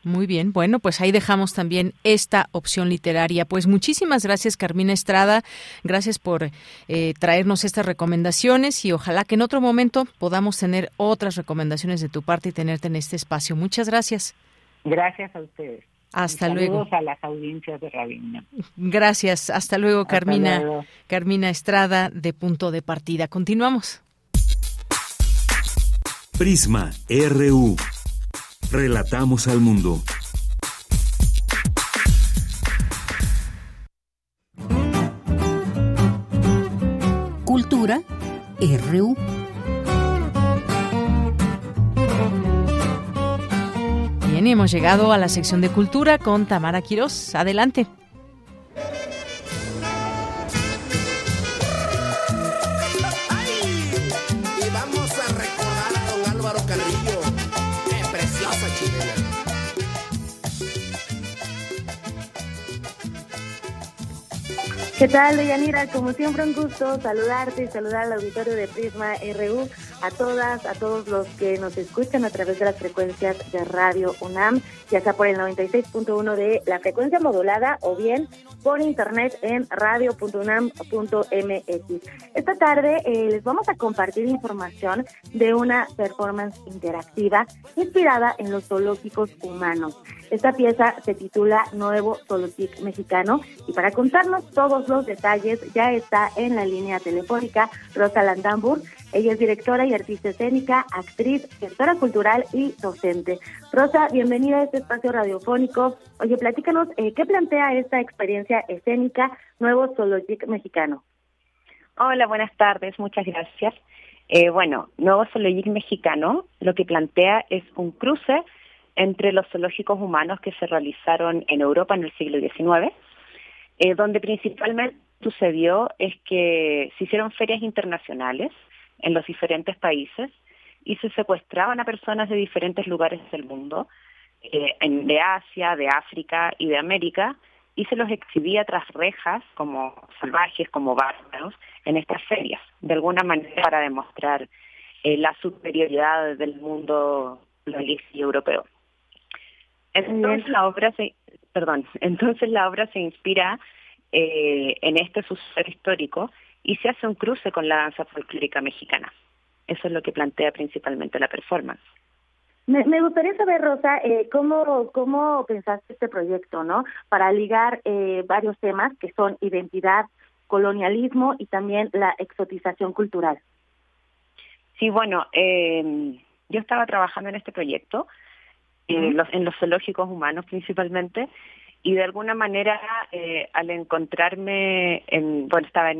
muy bien, bueno, pues ahí dejamos también esta opción literaria. Pues muchísimas gracias, Carmina Estrada. Gracias por eh, traernos estas recomendaciones y ojalá que en otro momento podamos tener otras recomendaciones de tu parte y tenerte en este espacio. Muchas gracias. Gracias a ustedes. Hasta luego. a las audiencias de Rabina. Gracias. Hasta luego, Carmina. Carmina Estrada de Punto de Partida. Continuamos. Prisma RU. Relatamos al mundo. Cultura RU. Bien, hemos llegado a la sección de cultura con Tamara Quirós. Adelante. ¿Qué tal, Deyanira? Como siempre, un gusto saludarte y saludar al auditorio de Prisma RU, a todas, a todos los que nos escuchan a través de las frecuencias de Radio UNAM, ya sea por el 96.1 de la frecuencia modulada o bien por internet en radio.unam.mx. Esta tarde eh, les vamos a compartir información de una performance interactiva inspirada en los zoológicos humanos. Esta pieza se titula Nuevo Zoológico Mexicano y para contarnos todos los detalles ya está en la línea telefónica Rosa Landambur. Ella es directora y artista escénica, actriz, gestora cultural y docente. Rosa, bienvenida a este espacio radiofónico. Oye, platícanos, eh, ¿qué plantea esta experiencia escénica Nuevo Zoologic Mexicano? Hola, buenas tardes, muchas gracias. Eh, bueno, Nuevo Zoologic Mexicano lo que plantea es un cruce entre los zoológicos humanos que se realizaron en Europa en el siglo XIX, eh, donde principalmente sucedió es que se hicieron ferias internacionales en los diferentes países y se secuestraban a personas de diferentes lugares del mundo, eh, de Asia, de África y de América, y se los exhibía tras rejas como salvajes, como bárbaros, en estas ferias, de alguna manera para demostrar eh, la superioridad del mundo y europeo. Entonces la obra se, perdón, entonces la obra se inspira eh, en este suceso histórico y se hace un cruce con la danza folclórica mexicana. Eso es lo que plantea principalmente la performance. Me, gustaría saber, Rosa, eh, cómo, cómo pensaste este proyecto, ¿no? Para ligar eh, varios temas que son identidad, colonialismo y también la exotización cultural. Sí, bueno, eh, yo estaba trabajando en este proyecto, eh, los, en los zoológicos humanos principalmente, y de alguna manera eh, al encontrarme, en, bueno, estaba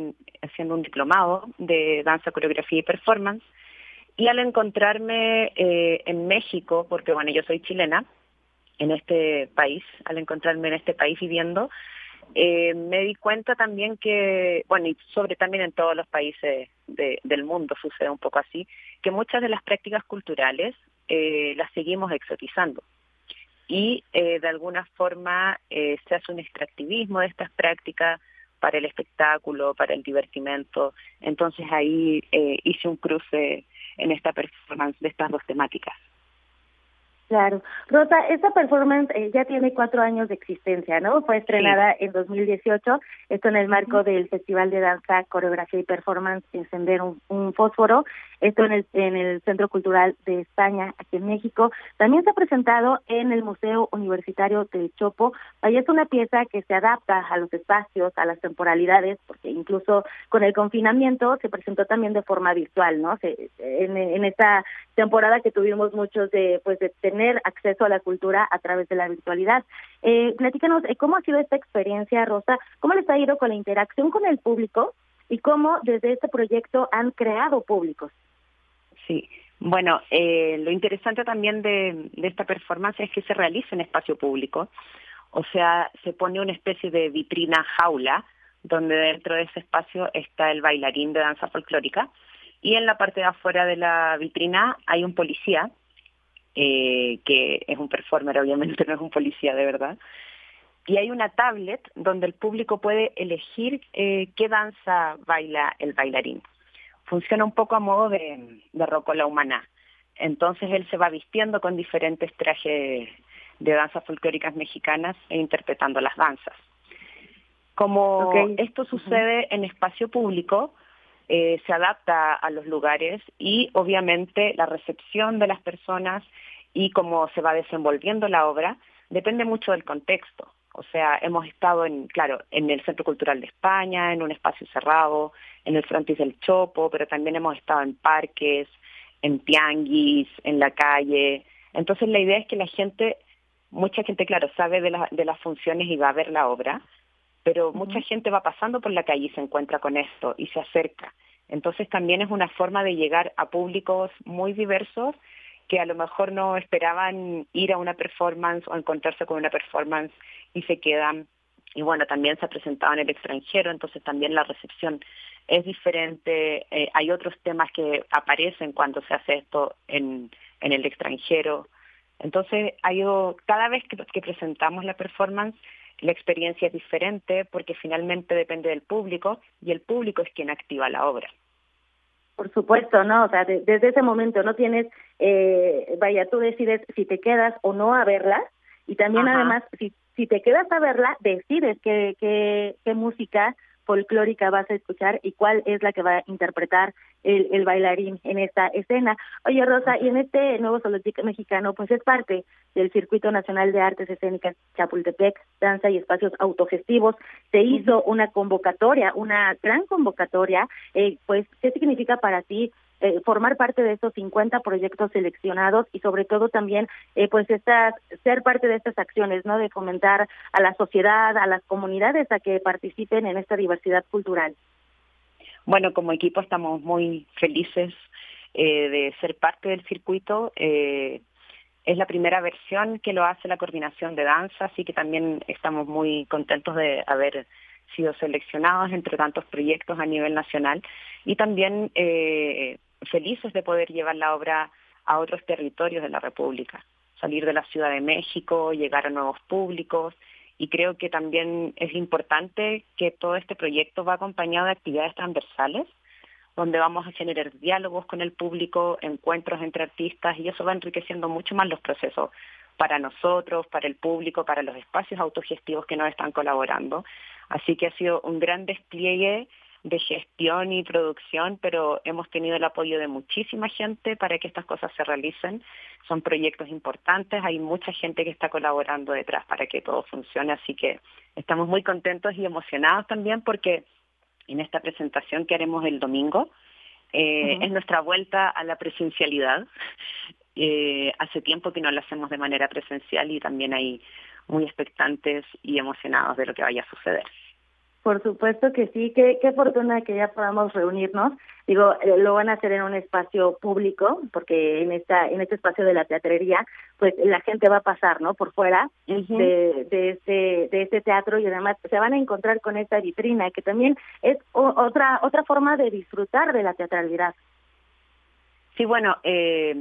haciendo un diplomado de danza, coreografía y performance, y al encontrarme eh, en México, porque bueno, yo soy chilena, en este país, al encontrarme en este país viviendo, eh, me di cuenta también que, bueno, y sobre también en todos los países del mundo sucede un poco así, que muchas de las prácticas culturales las seguimos exotizando. Y eh, de alguna forma se hace un extractivismo de estas prácticas para el espectáculo, para el divertimento. Entonces ahí hice un cruce en esta performance de estas dos temáticas. Claro. Rosa, esta performance eh, ya tiene cuatro años de existencia, ¿no? Fue estrenada en 2018, esto en el marco del Festival de Danza, Coreografía y Performance Encender un, un, Fósforo, esto en el, en el Centro Cultural de España, aquí en México. También se ha presentado en el Museo Universitario del Chopo. Ahí es una pieza que se adapta a los espacios, a las temporalidades, porque incluso con el confinamiento se presentó también de forma virtual, ¿no? Se, en, en esta temporada que tuvimos muchos de, pues, de tener tener acceso a la cultura a través de la virtualidad. Eh, platícanos, eh, ¿cómo ha sido esta experiencia, Rosa? ¿Cómo les ha ido con la interacción con el público y cómo desde este proyecto han creado públicos? Sí, bueno, eh, lo interesante también de, de esta performance es que se realiza en espacio público, o sea, se pone una especie de vitrina jaula donde dentro de ese espacio está el bailarín de danza folclórica y en la parte de afuera de la vitrina hay un policía eh, que es un performer, obviamente no es un policía de verdad. Y hay una tablet donde el público puede elegir eh, qué danza baila el bailarín. Funciona un poco a modo de, de rocola humana. Entonces él se va vistiendo con diferentes trajes de danzas folclóricas mexicanas e interpretando las danzas. Como esto sucede en espacio público, eh, se adapta a los lugares y obviamente la recepción de las personas y cómo se va desenvolviendo la obra depende mucho del contexto. O sea, hemos estado en, claro, en el Centro Cultural de España, en un espacio cerrado, en el Frontis del Chopo, pero también hemos estado en parques, en tianguis, en la calle. Entonces la idea es que la gente, mucha gente, claro, sabe de, de las funciones y va a ver la obra, pero mucha gente va pasando por la calle y se encuentra con esto y se acerca. Entonces también es una forma de llegar a públicos muy diversos que a lo mejor no esperaban ir a una performance o encontrarse con una performance y se quedan. Y bueno, también se ha presentado en el extranjero, entonces también la recepción es diferente. Eh, hay otros temas que aparecen cuando se hace esto en, en el extranjero. Entonces, hay, cada vez que, que presentamos la performance, la experiencia es diferente porque finalmente depende del público y el público es quien activa la obra. Por supuesto, ¿no? O sea, desde ese momento no tienes, eh, vaya, tú decides si te quedas o no a verla y también además, si, si te quedas a verla, decides qué, qué, qué música folclórica vas a escuchar y cuál es la que va a interpretar el, el bailarín en esta escena. Oye, Rosa, y en este nuevo zoológico mexicano, pues es parte del Circuito Nacional de Artes Escénicas Chapultepec, Danza y Espacios Autogestivos. Se hizo una convocatoria, una gran convocatoria. Eh, pues, ¿qué significa para ti eh, formar parte de estos 50 proyectos seleccionados y sobre todo también eh, pues estas ser parte de estas acciones no de fomentar a la sociedad a las comunidades a que participen en esta diversidad cultural. Bueno como equipo estamos muy felices eh, de ser parte del circuito. Es la primera versión que lo hace la coordinación de danza así que también estamos muy contentos de haber sido seleccionados entre tantos proyectos a nivel nacional. Y también eh, felices de poder llevar la obra a otros territorios de la República, salir de la Ciudad de México, llegar a nuevos públicos y creo que también es importante que todo este proyecto va acompañado de actividades transversales donde vamos a generar diálogos con el público, encuentros entre artistas y eso va enriqueciendo mucho más los procesos para nosotros, para el público, para los espacios autogestivos que nos están colaborando. Así que ha sido un gran despliegue de gestión y producción, pero hemos tenido el apoyo de muchísima gente para que estas cosas se realicen. Son proyectos importantes, hay mucha gente que está colaborando detrás para que todo funcione, así que estamos muy contentos y emocionados también porque en esta presentación que haremos el domingo. Eh, es nuestra vuelta a la presencialidad. Eh, hace tiempo que no lo hacemos de manera presencial y también hay muy expectantes y emocionados de lo que vaya a suceder. Por supuesto que sí, qué, qué fortuna que ya podamos reunirnos. Digo, eh, lo van a hacer en un espacio público, porque en esta en este espacio de la teatrería, pues la gente va a pasar, ¿no? Por fuera de, de este de este teatro y además se van a encontrar con esta vitrina que también es otra otra forma de disfrutar de la teatralidad. Sí, bueno, eh,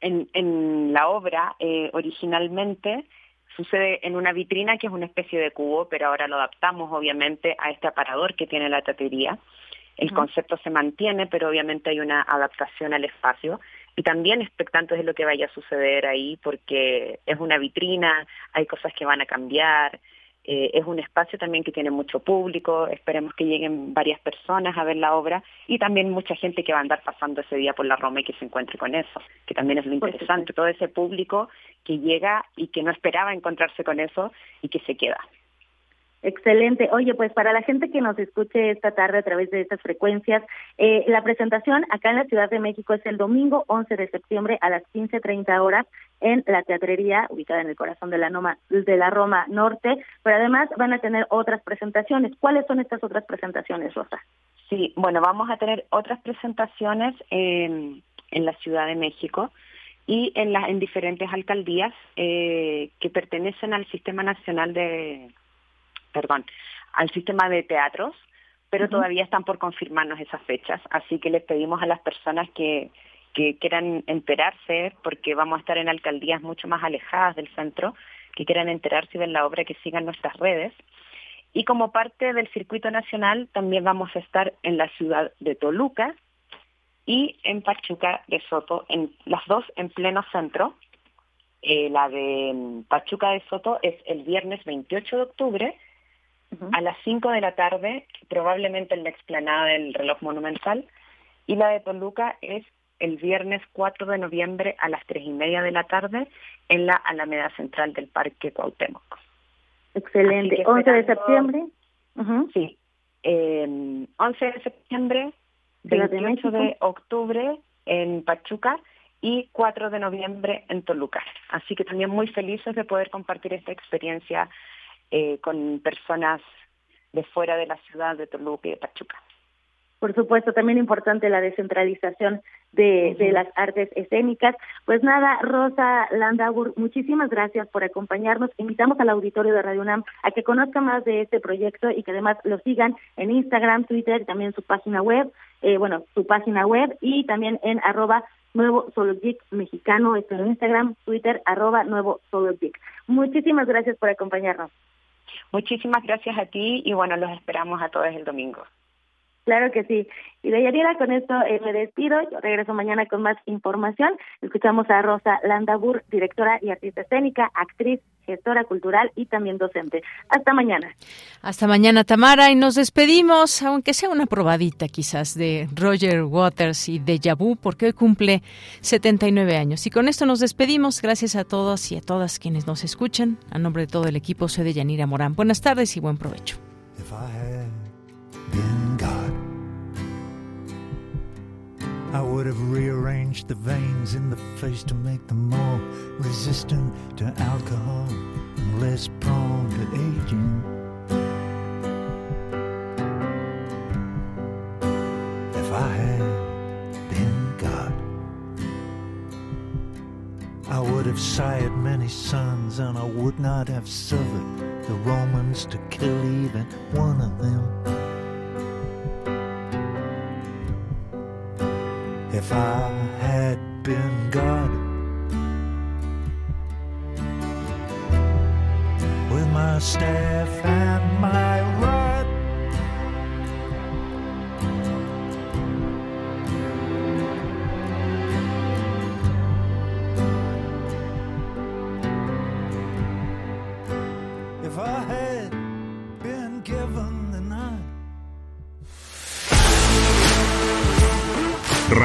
en, en la obra eh, originalmente sucede en una vitrina que es una especie de cubo, pero ahora lo adaptamos obviamente a este aparador que tiene la tatería. El concepto se mantiene, pero obviamente hay una adaptación al espacio. Y también expectantes de lo que vaya a suceder ahí porque es una vitrina, hay cosas que van a cambiar, eh, es un espacio también que tiene mucho público, esperemos que lleguen varias personas a ver la obra y también mucha gente que va a andar pasando ese día por la Roma y que se encuentre con eso, que también es lo interesante, todo ese público que llega y que no esperaba encontrarse con eso y que se queda. Excelente. Oye, pues para la gente que nos escuche esta tarde a través de estas frecuencias, eh, la presentación acá en la Ciudad de México es el domingo 11 de septiembre a las 15.30 horas en la teatrería ubicada en el corazón de la, Noma, de la Roma Norte, pero además van a tener otras presentaciones. ¿Cuáles son estas otras presentaciones, Rosa? Sí, bueno, vamos a tener otras presentaciones en, la Ciudad de México y en, las en diferentes alcaldías eh, que pertenecen al Sistema Nacional de perdón, al sistema de teatros, pero todavía están por confirmarnos esas fechas. Así que les pedimos a las personas que, que quieran enterarse, porque vamos a estar en alcaldías mucho más alejadas del centro, que quieran enterarse y ver la obra, que sigan nuestras redes. Y como parte del circuito nacional, también vamos a estar en la ciudad de Toluca y en Pachuca de Soto, en las dos en pleno centro. Eh, la de mm, Pachuca de Soto es el viernes 28 de octubre a las 5 de la tarde, probablemente en la explanada del reloj monumental, y la de Toluca es el viernes 4 de noviembre a las 3 y media de la tarde en la Alameda Central del Parque Cuauhtémoc. Excelente. 11 de septiembre. Sí. Eh, 11 de septiembre, 28 de, octubre en Pachuca y 4 de noviembre en Toluca. Así que también muy felices de poder compartir esta experiencia eh, con personas de fuera de la ciudad de Toluca y de Pachuca. Por supuesto, también importante la descentralización de, de, las artes escénicas. Pues nada, Rosa Landauer, muchísimas gracias por acompañarnos. Invitamos al auditorio de Radio UNAM a que conozca más de este proyecto y que además lo sigan en Instagram, Twitter, también su página web, eh, bueno, su página web y también en arroba nuevo solo mexicano, esto en Instagram, Twitter, arroba nuevo solo Muchísimas gracias por acompañarnos. Muchísimas gracias a ti y bueno, los esperamos a todos el domingo. Claro que sí. Y de Yariela, con esto eh, me despido. Yo regreso mañana con más información. Escuchamos a Rosa Landabur, directora y artista escénica, actriz, gestora cultural y también docente. Hasta mañana. Hasta mañana, Tamara. Y nos despedimos, aunque sea una probadita quizás de Roger Waters y de Yabu, porque hoy cumple 79 años. Y con esto nos despedimos. Gracias a todos y a todas quienes nos escuchan. A nombre de todo el equipo, soy de Yanira Morán. Buenas tardes y buen provecho. I would have rearranged the veins in the face to make them more resistant to alcohol and less prone to aging. If I had been God, I would have sired many sons, and I would not have suffered the Romans to kill even one of them. If I had been God. With my staff and my rod.